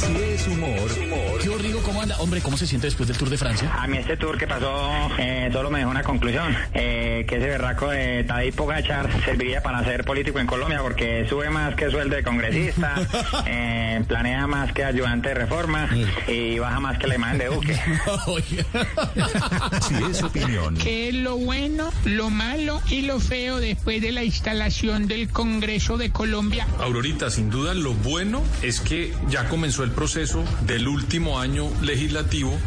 Si es humor, ¿Qué Rigo, cómo anda? Hombre, ¿cómo se siente después del Tour de Francia? A mí este tour que pasó eh, solo me dejó una conclusión, eh, que ese berraco de Tadej Pogachar serviría para ser político en Colombia porque sube más que sueldo de congresista, eh, planea más que ayudante de reforma y baja más que la imagen de Duque. si es opinión, ¿Qué es lo bueno, lo malo y lo feo después de la instalación del Congreso de Colombia? Aurorita, sin duda lo bueno es que ya comenzó el proceso del último año legislativo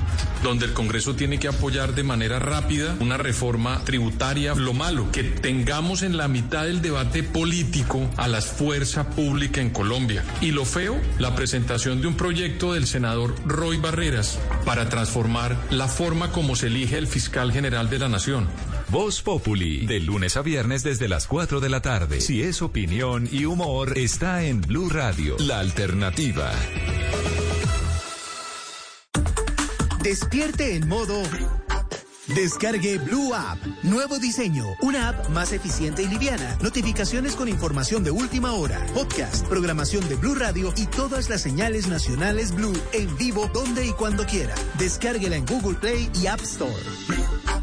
donde el Congreso tiene que apoyar de manera rápida una reforma tributaria. Lo malo, que tengamos en la mitad del debate político a la fuerza pública en Colombia. Y lo feo, la presentación de un proyecto del senador Roy Barreras para transformar la forma como se elige el fiscal general de la nación. Voz Populi, de lunes a viernes desde las 4 de la tarde. Si es opinión y humor, está en Blue Radio, la alternativa. Despierte en modo Descargue Blue App. Nuevo diseño. Una app más eficiente y liviana. Notificaciones con información de última hora. Podcast, programación de Blue Radio y todas las señales nacionales Blue en vivo donde y cuando quiera. Descárguela en Google Play y App Store.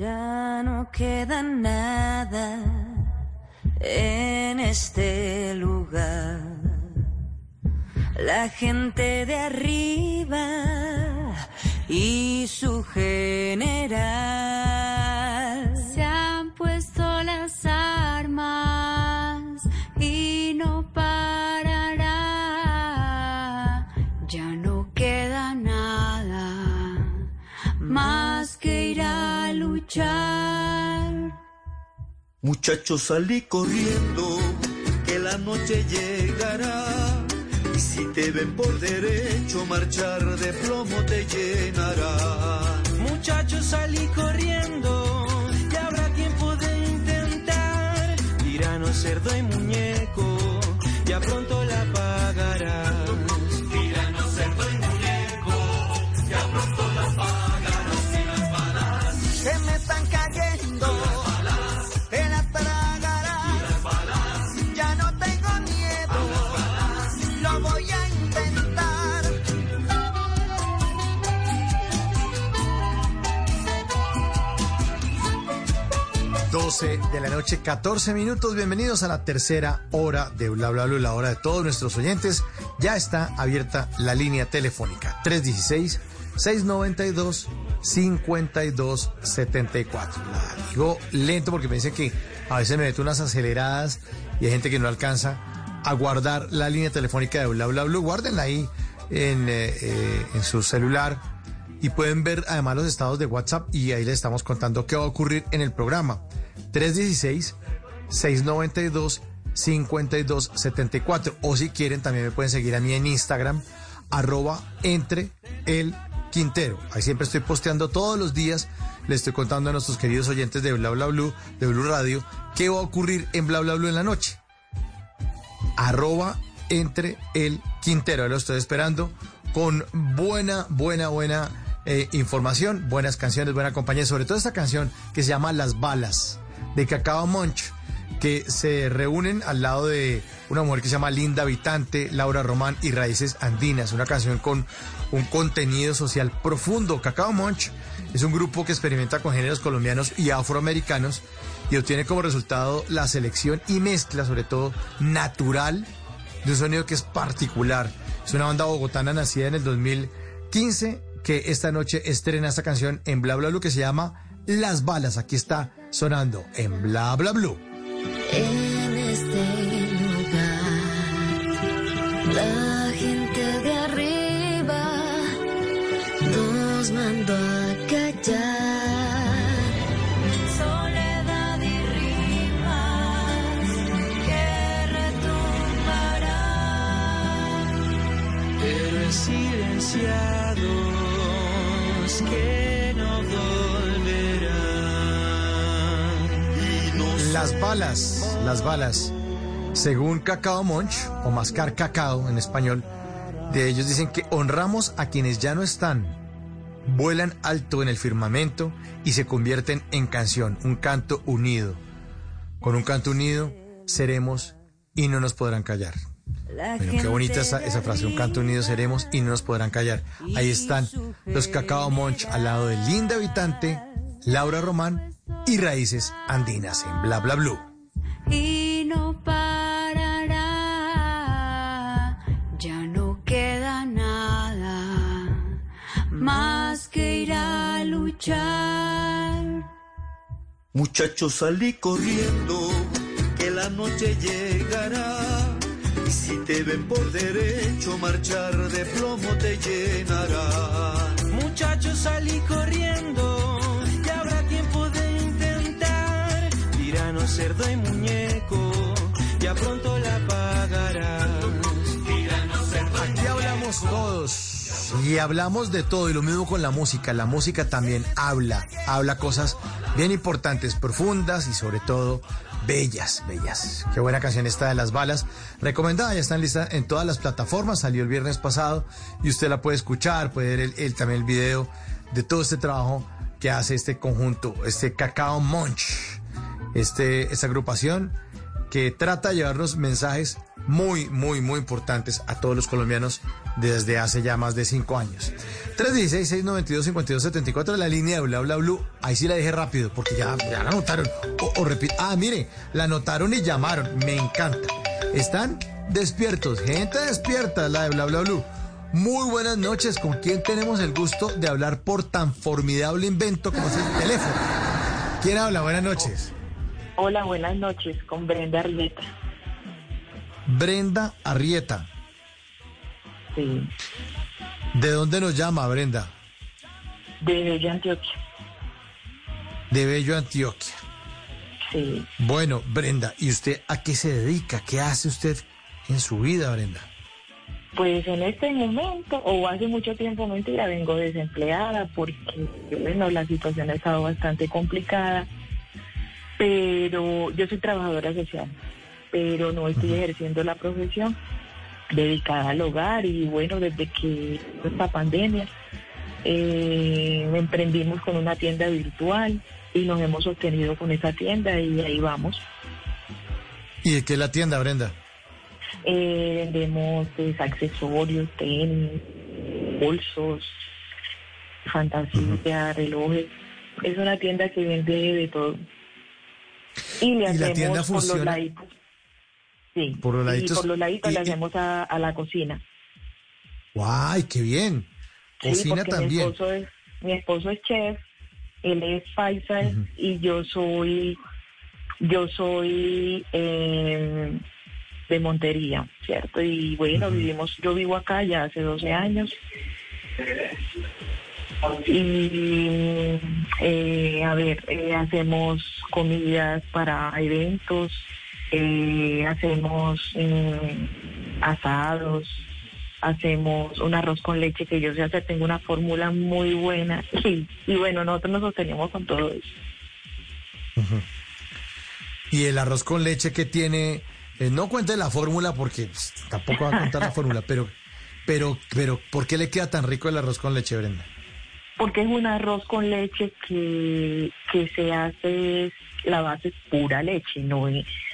Ya no queda nada en este lugar. La gente de arriba y su general Muchachos, salí corriendo, que la noche llegará. Y si te ven por derecho, marchar de plomo te llenará. Muchachos, salí corriendo, ya habrá tiempo de intentar. Tirano, cerdo y muñeco, ya pronto la pagarás. 12 de la noche, 14 minutos. Bienvenidos a la tercera hora de Bla Bla la hora de todos nuestros oyentes. Ya está abierta la línea telefónica 316-692-5274. La digo lento porque me dicen que a veces me meto unas aceleradas y hay gente que no alcanza a guardar la línea telefónica de Bla Bla Bla. Guárdenla ahí en, eh, eh, en su celular y pueden ver además los estados de WhatsApp y ahí les estamos contando qué va a ocurrir en el programa. 316-692-5274 o si quieren también me pueden seguir a mí en Instagram arroba entre el Quintero. Ahí siempre estoy posteando todos los días, le estoy contando a nuestros queridos oyentes de Bla Bla Blue, de Blue Radio, qué va a ocurrir en Bla Bla Blue en la noche. Arroba entre el Quintero. Ahí lo estoy esperando con buena, buena, buena eh, información, buenas canciones, buena compañía, sobre todo esta canción que se llama Las Balas de Cacao Monch, que se reúnen al lado de una mujer que se llama Linda Habitante, Laura Román y Raíces Andinas, una canción con un contenido social profundo. Cacao Monch es un grupo que experimenta con géneros colombianos y afroamericanos y obtiene como resultado la selección y mezcla, sobre todo natural, de un sonido que es particular. Es una banda bogotana nacida en el 2015 que esta noche estrena esta canción en Bla Bla Blue que se llama Las Balas. Aquí está sonando en Bla Bla Blue. En este lugar, la gente de arriba nos mandó a callar. Soledad y rimas que retumbarán. Héroes silenciados que Las balas, las balas. Según Cacao Monch, o Mascar Cacao en español, de ellos dicen que honramos a quienes ya no están, vuelan alto en el firmamento y se convierten en canción, un canto unido. Con un canto unido seremos y no nos podrán callar. Bueno, qué bonita esa, esa frase, un canto unido seremos y no nos podrán callar. Ahí están los Cacao Monch al lado de Linda Habitante, Laura Román y Raíces Andinas en Bla Bla Blue. y no parará. Ya no queda nada más que ir a luchar. Muchachos, salí corriendo, que la noche llegará. Y si te ven por derecho, marchar de plomo te llenará. Muchachos, salí corriendo, Tirano, cerdo y muñeco, ya pronto la pagarás. Aquí hablamos todos y hablamos de todo y lo mismo con la música. La música también habla, habla cosas bien importantes, profundas y sobre todo Bellas, bellas. Qué buena canción esta de Las Balas. Recomendada, ya está en lista en todas las plataformas. Salió el viernes pasado y usted la puede escuchar, puede ver el, el- también el video de todo este trabajo que hace este conjunto, este Cacao Munch, este, esta agrupación que trata de llevarnos mensajes muy, muy, muy importantes a todos los colombianos desde hace ya más de cinco años. 316-692-5274, la línea de bla bla blue. Ahí sí la dejé rápido porque ya, ya la anotaron. O, o Ah, mire, la anotaron y llamaron. Me encanta. Están despiertos, gente despierta, la de bla bla blue. Muy buenas noches. ¿Con quién tenemos el gusto de hablar por tan formidable invento como es el teléfono? ¿Quién habla? Buenas noches. Hola, buenas noches, con Brenda Arrieta. Brenda Arrieta. Sí. ¿De dónde nos llama, Brenda? De Bello Antioquia. De Bello, Antioquia. Sí. Bueno, Brenda, ¿y usted a qué se dedica? ¿Qué hace usted en su vida, Brenda? Pues en este momento, o hace mucho tiempo, mentira, vengo desempleada porque, bueno, la situación ha estado bastante complicada, pero yo soy trabajadora social, pero no estoy ejerciendo la profesión dedicada al hogar y bueno, desde que esta pandemia eh, emprendimos con una tienda virtual y nos hemos sostenido con esa tienda y ahí vamos. ¿Y de qué es la tienda, Brenda? Eh, vendemos pues, accesorios, tenis, bolsos, fantasía, relojes. Es una tienda que vende de todo. Y le ¿Y la tienda por los funciona? laditos. Sí, Por los y laditos. por los laditos Y- le y- hacemos a, a la cocina. ¡Guay, qué bien! Sí, Cocina porque Mi también. esposo, es, mi esposo es chef, él es paisa y yo soy, yo soy eh, de Montería, ¿cierto? Y bueno, vivimos, yo vivo acá ya hace 12 años. Y eh, a ver, eh, hacemos comidas para eventos, eh, hacemos mm, asados, hacemos un arroz con leche que yo sé hacer, tengo una fórmula muy buena y, y bueno, nosotros nos sostenemos con todo eso. Y el arroz con leche que tiene, eh, no cuente la fórmula porque pues, tampoco va a contar la fórmula, pero, pero, pero, ¿por qué le queda tan rico el arroz con leche, Brenda? Porque es un arroz con leche que, que se hace, la base es pura leche, no,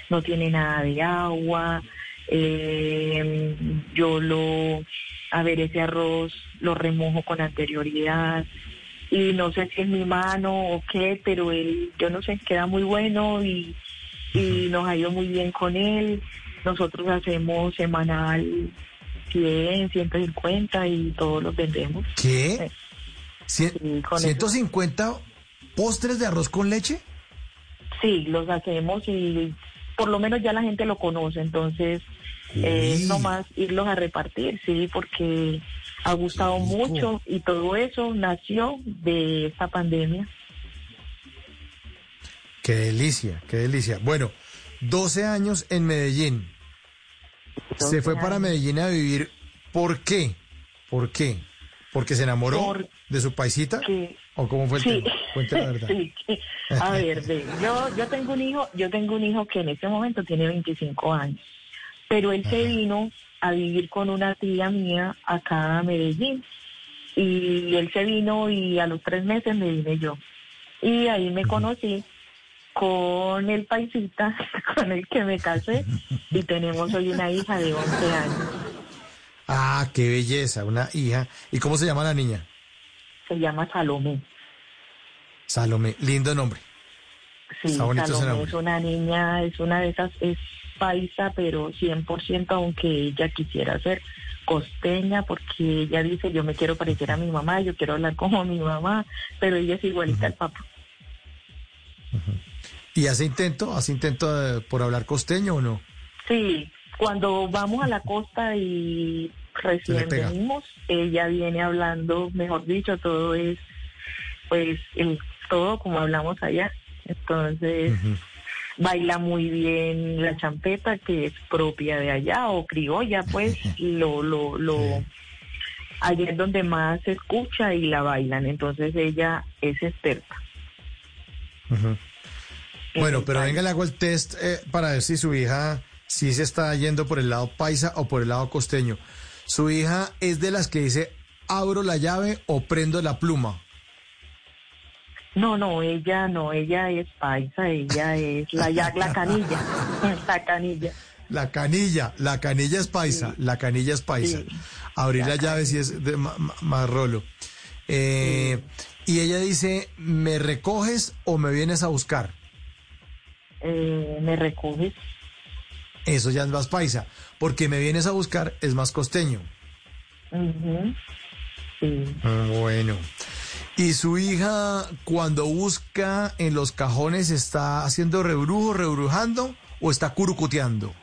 no tiene nada de agua. eh, yo lo, a ver, ese arroz lo remojo con anterioridad y no sé si es mi mano o qué, pero él, yo no sé, queda muy bueno y, y nos ha ido muy bien con él. Nosotros hacemos semanal 100, 150 y todos los vendemos. ¿Qué? Cien- Sí, con eso. ¿150 postres de arroz con leche? Sí, los hacemos y por lo menos ya la gente lo conoce, entonces eh, es Uy. nomás irlos a repartir, sí, porque ha gustado mucho y todo eso nació de esta pandemia. Qué delicia, qué delicia. Bueno, 12 años en Medellín. Se 12 fue para. Medellín a vivir. ¿Por qué? ¿Por qué? ¿Porque se enamoró Por- de su paisita? que- ¿O cómo fue el Sí. tema? Cuente la verdad. Sí. A ver, ve, yo, yo tengo un hijo, yo tengo un hijo que en este momento tiene 25 años, pero él se vino a vivir con una tía mía acá a Medellín y él se vino y a los tres meses me vine yo y ahí me conocí con el paisita con el que me casé y tenemos hoy una hija de 11 años, Ah, qué belleza, una hija. ¿Y cómo se llama la niña? se llama Salomé. Salomé, lindo nombre. Sí, Salomé nombre. es una niña, es una de esas, es paisa, pero 100%, aunque ella quisiera ser costeña, porque ella dice, yo me quiero parecer a mi mamá, yo quiero hablar como mi mamá, pero ella es igualita al papá. ¿Y hace intento? ¿Hace intento eh, por hablar costeño o no? Sí, cuando vamos a la costa y recién venimos, ella viene hablando, mejor dicho, todo es, pues, el, todo como hablamos allá. Entonces, baila muy bien la champeta, que es propia de allá, o criolla, pues, lo, lo, lo, allá es donde más se escucha y la bailan. Entonces, ella es experta. Bueno, pero venga, le hago el test eh, para ver si su hija sí se está yendo por el lado paisa o por el lado costeño. Su hija es de las que dice, abro la llave o prendo la pluma. No, no, ella no, ella es paisa, ella es la, ya- la canilla, la canilla. La canilla, la canilla es paisa, la canilla es paisa. Abrir la, llave sí es de ma- ma- más rolo. Eh, Y ella dice, ¿me recoges o me vienes a buscar? Eh, me recoges. Eso ya es más paisa, porque me vienes a buscar es más costeño. Sí. Bueno. ¿Y su hija cuando busca en los cajones está haciendo rebrujo, rebrujando o está curucuteando?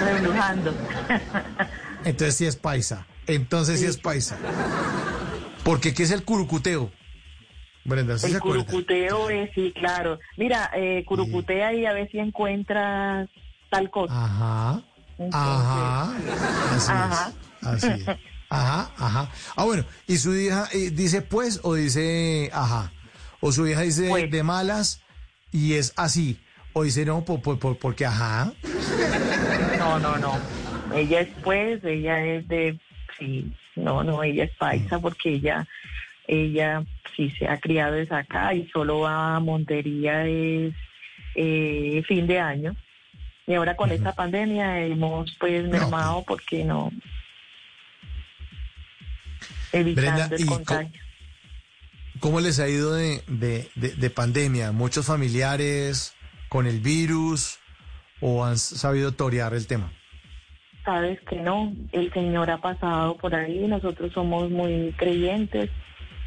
Rebrujando. Entonces sí es paisa. Entonces sí, es paisa. Porque ¿qué es el curucuteo? Brenda, ¿sí se El acuerda? curucuteo es, sí, claro. Mira, eh, curucutea y a ver si encuentras tal cosa. Ajá. Ajá. Así Ajá. es. Así es. Ajá, ajá. Ah, bueno. ¿Y su hija eh, dice pues o dice ajá? ¿O su hija dice Pues. de malas y es así? ¿O dice no por, por- por- porque ajá? No, no, no. Ella es pues, ella es de, sí, no, no, ella es paisa porque ella, ella sí se ha criado desde acá y solo va a Montería es eh, fin de año. Y ahora con esta pandemia hemos pues mermado porque no, evitando Brenda, el ¿y co- contagio. ¿Cómo les ha ido de, de- de- de pandemia? ¿Muchos familiares con el virus o han sabido torear el tema? Sabes que no, el Señor ha pasado por ahí, nosotros somos muy creyentes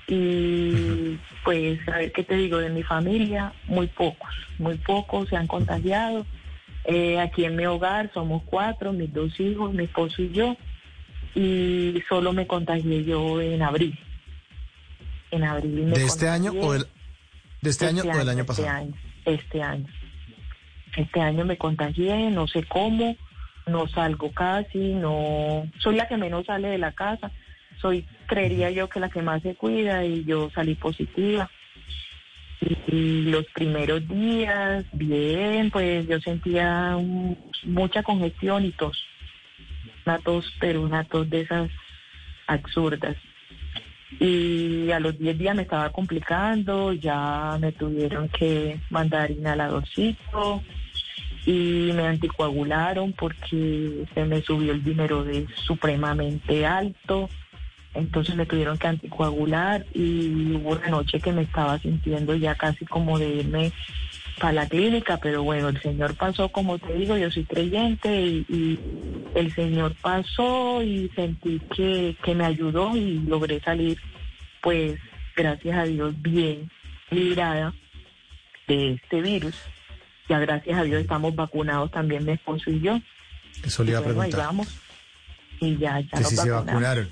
y pues a ver qué te digo de mi familia, muy pocos, muy pocos se han contagiado. Eh, aquí en mi hogar somos cuatro, mis dos hijos, mi esposo y yo, y solo me contagié yo en abril. En abril me ¿De este año o del, de este año o del año este pasado? año, este año. Este año me contagié, no sé cómo, no salgo casi, no soy la que menos sale de la casa. Soy, creería yo que la que más se cuida y yo salí positiva. Y, los primeros días, bien, pues yo sentía mucha congestión y tos. Una tos, pero una tos de esas absurdas y a los 10 días me estaba complicando, ya me tuvieron que mandar inhaladorcito y me anticoagularon porque se me subió el dinero de supremamente alto, entonces me tuvieron que anticoagular y hubo una noche que me estaba sintiendo ya casi como de irme para la clínica, pero bueno, el Señor pasó, como te digo, yo soy creyente y, y el Señor pasó y sentí que, que me ayudó y logré salir, pues, gracias a Dios, bien librada de este virus. Ya gracias a Dios estamos vacunados también mi esposo y yo. Eso le iba a ahí preguntar. vamos. Y ya, ya Que nos si se vacunaron.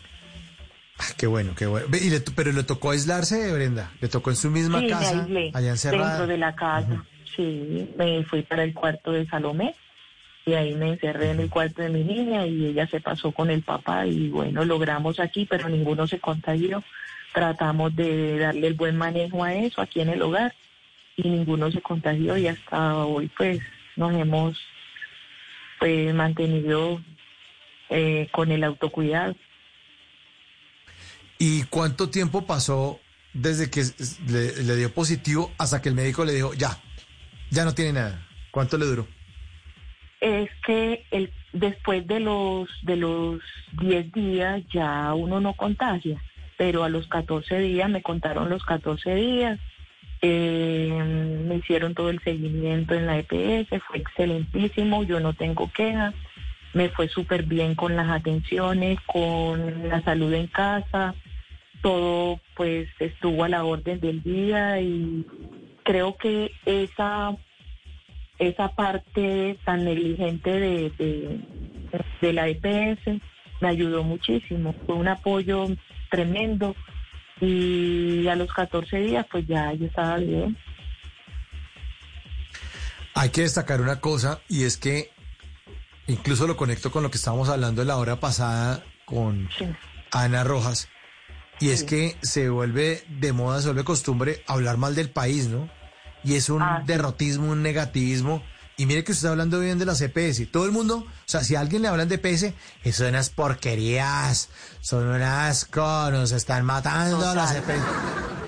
Ah, qué bueno, qué bueno. Y le pero le tocó aislarse, Brenda. Le tocó en su misma Sí, casa, me aislé allá encerrada. dentro de la casa. Sí, me fui para el cuarto de Salomé y ahí me encerré en el cuarto de mi niña y ella se pasó con el papá y bueno, logramos aquí, pero ninguno se contagió. Tratamos de darle el buen manejo a eso aquí en el hogar y ninguno se contagió y hasta hoy pues nos hemos pues mantenido eh, con el autocuidado. ¿Y cuánto tiempo pasó desde que le dio positivo hasta que el médico le dijo, ya, ya no tiene nada? ¿Cuánto le duró? es que el, después de los de los 10 días ya uno no contagia, pero a los 14 días me contaron los 14 días, eh, me hicieron todo el seguimiento en la EPS, fue excelentísimo, yo no tengo quejas, me fue súper bien con las atenciones, con la salud en casa, todo pues estuvo a la orden del día y creo que esa esa parte tan negligente de, de, de la EPS me ayudó muchísimo. Fue un apoyo tremendo y a los 14 días pues ya yo estaba bien. Hay que destacar una cosa y es que incluso lo conecto con lo que estábamos hablando la hora pasada con Ana Rojas y es que se vuelve de moda, se vuelve costumbre hablar mal del país, ¿no? y es un derrotismo, un negativismo. Y mire que usted está hablando bien de las EPS. Todo el mundo, o sea, si a alguien le hablan de EPS, eso son unas porquerías, son un asco, nos están matando las EPS.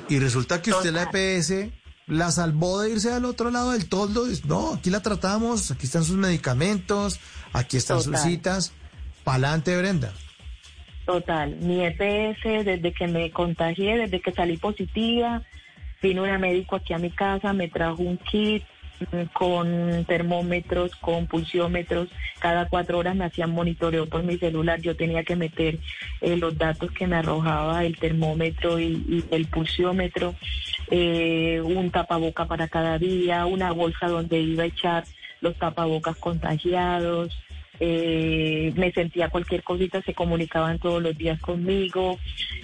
Y resulta que usted la EPS la salvó de irse al otro lado del toldo. No, aquí la tratamos, aquí están sus medicamentos, aquí están sus citas. Pa'lante, Brenda. Total, mi EPS desde que me contagié, desde que salí positiva, vino una médico aquí a mi casa, me trajo un kit con termómetros, con pulsiómetros, cada cuatro horas me hacían monitoreo por mi celular, yo tenía que meter eh, los datos que me arrojaba el termómetro y, y el pulsiómetro, eh, un tapaboca para cada día, una bolsa donde iba a echar los tapabocas contagiados, eh, me sentía cualquier cosita, se comunicaban todos los días conmigo,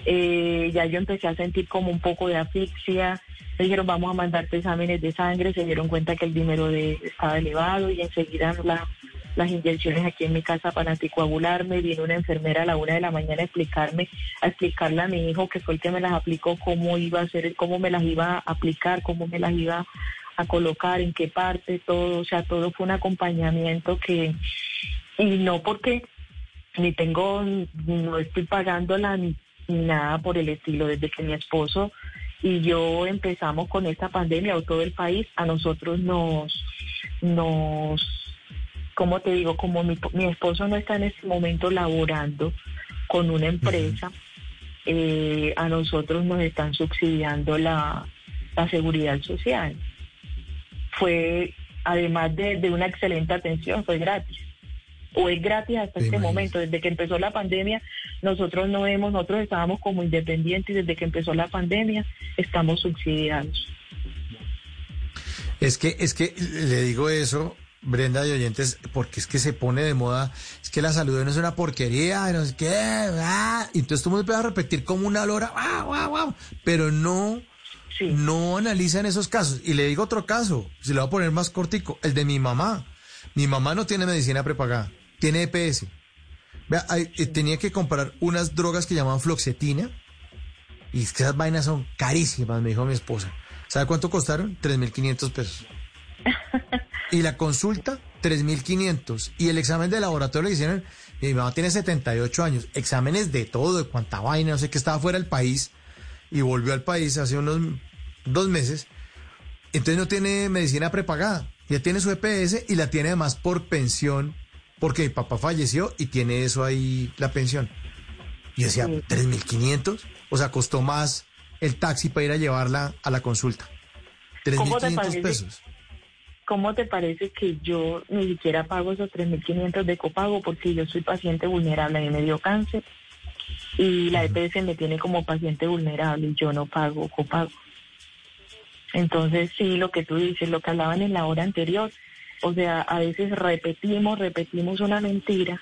eh, ya yo empecé a sentir como un poco de asfixia, me dijeron vamos a mandarte exámenes de sangre, se dieron cuenta que el dinero de, estaba elevado y enseguida la- las inyecciones aquí en mi casa para anticoagularme, vino una enfermera a la una de la mañana a explicarme, a explicarle a mi hijo que fue el que me las aplicó, cómo iba a hacer, cómo me las iba a aplicar, cómo me las iba a colocar, en qué parte, todo, o sea, todo fue un acompañamiento que, y no porque ni tengo, no estoy pagándola ni nada por el estilo, desde que mi esposo y yo empezamos con esta pandemia o todo el país, a nosotros nos, nos, ¿cómo te digo? Como mi, mi esposo no está en este momento laborando con una empresa, eh, a nosotros nos están subsidiando la, la seguridad social. Fue, además de, de una excelente atención, fue gratis. O es gratis hasta este momento. Desde que empezó la pandemia, nosotros no hemos, nosotros estábamos como independientes y desde que empezó la pandemia estamos subsidiados. Es que, es que le digo eso, Brenda de oyentes, porque es que se pone de moda, es que la salud no es una porquería, no sé qué, ah, y entonces todo el mundo empieza a repetir como una lora, guau, guau, guau, pero no, no analizan esos casos. Y le digo otro caso, si le voy a poner más cortico, el de mi mamá. Mi mamá no tiene medicina prepagada, tiene EPS. Vea, hay- eh, tenía que comprar unas drogas que llaman floxetina, y es que esas vainas son carísimas, me dijo mi esposa. ¿Sabe cuánto costaron? 3.500 pesos. Y la consulta, 3.500. Y el examen de laboratorio que hicieron, mi mamá tiene 78 años. Exámenes de todo, de cuánta vaina, no sé qué, estaba fuera del país. Y volvió al país hace unos dos meses. Entonces no tiene medicina prepagada. Ya tiene su EPS y la tiene además por pensión, porque mi papá falleció y tiene eso ahí, la pensión. Y yo decía, ¿3.500? O sea, costó más el taxi para ir a llevarla a la consulta. ¿Cómo te 3.500 parece? pesos. ¿Cómo te parece que yo ni siquiera pago esos 3.500 de copago porque yo soy paciente vulnerable? A mí me dio cáncer y la EPS me tiene como paciente vulnerable y yo no pago copago. Entonces, sí, lo que tú dices, lo que hablaban en la hora anterior, o sea, a veces repetimos, repetimos una mentira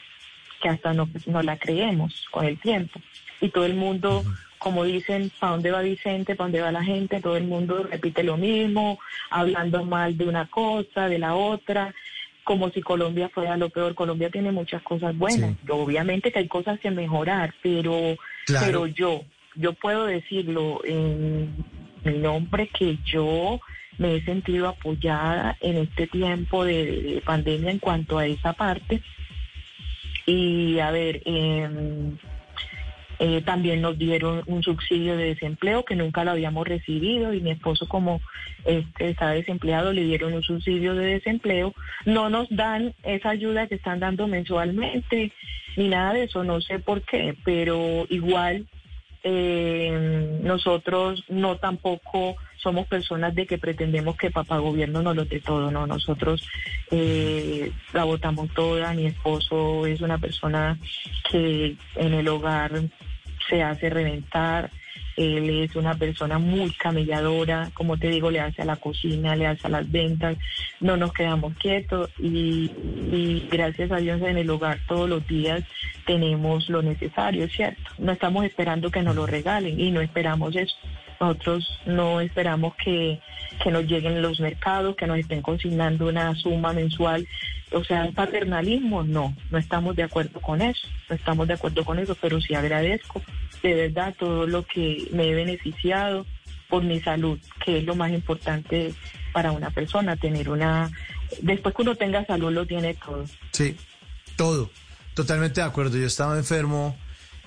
que hasta no, no la creemos con el tiempo. Y todo el mundo, como dicen, ¿para dónde va Vicente? ¿Para dónde va la gente? Todo el mundo repite lo mismo, hablando mal de una cosa, de la otra, como si Colombia fuera lo peor. Colombia tiene muchas cosas buenas. Obviamente que hay cosas que mejorar, pero, Claro. pero yo, yo puedo decirlo en mi nombre que yo me he sentido apoyada en este tiempo de, de pandemia en cuanto a esa parte. Y a ver, em, eh, también nos dieron un subsidio de desempleo que nunca lo habíamos recibido y mi esposo como este, está desempleado le dieron un subsidio de desempleo. No nos dan esa ayuda que están dando mensualmente ni nada de eso, no sé por qué, pero igual eh, nosotros no tampoco somos personas de que pretendemos que papá gobierno nos lo dé todo, no, nosotros eh, la votamos toda, mi esposo es una persona que en el hogar se hace reventar, él es una persona muy camelladora, como te digo, le hace a la cocina, le hace a las ventas, no nos quedamos quietos y, y gracias a Dios en el hogar todos los días tenemos lo necesario, ¿cierto? No estamos esperando que nos lo regalen y no esperamos eso. Nosotros no esperamos que, que nos lleguen los mercados, que nos estén consignando una suma mensual. O sea, el paternalismo, no, no estamos de acuerdo con eso, no estamos de acuerdo con eso, pero sí agradezco de verdad todo lo que me he beneficiado por mi salud, que es lo más importante para una persona tener una... Después que uno tenga salud lo tiene todo. Sí, todo. Totalmente de acuerdo. Yo estaba enfermo,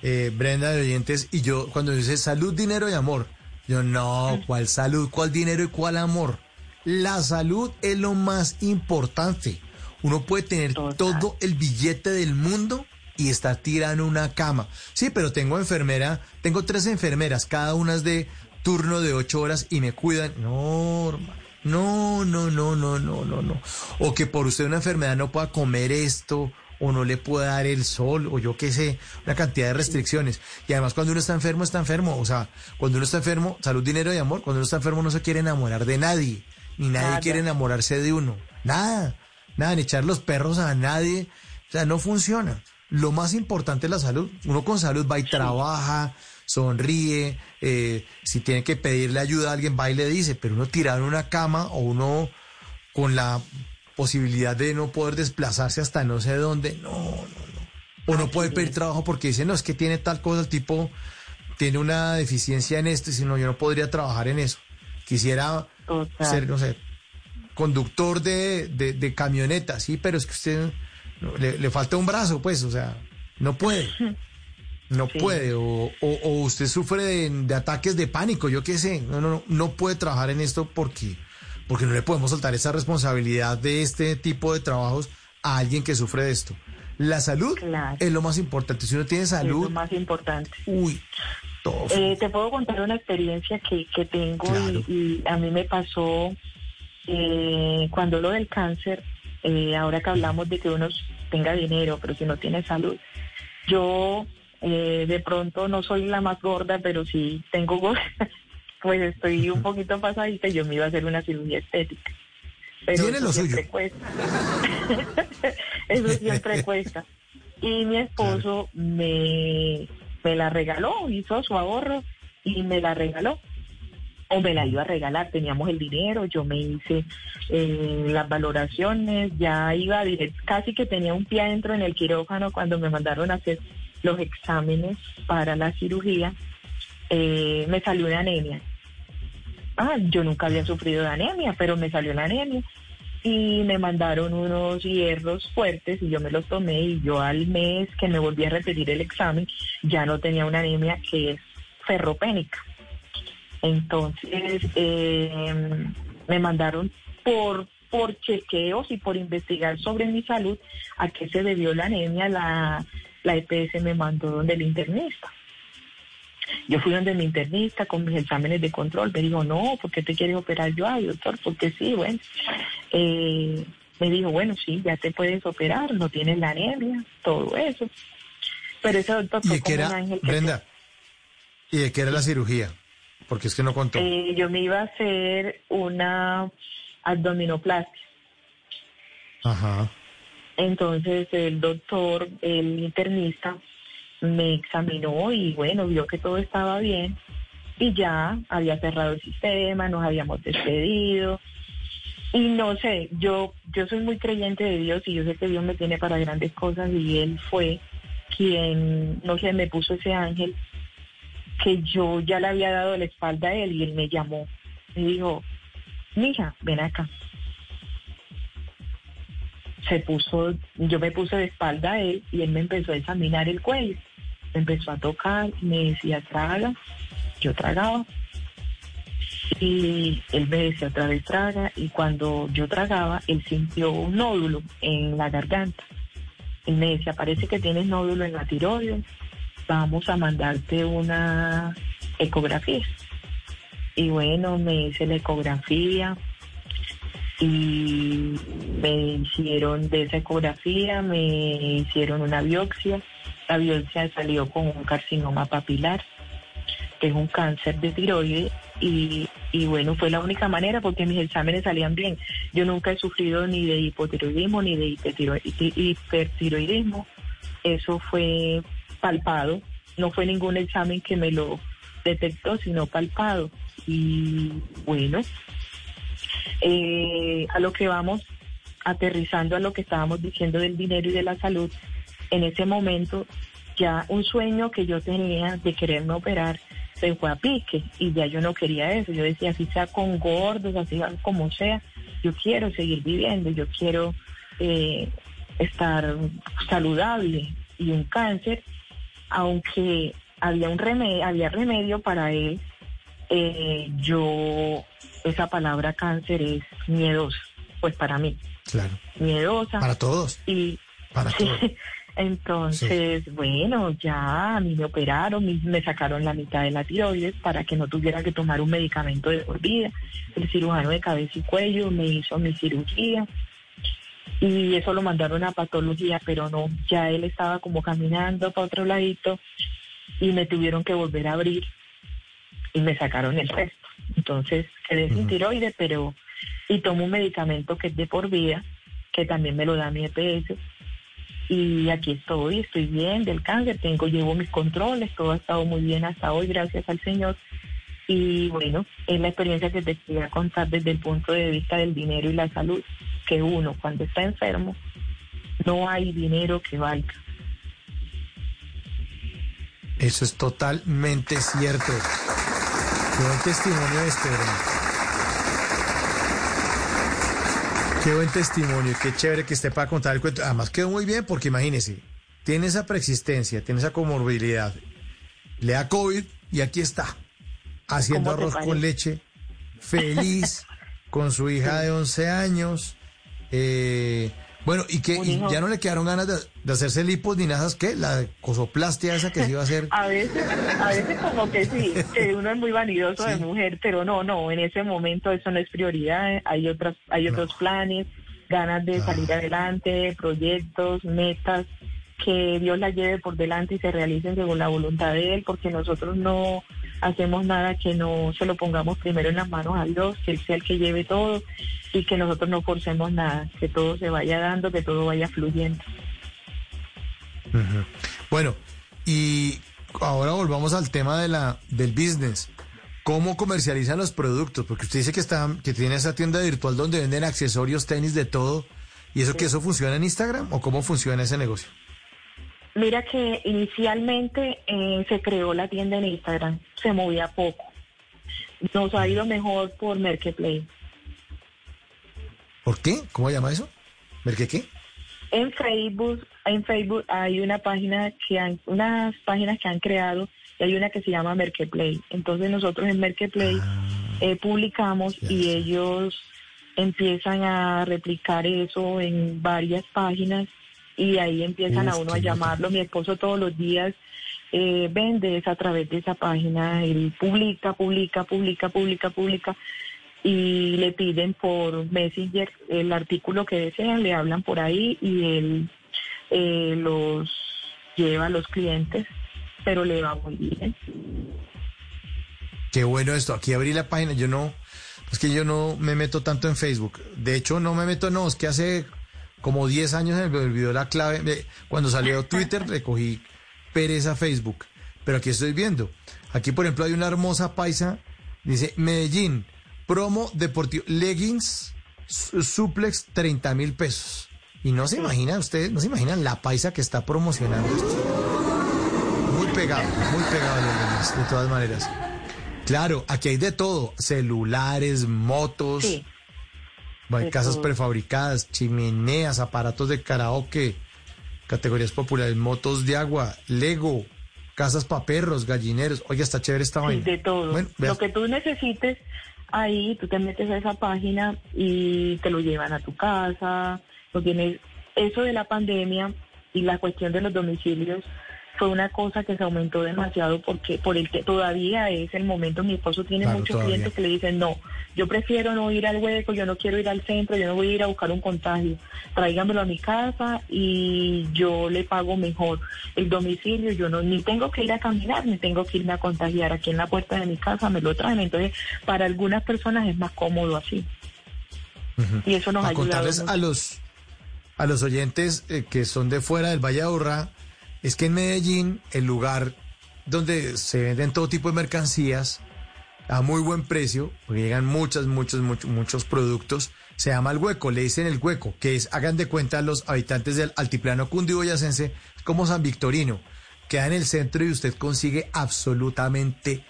eh, Brenda de oyentes, y yo cuando dice salud, dinero y amor, yo no, ¿cuál salud, cuál dinero y cuál amor? La salud es lo más importante. Uno puede tener todo el billete del mundo y estar tirado en una cama. Sí, pero tengo enfermera, tengo tres enfermeras, cada una es de turno de ocho horas y me cuidan. No, hermano. No, no, no, no, no, no, no. O que por usted una enfermedad no pueda comer esto, o no le pueda dar el sol, o yo qué sé, una cantidad de restricciones. Y además cuando uno está enfermo, está enfermo. O sea, cuando uno está enfermo, salud, dinero y amor, cuando uno está enfermo no se quiere enamorar de nadie, ni nadie Nada. quiere enamorarse de uno. Nada, nada, ni echar los perros a nadie. O sea, no funciona. Lo más importante es la salud. Uno con salud va y trabaja, sonríe, eh, si tiene que pedirle ayuda a alguien, va y le dice, pero uno tirado en una cama o uno con la posibilidad de no poder desplazarse hasta no sé dónde, no, no, no. O no puede pedir trabajo porque dice, no, es que tiene tal cosa, el tipo tiene una deficiencia en esto, y si no, yo no podría trabajar en eso. Quisiera Total. ser, no sé, conductor de, de, de camioneta, sí, pero es que usted no, le, le falta un brazo, pues, o sea, no puede. No puede, o, o, o usted sufre de, de ataques de pánico, yo qué sé, no, no, no, no puede trabajar en esto porque, porque no le podemos soltar esa responsabilidad de este tipo de trabajos a alguien que sufre de esto. La salud es lo más importante. Si uno tiene Es salud, lo más importante. uy, todo. Eh, te puedo contar una experiencia que, que tengo y, y a mí me pasó eh, cuando lo del cáncer, eh, ahora que hablamos de que uno tenga dinero, pero si no tiene salud. Yo eh, de pronto no soy la más gorda, pero sí tengo gorda, pues estoy un poquito pasadita y yo me iba a hacer una cirugía estética. Pero Tiene eso lo siempre suyo. cuesta. eso siempre cuesta. Y mi esposo me, me la regaló, hizo su ahorro y me la regaló. O me la iba a regalar, teníamos el dinero, yo me hice eh, las valoraciones, ya iba directo, casi que tenía un pie adentro en el quirófano cuando me mandaron a hacer los exámenes para la cirugía, eh, me salió una anemia. Ah, yo nunca había sufrido de anemia, pero me salió la anemia. Y me mandaron unos hierros fuertes y yo me los tomé y yo al mes que me volví a repetir el examen ya no tenía una anemia que es ferropénica. Entonces eh, me mandaron por, por chequeos y por investigar sobre mi salud a qué se debió la anemia, la, la EPS me mandó donde el internista. Yo fui donde mi internista con mis exámenes de control. Me dijo, no, ¿por qué te quieres operar yo? Ay, doctor, porque sí, bueno. Eh, me dijo, bueno, sí, ya te puedes operar, no tienes la anemia, todo eso. Pero ese doctor ¿Y fue un era, ángel que Brenda? ¿Y de qué era la cirugía? Porque es que no contó. Eh, yo me iba a hacer una abdominoplastia. Ajá. Entonces el doctor, el internista, me examinó y bueno, vio que todo estaba bien y ya había cerrado el sistema, nos habíamos despedido. Y no sé, yo, yo soy muy creyente de Dios y yo sé que Dios me tiene para grandes cosas y Él fue quien, no sé, me puso ese ángel que yo ya le había dado la espalda a Él y Él me llamó. Me dijo, mija, ven acá. Se puso, yo me puse de espalda a Él y Él me empezó a examinar el cuello. Empezó a tocar, me decía, traga. Yo tragaba. Y él me decía otra vez traga y cuando yo tragaba, él sintió un nódulo en la garganta. Él me decía, parece que tienes nódulo en la tiroides, vamos a mandarte una ecografía. Y bueno, me hice la ecografía y me hicieron de esa ecografía, me hicieron una biopsia. La biopsia salió con un carcinoma papilar, que es un cáncer de tiroides y, y bueno, fue la única manera porque mis exámenes salían bien. Yo nunca he sufrido ni de hipotiroidismo ni de hipertiro- hipertiroidismo. Eso fue palpado. No fue ningún examen que me lo detectó, sino palpado. Y bueno, eh, a lo que vamos aterrizando a lo que estábamos diciendo del dinero y de la salud, en ese momento ya un sueño que yo tenía de quererme operar se fue a pique y ya yo no quería eso. Yo decía, así sea con gordos, así sea como sea, yo quiero seguir viviendo, yo quiero eh, estar saludable y un cáncer, aunque había un remedio, había remedio para él, eh, yo esa palabra cáncer es miedosa, pues para mí, Claro. miedosa. Para todos. Y Para Sí, todos. Entonces, bueno, ya a mí me operaron, me- sacaron la mitad de la tiroides para que no tuviera que tomar un medicamento de por vida. El cirujano de cabeza y cuello me hizo mi cirugía y eso lo mandaron a patología, pero no, ya él estaba como caminando para otro ladito y me tuvieron que volver a abrir y me sacaron el resto. Entonces quedé sin tiroides, pero y tomo un medicamento que es de por vida, que también me lo da mi EPS y aquí estoy, estoy bien del cáncer, tengo, llevo mis controles, todo ha estado muy bien hasta hoy, gracias al Señor. Y bueno, es la experiencia que te quería contar desde el punto de vista del dinero y la salud, que uno cuando está enfermo, no hay dinero que valga. Eso es totalmente cierto. Buen testimonio este, ¿verdad? Qué buen testimonio, qué chévere que esté para contar el cuento. Además quedó muy bien porque imagínese, tiene esa preexistencia, tiene esa comorbilidad, le da COVID y aquí está, haciendo ¿Cómo te arroz parece? con leche, feliz, con su hija de 11 años. eh, bueno, y que y ya no le quedaron ganas de, de hacerse lipos ni nada, ¿qué? La cosoplastia esa que se iba a hacer. A veces, a veces como que sí, que uno es muy vanidoso de mujer, pero no, no, en ese momento eso no es prioridad, hay otras, hay otros planes, ganas de salir adelante, proyectos, metas, que Dios las lleve por delante y se realicen según la voluntad de Él, porque nosotros no hacemos nada que no se lo pongamos primero en las manos a Dios, que Él sea el que lleve todo y que nosotros no forcemos nada, que todo se vaya dando, que todo vaya fluyendo. Bueno, y ahora volvamos al tema de la del business. ¿Cómo comercializan los productos? Porque usted dice que está, que tiene esa tienda virtual donde venden accesorios, tenis, de todo. ¿Y eso que eso funciona en Instagram o cómo funciona ese negocio? Mira que inicialmente eh, se creó la tienda en Instagram, se movía poco. Nos ha ido mejor por Marketplace. ¿Por qué? ¿Cómo se llama eso? ¿Ver qué? En Facebook, en Facebook hay una página que han, unas páginas que han creado y hay una que se llama Marketplace. Entonces nosotros en Marketplace eh, publicamos y ellos empiezan a replicar eso en varias páginas y ahí empiezan a uno a llamarlo. Mi esposo todos los días eh, vende es a través de esa página. Él publica, publica, publica, publica, publica y le piden por Messenger el artículo que desean, le hablan por ahí y él eh, los lleva a los clientes, pero le va muy bien. Qué bueno esto. Aquí abrí la página. Yo no, es que yo no me meto tanto en Facebook. De hecho, no me meto, no, es que hace como 10 años se me olvidó la clave. Cuando salió Twitter, recogí pereza Facebook. Pero aquí estoy viendo. Aquí, por ejemplo, hay una hermosa paisa. Dice Medellín, promo deportivo, leggings, su- suplex, 30 mil pesos. Y no se imaginan ustedes, no se imaginan la paisa que está promocionando esto. Muy pegado, muy pegado de todas maneras. Claro, aquí hay de todo, celulares, motos, Sí. Hay casas prefabricadas, chimeneas, aparatos de karaoke, categorías populares, motos de agua, Lego, casas para perros, gallineros. Oye, está chévere esta vaina. de todo. Bueno, lo que tú necesites, ahí tú te metes a esa página y te lo llevan a tu casa. Tienes eso de la pandemia y la cuestión de los domicilios fue una cosa que se aumentó demasiado porque por el que todavía es el momento. Mi esposo tiene Claro, muchos todavía. clientes que le dicen no yo prefiero no ir al hueco yo no quiero ir al centro yo no voy a ir a buscar un contagio. Tráigamelo a mi casa y yo le pago mejor el domicilio. Yo no ni tengo que ir a caminar ni tengo que irme a contagiar aquí en la puerta de mi casa me lo traen entonces para algunas personas es más cómodo así. Y eso nos a ayudado contarles a los a los oyentes eh, que son de fuera del Valle de Aburrá, es que en Medellín, el lugar donde se venden todo tipo de mercancías a muy buen precio, porque llegan muchas, muchos, muchos, muchos productos, se llama El Hueco, le dicen El Hueco, que es, hagan de cuenta los habitantes del altiplano cundiboyacense, como San Victorino, queda en el centro y usted consigue absolutamente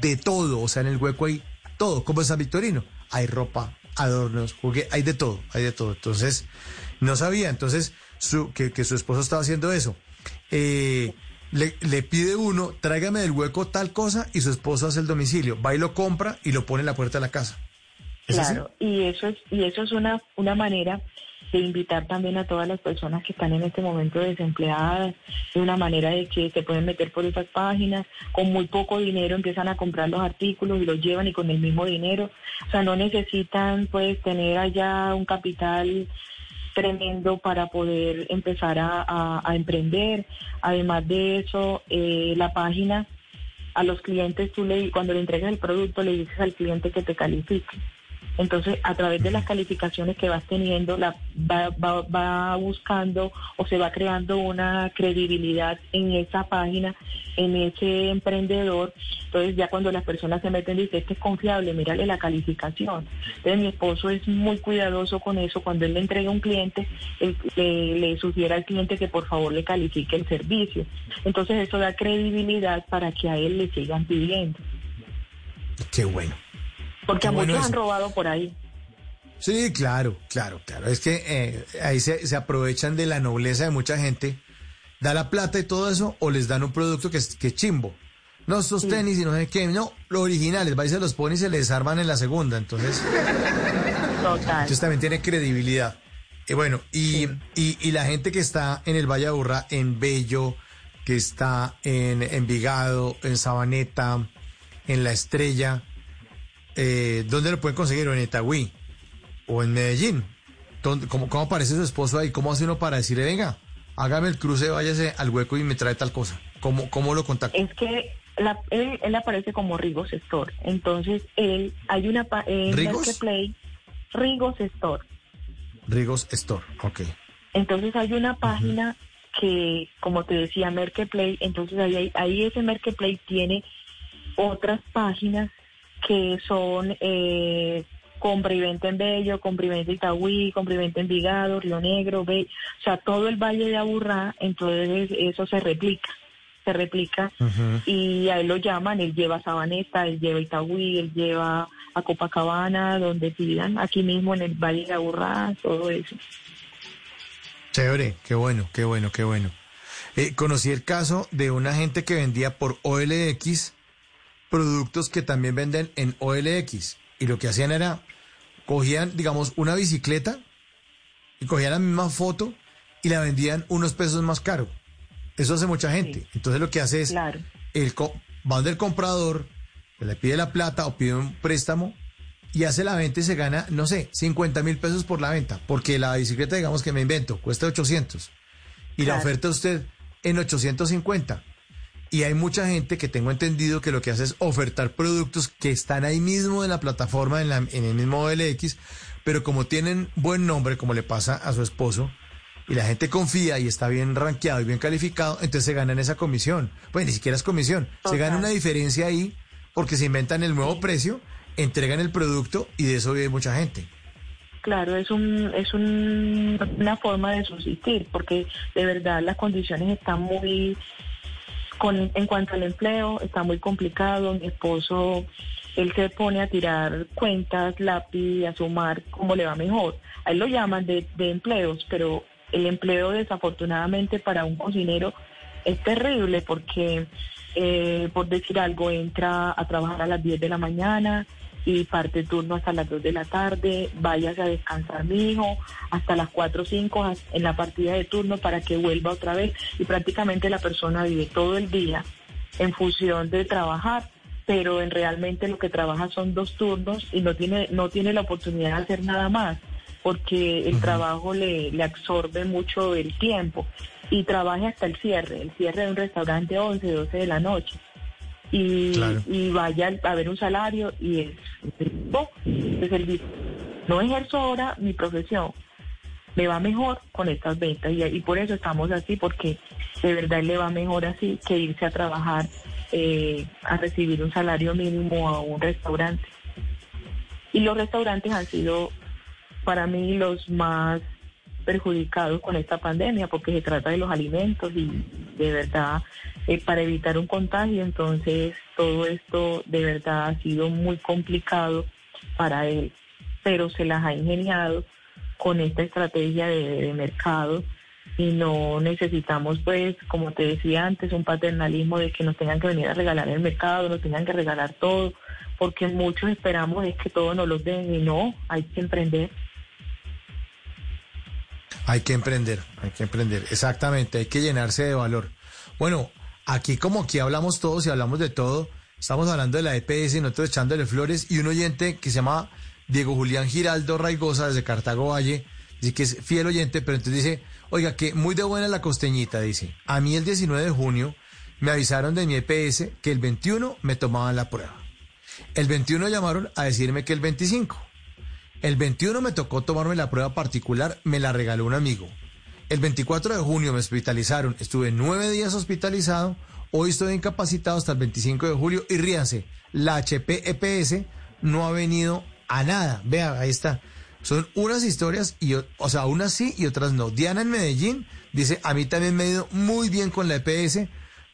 de todo, o sea, en el hueco hay todo, como en San Victorino. Hay ropa, adornos, juguetes, hay de todo, hay de todo. Entonces, no sabía, entonces, su, que, que su esposo estaba haciendo eso. Eh, le, le pide uno, tráigame del hueco tal cosa, y su esposo hace el domicilio. Va y lo compra y lo pone en la puerta de la casa. Claro, y eso es, y eso es una, una manera de invitar también a todas las personas que están en este momento desempleadas, de una manera de que se pueden meter por esas páginas, con muy poco dinero empiezan a comprar los artículos y los llevan y con el mismo dinero, o sea, no necesitan pues tener allá un capital tremendo para poder empezar a, a- emprender. Además de eso, eh, la página a los clientes, tú le, cuando le entregas el producto, le dices al cliente que te califique. Entonces, a través de las calificaciones que vas teniendo, la, va, buscando o se va creando una credibilidad en esa página, en ese emprendedor. Entonces, ya cuando las personas se meten, dice, este es confiable, mírale la calificación. Entonces, mi esposo es muy cuidadoso con eso. Cuando él le entrega un cliente, le, le sugiere al cliente que por favor le califique el servicio. Entonces, eso da credibilidad para que a él le sigan pidiendo. Qué bueno. Porque a muchos han robado por ahí. Sí, claro, claro, claro. Es que eh, ahí se, se aprovechan de la nobleza de mucha gente, da la plata y todo eso, o les dan un producto que es, que es chimbo. No, estos tenis y no sé qué, no, los originales, va y se los pone y se les arman en la segunda, entonces... Total. Entonces también tiene credibilidad. Y bueno, y, y, y la gente que está en el Valle de en Bello, que está en Envigado, en Sabaneta, en La Estrella, eh, ¿dónde lo pueden conseguir? ¿O en Itagüí? ¿O en Medellín? ¿Dónde- cómo, ¿Cómo aparece su esposo ahí? ¿Cómo hace uno para decirle, venga, hágame el cruce, váyase al hueco y me trae tal cosa? ¿Cómo, cómo lo contacta? Es que la- él, él aparece como Rigos Store. Entonces, él, hay una en ¿Rigos? Marketplace, Rigos Store. Rigos Store, ok. Entonces, hay una página que, como te decía, Marketplace, entonces ahí, ahí ese Marketplace tiene otras páginas que son eh, compra y venta en Bello, compra y venta Itagüí, compra y venta en Vigado, Río Negro, o sea, todo el Valle de Aburrá, entonces eso se replica, se replica y a él lo llaman, él lleva Sabaneta, él lleva Itagüí, él lleva a Copacabana, donde pidan, aquí mismo en el Valle de Aburrá, todo eso. Chévere, qué bueno, qué bueno, qué bueno. Eh, conocí el caso de una gente que vendía por OLX productos que también venden en OLX. Y lo que hacían era, cogían, digamos, una bicicleta y cogían la misma foto y la vendían unos pesos más caro. Eso hace mucha gente. Entonces lo que hace es, el co- va donde el comprador, le pide la plata o pide un préstamo y hace la venta y se gana, no sé, 50 mil pesos por la venta, porque la bicicleta, digamos que me invento, cuesta 800 y la Claro. oferta a usted en 850. Y hay mucha gente que tengo entendido que lo que hace es ofertar productos que están ahí mismo en la plataforma, en, la- en el mismo OLX, pero como tienen buen nombre, como le pasa a su esposo, y la gente confía y está bien rankeado y bien calificado, entonces se ganan esa comisión. Pues ni siquiera es comisión, se gana una diferencia ahí porque se inventan el nuevo precio, entregan el producto y de eso vive mucha gente. Claro, es un es un- una forma de subsistir, porque de verdad las condiciones están muy con en cuanto al empleo está muy complicado. Mi esposo él se pone a tirar cuentas, lápiz, a sumar cómo le va mejor. A él lo llaman de, de empleos, pero el empleo desafortunadamente para un cocinero es terrible porque, eh, por decir algo, entra a trabajar a las 10 de la mañana y parte turno hasta las 2 de la tarde, váyase a descansar mi hijo hasta las 4 o 5 en la partida de turno para que vuelva otra vez y prácticamente la persona vive todo el día en función de trabajar pero en realmente lo que trabaja son dos turnos y no tiene no tiene la oportunidad de hacer nada más porque el trabajo le, le absorbe mucho el tiempo. Y trabaja hasta el cierre, el cierre de un restaurante 11, 12 de la noche y, Claro. y vaya a ver un salario y es entonces él dice, no ejerzo ahora mi profesión, me va mejor con estas ventas y, y por eso estamos así porque de verdad le va mejor así que irse a trabajar eh, a recibir un salario mínimo a un restaurante y los restaurantes han sido para mí los más perjudicados con esta pandemia porque se trata de los alimentos y de verdad eh, para evitar un contagio entonces todo esto de verdad ha sido muy complicado para él pero se las ha ingeniado con esta estrategia de, mercado y no necesitamos pues como te decía antes un paternalismo de que nos tengan que venir a regalar el mercado nos tengan que regalar todo porque muchos esperamos es que todo nos lo den y no hay que emprender Hay que emprender, hay que emprender, exactamente, hay que llenarse de valor. Bueno, aquí como aquí hablamos todos y hablamos de todo, estamos hablando de la EPS y nosotros echándole flores y un oyente que se llama Diego Julián Giraldo Raigosa desde Cartago Valle, dice que es fiel oyente, pero entonces dice, oiga, que muy de buena la costeñita, dice, a mí el 19 de junio me avisaron de mi EPS que el 21 me tomaban la prueba. El 21 llamaron a decirme que el 25. El 21 me tocó tomarme la prueba particular, me la regaló un amigo. El 24 de junio me hospitalizaron, estuve nueve días hospitalizado, hoy estoy incapacitado hasta el 25 de julio y ríanse, la HP EPS no ha venido a nada. Vea, ahí está. Son unas historias, y, o o sea, unas sí y otras no. Diana en Medellín dice, a mí también me ha ido muy bien con la EPS,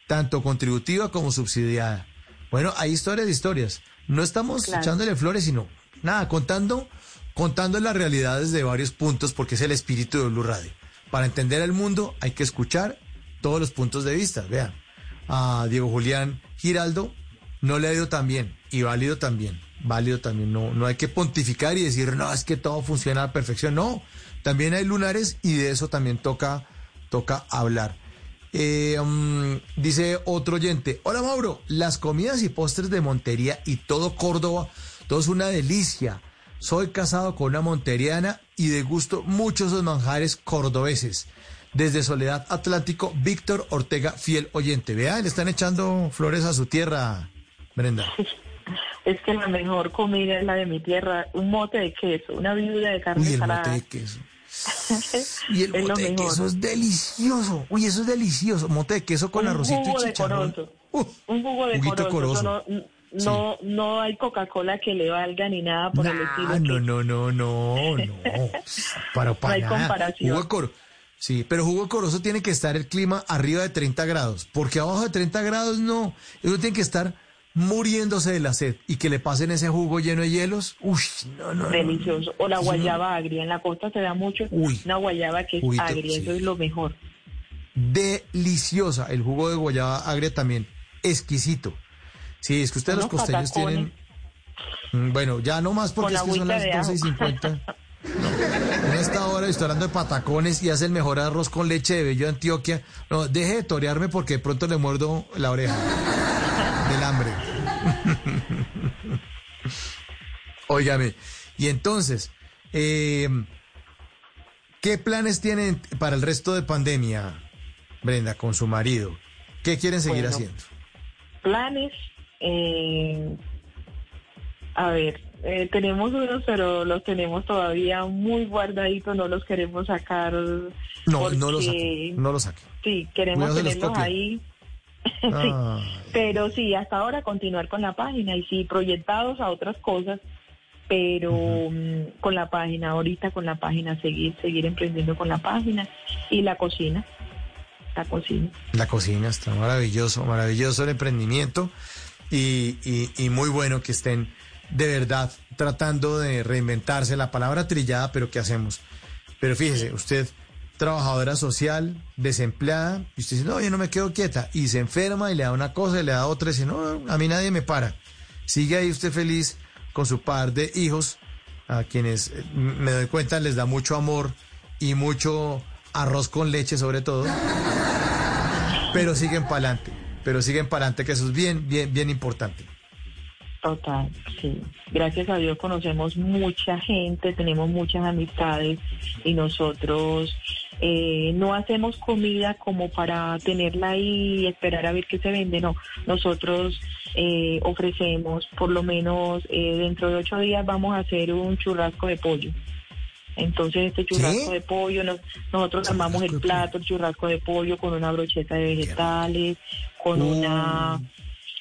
tanto contributiva como subsidiada. Bueno, hay historias de historias. No estamos Claro. echándole flores, sino nada, contando, contando las realidades de varios puntos, porque es el espíritu de Blue Radio. Para entender el mundo hay que escuchar todos los puntos de vista. Vean, a Diego Julián Giraldo no le ha ido tan bien y válido también. Válido también. No, no hay que pontificar y decir, no, es que todo funciona a la perfección. No, también hay lunares y de eso también toca, toca hablar. Eh, mm, dice otro oyente, hola Mauro, las comidas y postres de Montería y todo Córdoba, todo es una delicia. Soy casado con una monteriana y de gusto muchos esos manjares cordobeses. Desde Soledad Atlántico, Víctor Ortega, fiel oyente. Vea, le están echando flores a su tierra, Brenda. es que la mejor comida es la de mi tierra un mote de queso una viuda de carne Uy, el salada mote de queso. Y el Es mote de queso es delicioso. Uy, eso es delicioso. Mote de queso con un arrocito jugo y de chicharrón. corozo. un jugo de corozo, No, no, no hay Coca-Cola que le valga ni nada por el estilo. No, no, no, no, no. Para, para hay nada. comparación. Jugo de coro- Sí, pero jugo de corozo tiene que estar el clima arriba de 30 grados, porque abajo de 30 grados no. Eso tiene que estar muriéndose de la sed y que le pasen ese jugo lleno de hielos. Uy, no, no. no. Delicioso. O la no- guayaba agria. En la costa se da mucho Uy. una guayaba que es Juguito, agria. sí. Eso es lo mejor. Deliciosa. El jugo de guayaba agria también. Exquisito. Sí, es que ustedes los costeños patacones. tienen. Mm, Bueno, ya no más porque es que son las de 12 y ajo. 50. En esta hora estoy hablando de patacones y hace el mejor arroz con leche de Bello de Antioquia. No, deje de torearme porque de pronto le muerdo la oreja del hambre. Óigame. Y entonces, eh, ¿qué planes tienen para el resto de pandemia, Brenda, con su marido? ¿Qué quieren seguir Bueno. haciendo? Planes. Eh, a ver, eh, tenemos unos, pero los tenemos todavía muy guardaditos. No los queremos sacar. No, porque- saque. No lo saque. Sí, queremos los tenerlos ahí. Ah. Pero sí, hasta ahora continuar con la página y sí, proyectados a otras cosas, pero mm, con la página, ahorita con la página, seguir, seguir emprendiendo con la página y la cocina, la cocina. La cocina está maravilloso, maravilloso el emprendimiento y, y- y muy bueno que estén de verdad tratando de reinventarse. La palabra trillada, pero ¿qué hacemos? Pero fíjese, usted, trabajadora social, desempleada, y usted dice, no, yo no me quedo quieta, y se enferma y le da una cosa y le da otra, y dice, no, a mí nadie me para. Sigue ahí usted feliz con su par de hijos, a quienes eh, me doy cuenta les da mucho amor y mucho arroz con leche sobre todo pero siguen para adelante, pero siguen para adelante, que eso es bien, bien, bien importante. Total, sí. Gracias a Dios conocemos mucha gente, tenemos muchas amistades y nosotros eh, no hacemos comida como para tenerla ahí y esperar a ver qué se vende, no. Nosotros eh, ofrecemos, por lo menos eh, dentro de ocho días vamos a hacer un churrasco de pollo. Entonces este churrasco de pollo, nos- nosotros armamos el plato, el churrasco de pollo con una brocheta de vegetales, con una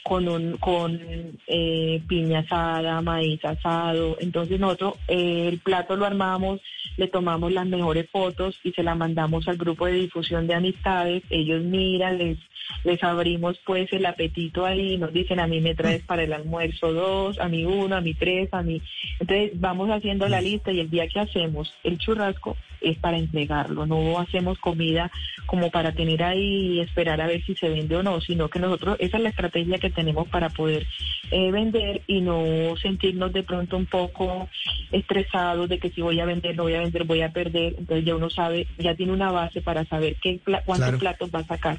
con un con eh, piña asada, maíz asado. Entonces nosotros eh, el plato lo armamos, le tomamos las mejores fotos y se las mandamos al grupo de difusión de amistades. Ellos miran, les les abrimos pues el apetito ahí, nos dicen a mí me traes para el almuerzo dos, a mí uno, a mí tres, a mí. Entonces vamos haciendo la lista y el día que hacemos el churrasco es para entregarlo, no hacemos comida como para tener ahí y esperar a ver si se vende o no, sino que nosotros, esa es la estrategia que tenemos para poder eh, vender y no sentirnos de pronto un poco estresados de que si voy a vender, no voy a vender, voy a perder, entonces ya uno sabe, ya tiene una base para saber qué, cuántos Claro. platos va a sacar.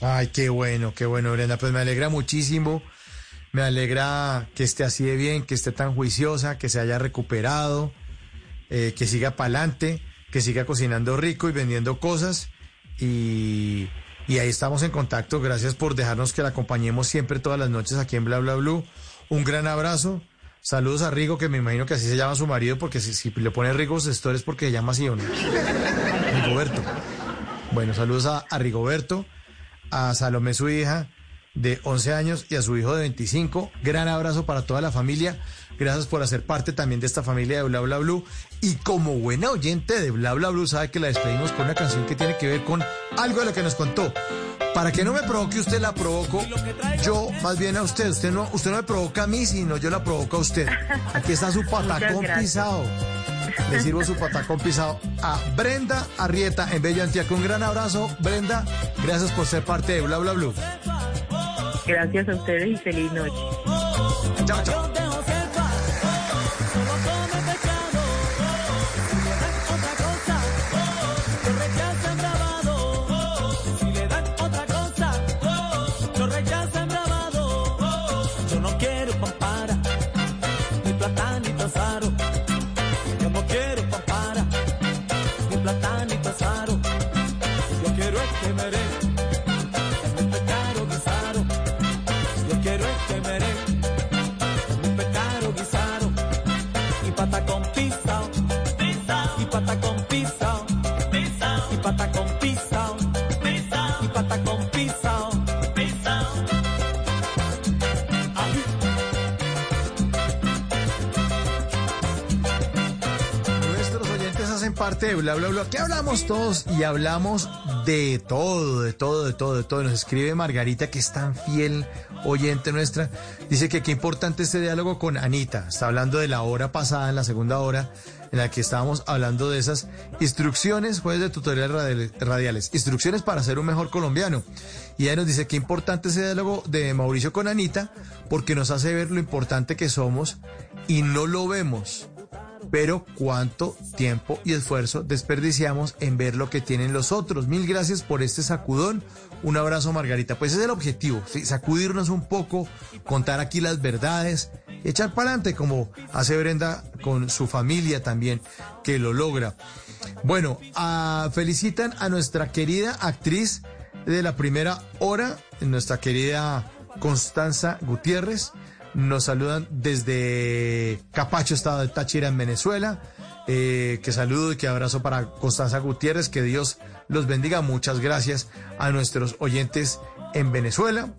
Ay, qué bueno, qué bueno, Brenda. Pues me alegra muchísimo. Me alegra que esté así de bien, que esté tan juiciosa, que se haya recuperado, eh, que siga para adelante, que siga cocinando rico y vendiendo cosas. Y, y ahí estamos en contacto. Gracias por dejarnos que la acompañemos siempre todas las noches aquí en Bla Bla Blue. Un gran abrazo. Saludos a Rigo, que me imagino que así se llama su marido, porque si, le pone Rigo Gestor es porque se llama así o no. Rigoberto. Bueno, saludos a, a Rigoberto, a Salomé, su hija de 11 años, y a su hijo de 25. Gran abrazo para toda la familia. Gracias por hacer parte también de esta familia de Bla Bla Blue. Y como buena oyente de Bla Bla Blue, sabe que la despedimos con una canción que tiene que ver con algo de lo que nos contó. Para que no me provoque usted, la provoco yo más bien a usted. Usted no, usted no me provoca a mí, sino yo la provoco a usted. Aquí está su patacón pisado. Le sirvo su patacón pisado a Brenda Arrieta en Bello Antioquia. Un gran abrazo, Brenda. Gracias por ser parte de Bla Bla Blue. Gracias a ustedes y feliz noche. Chao, chao. De Bla Bla Bla. Aquí hablamos todos y hablamos de todo, de todo, de todo, de todo. Nos escribe Margarita, que es tan fiel oyente nuestra. Dice que qué importante este diálogo con Anita. Está hablando de la hora pasada, en la segunda hora, en la que estábamos hablando de esas instrucciones, jueves de tutoriales radial- radiales, instrucciones para ser un mejor colombiano. Y ella nos dice qué importante ese diálogo de Mauricio con Anita, porque nos hace ver lo importante que somos y no lo vemos pero cuánto tiempo y esfuerzo desperdiciamos en ver lo que tienen los otros. Mil gracias por este sacudón. Un abrazo, Margarita. Pues es el objetivo, sacudirnos un poco, contar aquí las verdades, echar para adelante como hace Brenda con su familia también, que lo logra. Bueno, ah, felicitan a nuestra querida actriz de la primera hora, nuestra querida Constanza Gutiérrez. Nos saludan desde Capacho, estado de Táchira, en Venezuela. Eh, que saludo y que abrazo para Constanza Gutiérrez. Que Dios los bendiga. Muchas gracias a nuestros oyentes en Venezuela.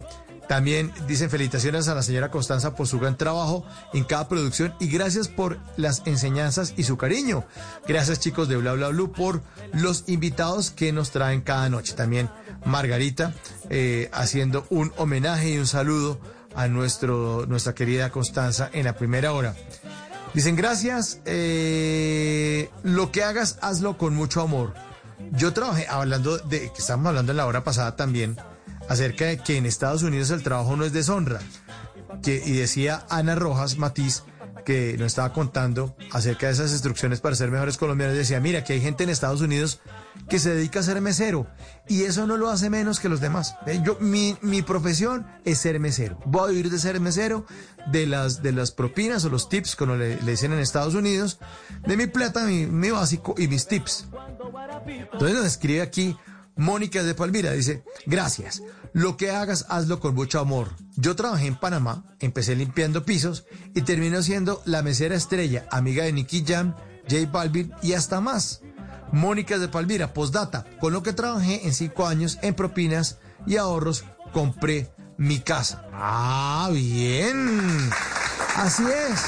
También dicen felicitaciones a la señora Constanza por su gran trabajo en cada producción y gracias por las enseñanzas y su cariño. Gracias chicos de Bla Bla Blue por los invitados que nos traen cada noche. También Margarita eh, haciendo un homenaje y un saludo a nuestro, nuestra querida Constanza en la primera hora. Dicen gracias, eh, lo que hagas, hazlo con mucho amor. Yo trabajé, hablando de, que estábamos hablando en la hora pasada también, acerca de que en Estados Unidos el trabajo no es deshonra. Que, y decía Ana Rojas Matiz, que nos estaba contando acerca de esas instrucciones para ser mejores colombianos, decía, mira, que hay gente en Estados Unidos que se dedica a ser mesero y eso no lo hace menos que los demás. Yo, mi, mi profesión es ser mesero. Voy a vivir de ser mesero, de las, de las propinas o los tips, como le, le dicen en Estados Unidos, de mi plata, mi, mi básico y mis tips. Entonces nos escribe aquí Mónica de Palmira, dice, gracias, lo que hagas, hazlo con mucho amor. Yo trabajé en Panamá, empecé limpiando pisos y termino siendo la mesera estrella, amiga de Nicky Jam, J Balvin y hasta más. Mónica de Palmira, postdata, con lo que trabajé en cinco años en propinas y ahorros, compré mi casa. Ah, bien. Así es.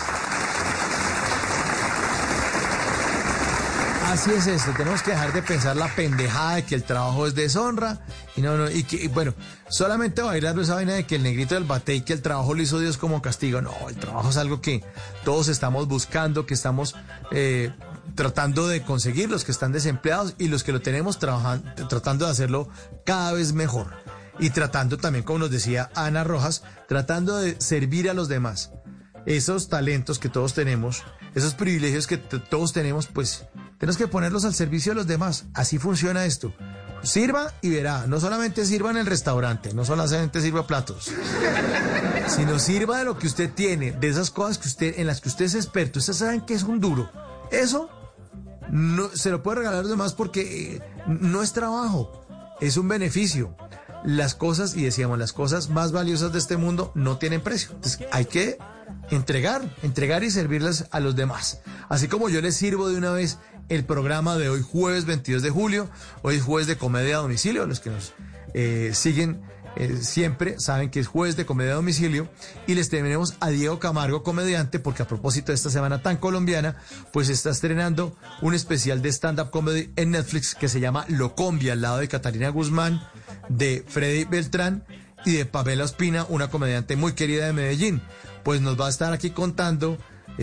Así es esto, tenemos que dejar de pensar la pendejada de que el trabajo es deshonra y no, no, y que, bueno, solamente bailar esa vaina de que el negrito del bate y que el trabajo lo hizo Dios como castigo. No, el trabajo es algo que todos estamos buscando, que estamos eh, tratando de conseguir, los que están desempleados y los que lo tenemos trabajando, tratando de hacerlo cada vez mejor. Y tratando también, como nos decía Ana Rojas, tratando de servir a los demás. Esos talentos que todos tenemos, esos privilegios que todos tenemos, pues tenemos que ponerlos al servicio de los demás. Así funciona esto. Sirva y verá, no solamente sirva en el restaurante, no solamente sirva platos, sino sirva de lo que usted tiene, de esas cosas que usted, en las que usted es experto. Ustedes saben que es un duro. Eso no, se lo puede regalar a los demás porque eh, no es trabajo, es un beneficio. Las cosas, y decíamos, las cosas más valiosas de este mundo no tienen precio. Entonces hay que entregar, entregar y servirlas a los demás. Así como yo les sirvo de una vez el programa de hoy, jueves 22 de julio, hoy es jueves de comedia a domicilio, los que nos eh, siguen eh, siempre saben que es jueves de comedia a domicilio y les tenemos a Diego Camargo, comediante, porque a propósito de esta semana tan colombiana, pues está estrenando un especial de stand-up comedy en Netflix que se llama Locombia, al lado de Catalina Guzmán, de Freddy Beltrán y de Pamela Ospina, una comediante muy querida de Medellín. Pues nos va a estar aquí contando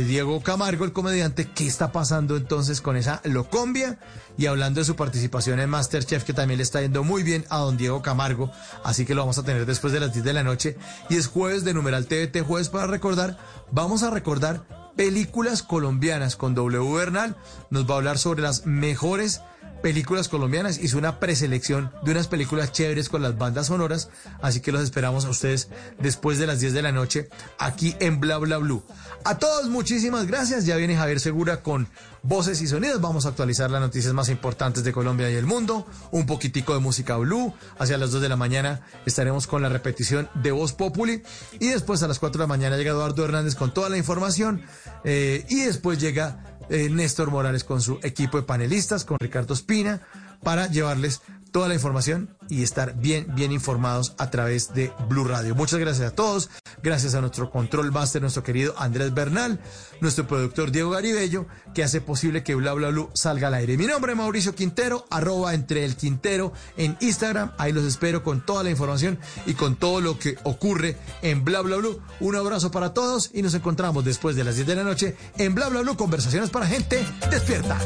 Diego Camargo, el comediante, qué está pasando entonces con esa Locombia y hablando de su participación en Masterchef, que también le está yendo muy bien a don Diego Camargo, así que lo vamos a tener después de las 10 de la noche. Y es jueves de numeral TVT, jueves para recordar, vamos a recordar películas colombianas con W Bernal, nos va a hablar sobre las mejores películas colombianas. Hizo una preselección de unas películas chéveres con las bandas sonoras. Así que los esperamos a ustedes después de las 10 de la noche aquí en Bla Bla Blue. A todos muchísimas gracias. Ya viene Javier Segura con voces y sonidos. Vamos a actualizar las noticias más importantes de Colombia y el mundo. Un poquitico de música blue. Hacia las 2 de la mañana estaremos con la repetición de Voz Populi. Y después a las 4 de la mañana llega Eduardo Hernández con toda la información. Eh, y después llega eh, Néstor Morales con su equipo de panelistas, con Ricardo Espina, para llevarles toda la información y estar bien, bien informados a través de Blue Radio. Muchas gracias a todos. Gracias a nuestro control master, nuestro querido Andrés Bernal, nuestro productor Diego Garibello, que hace posible que Bla Bla Blue salga al aire. Mi nombre es Mauricio Quintero, arroba entre el Quintero en Instagram. Ahí los espero con toda la información y con todo lo que ocurre en Bla Bla Blue. Un abrazo para todos y nos encontramos después de las 10 de la noche en Bla Bla Blue, conversaciones para gente despierta.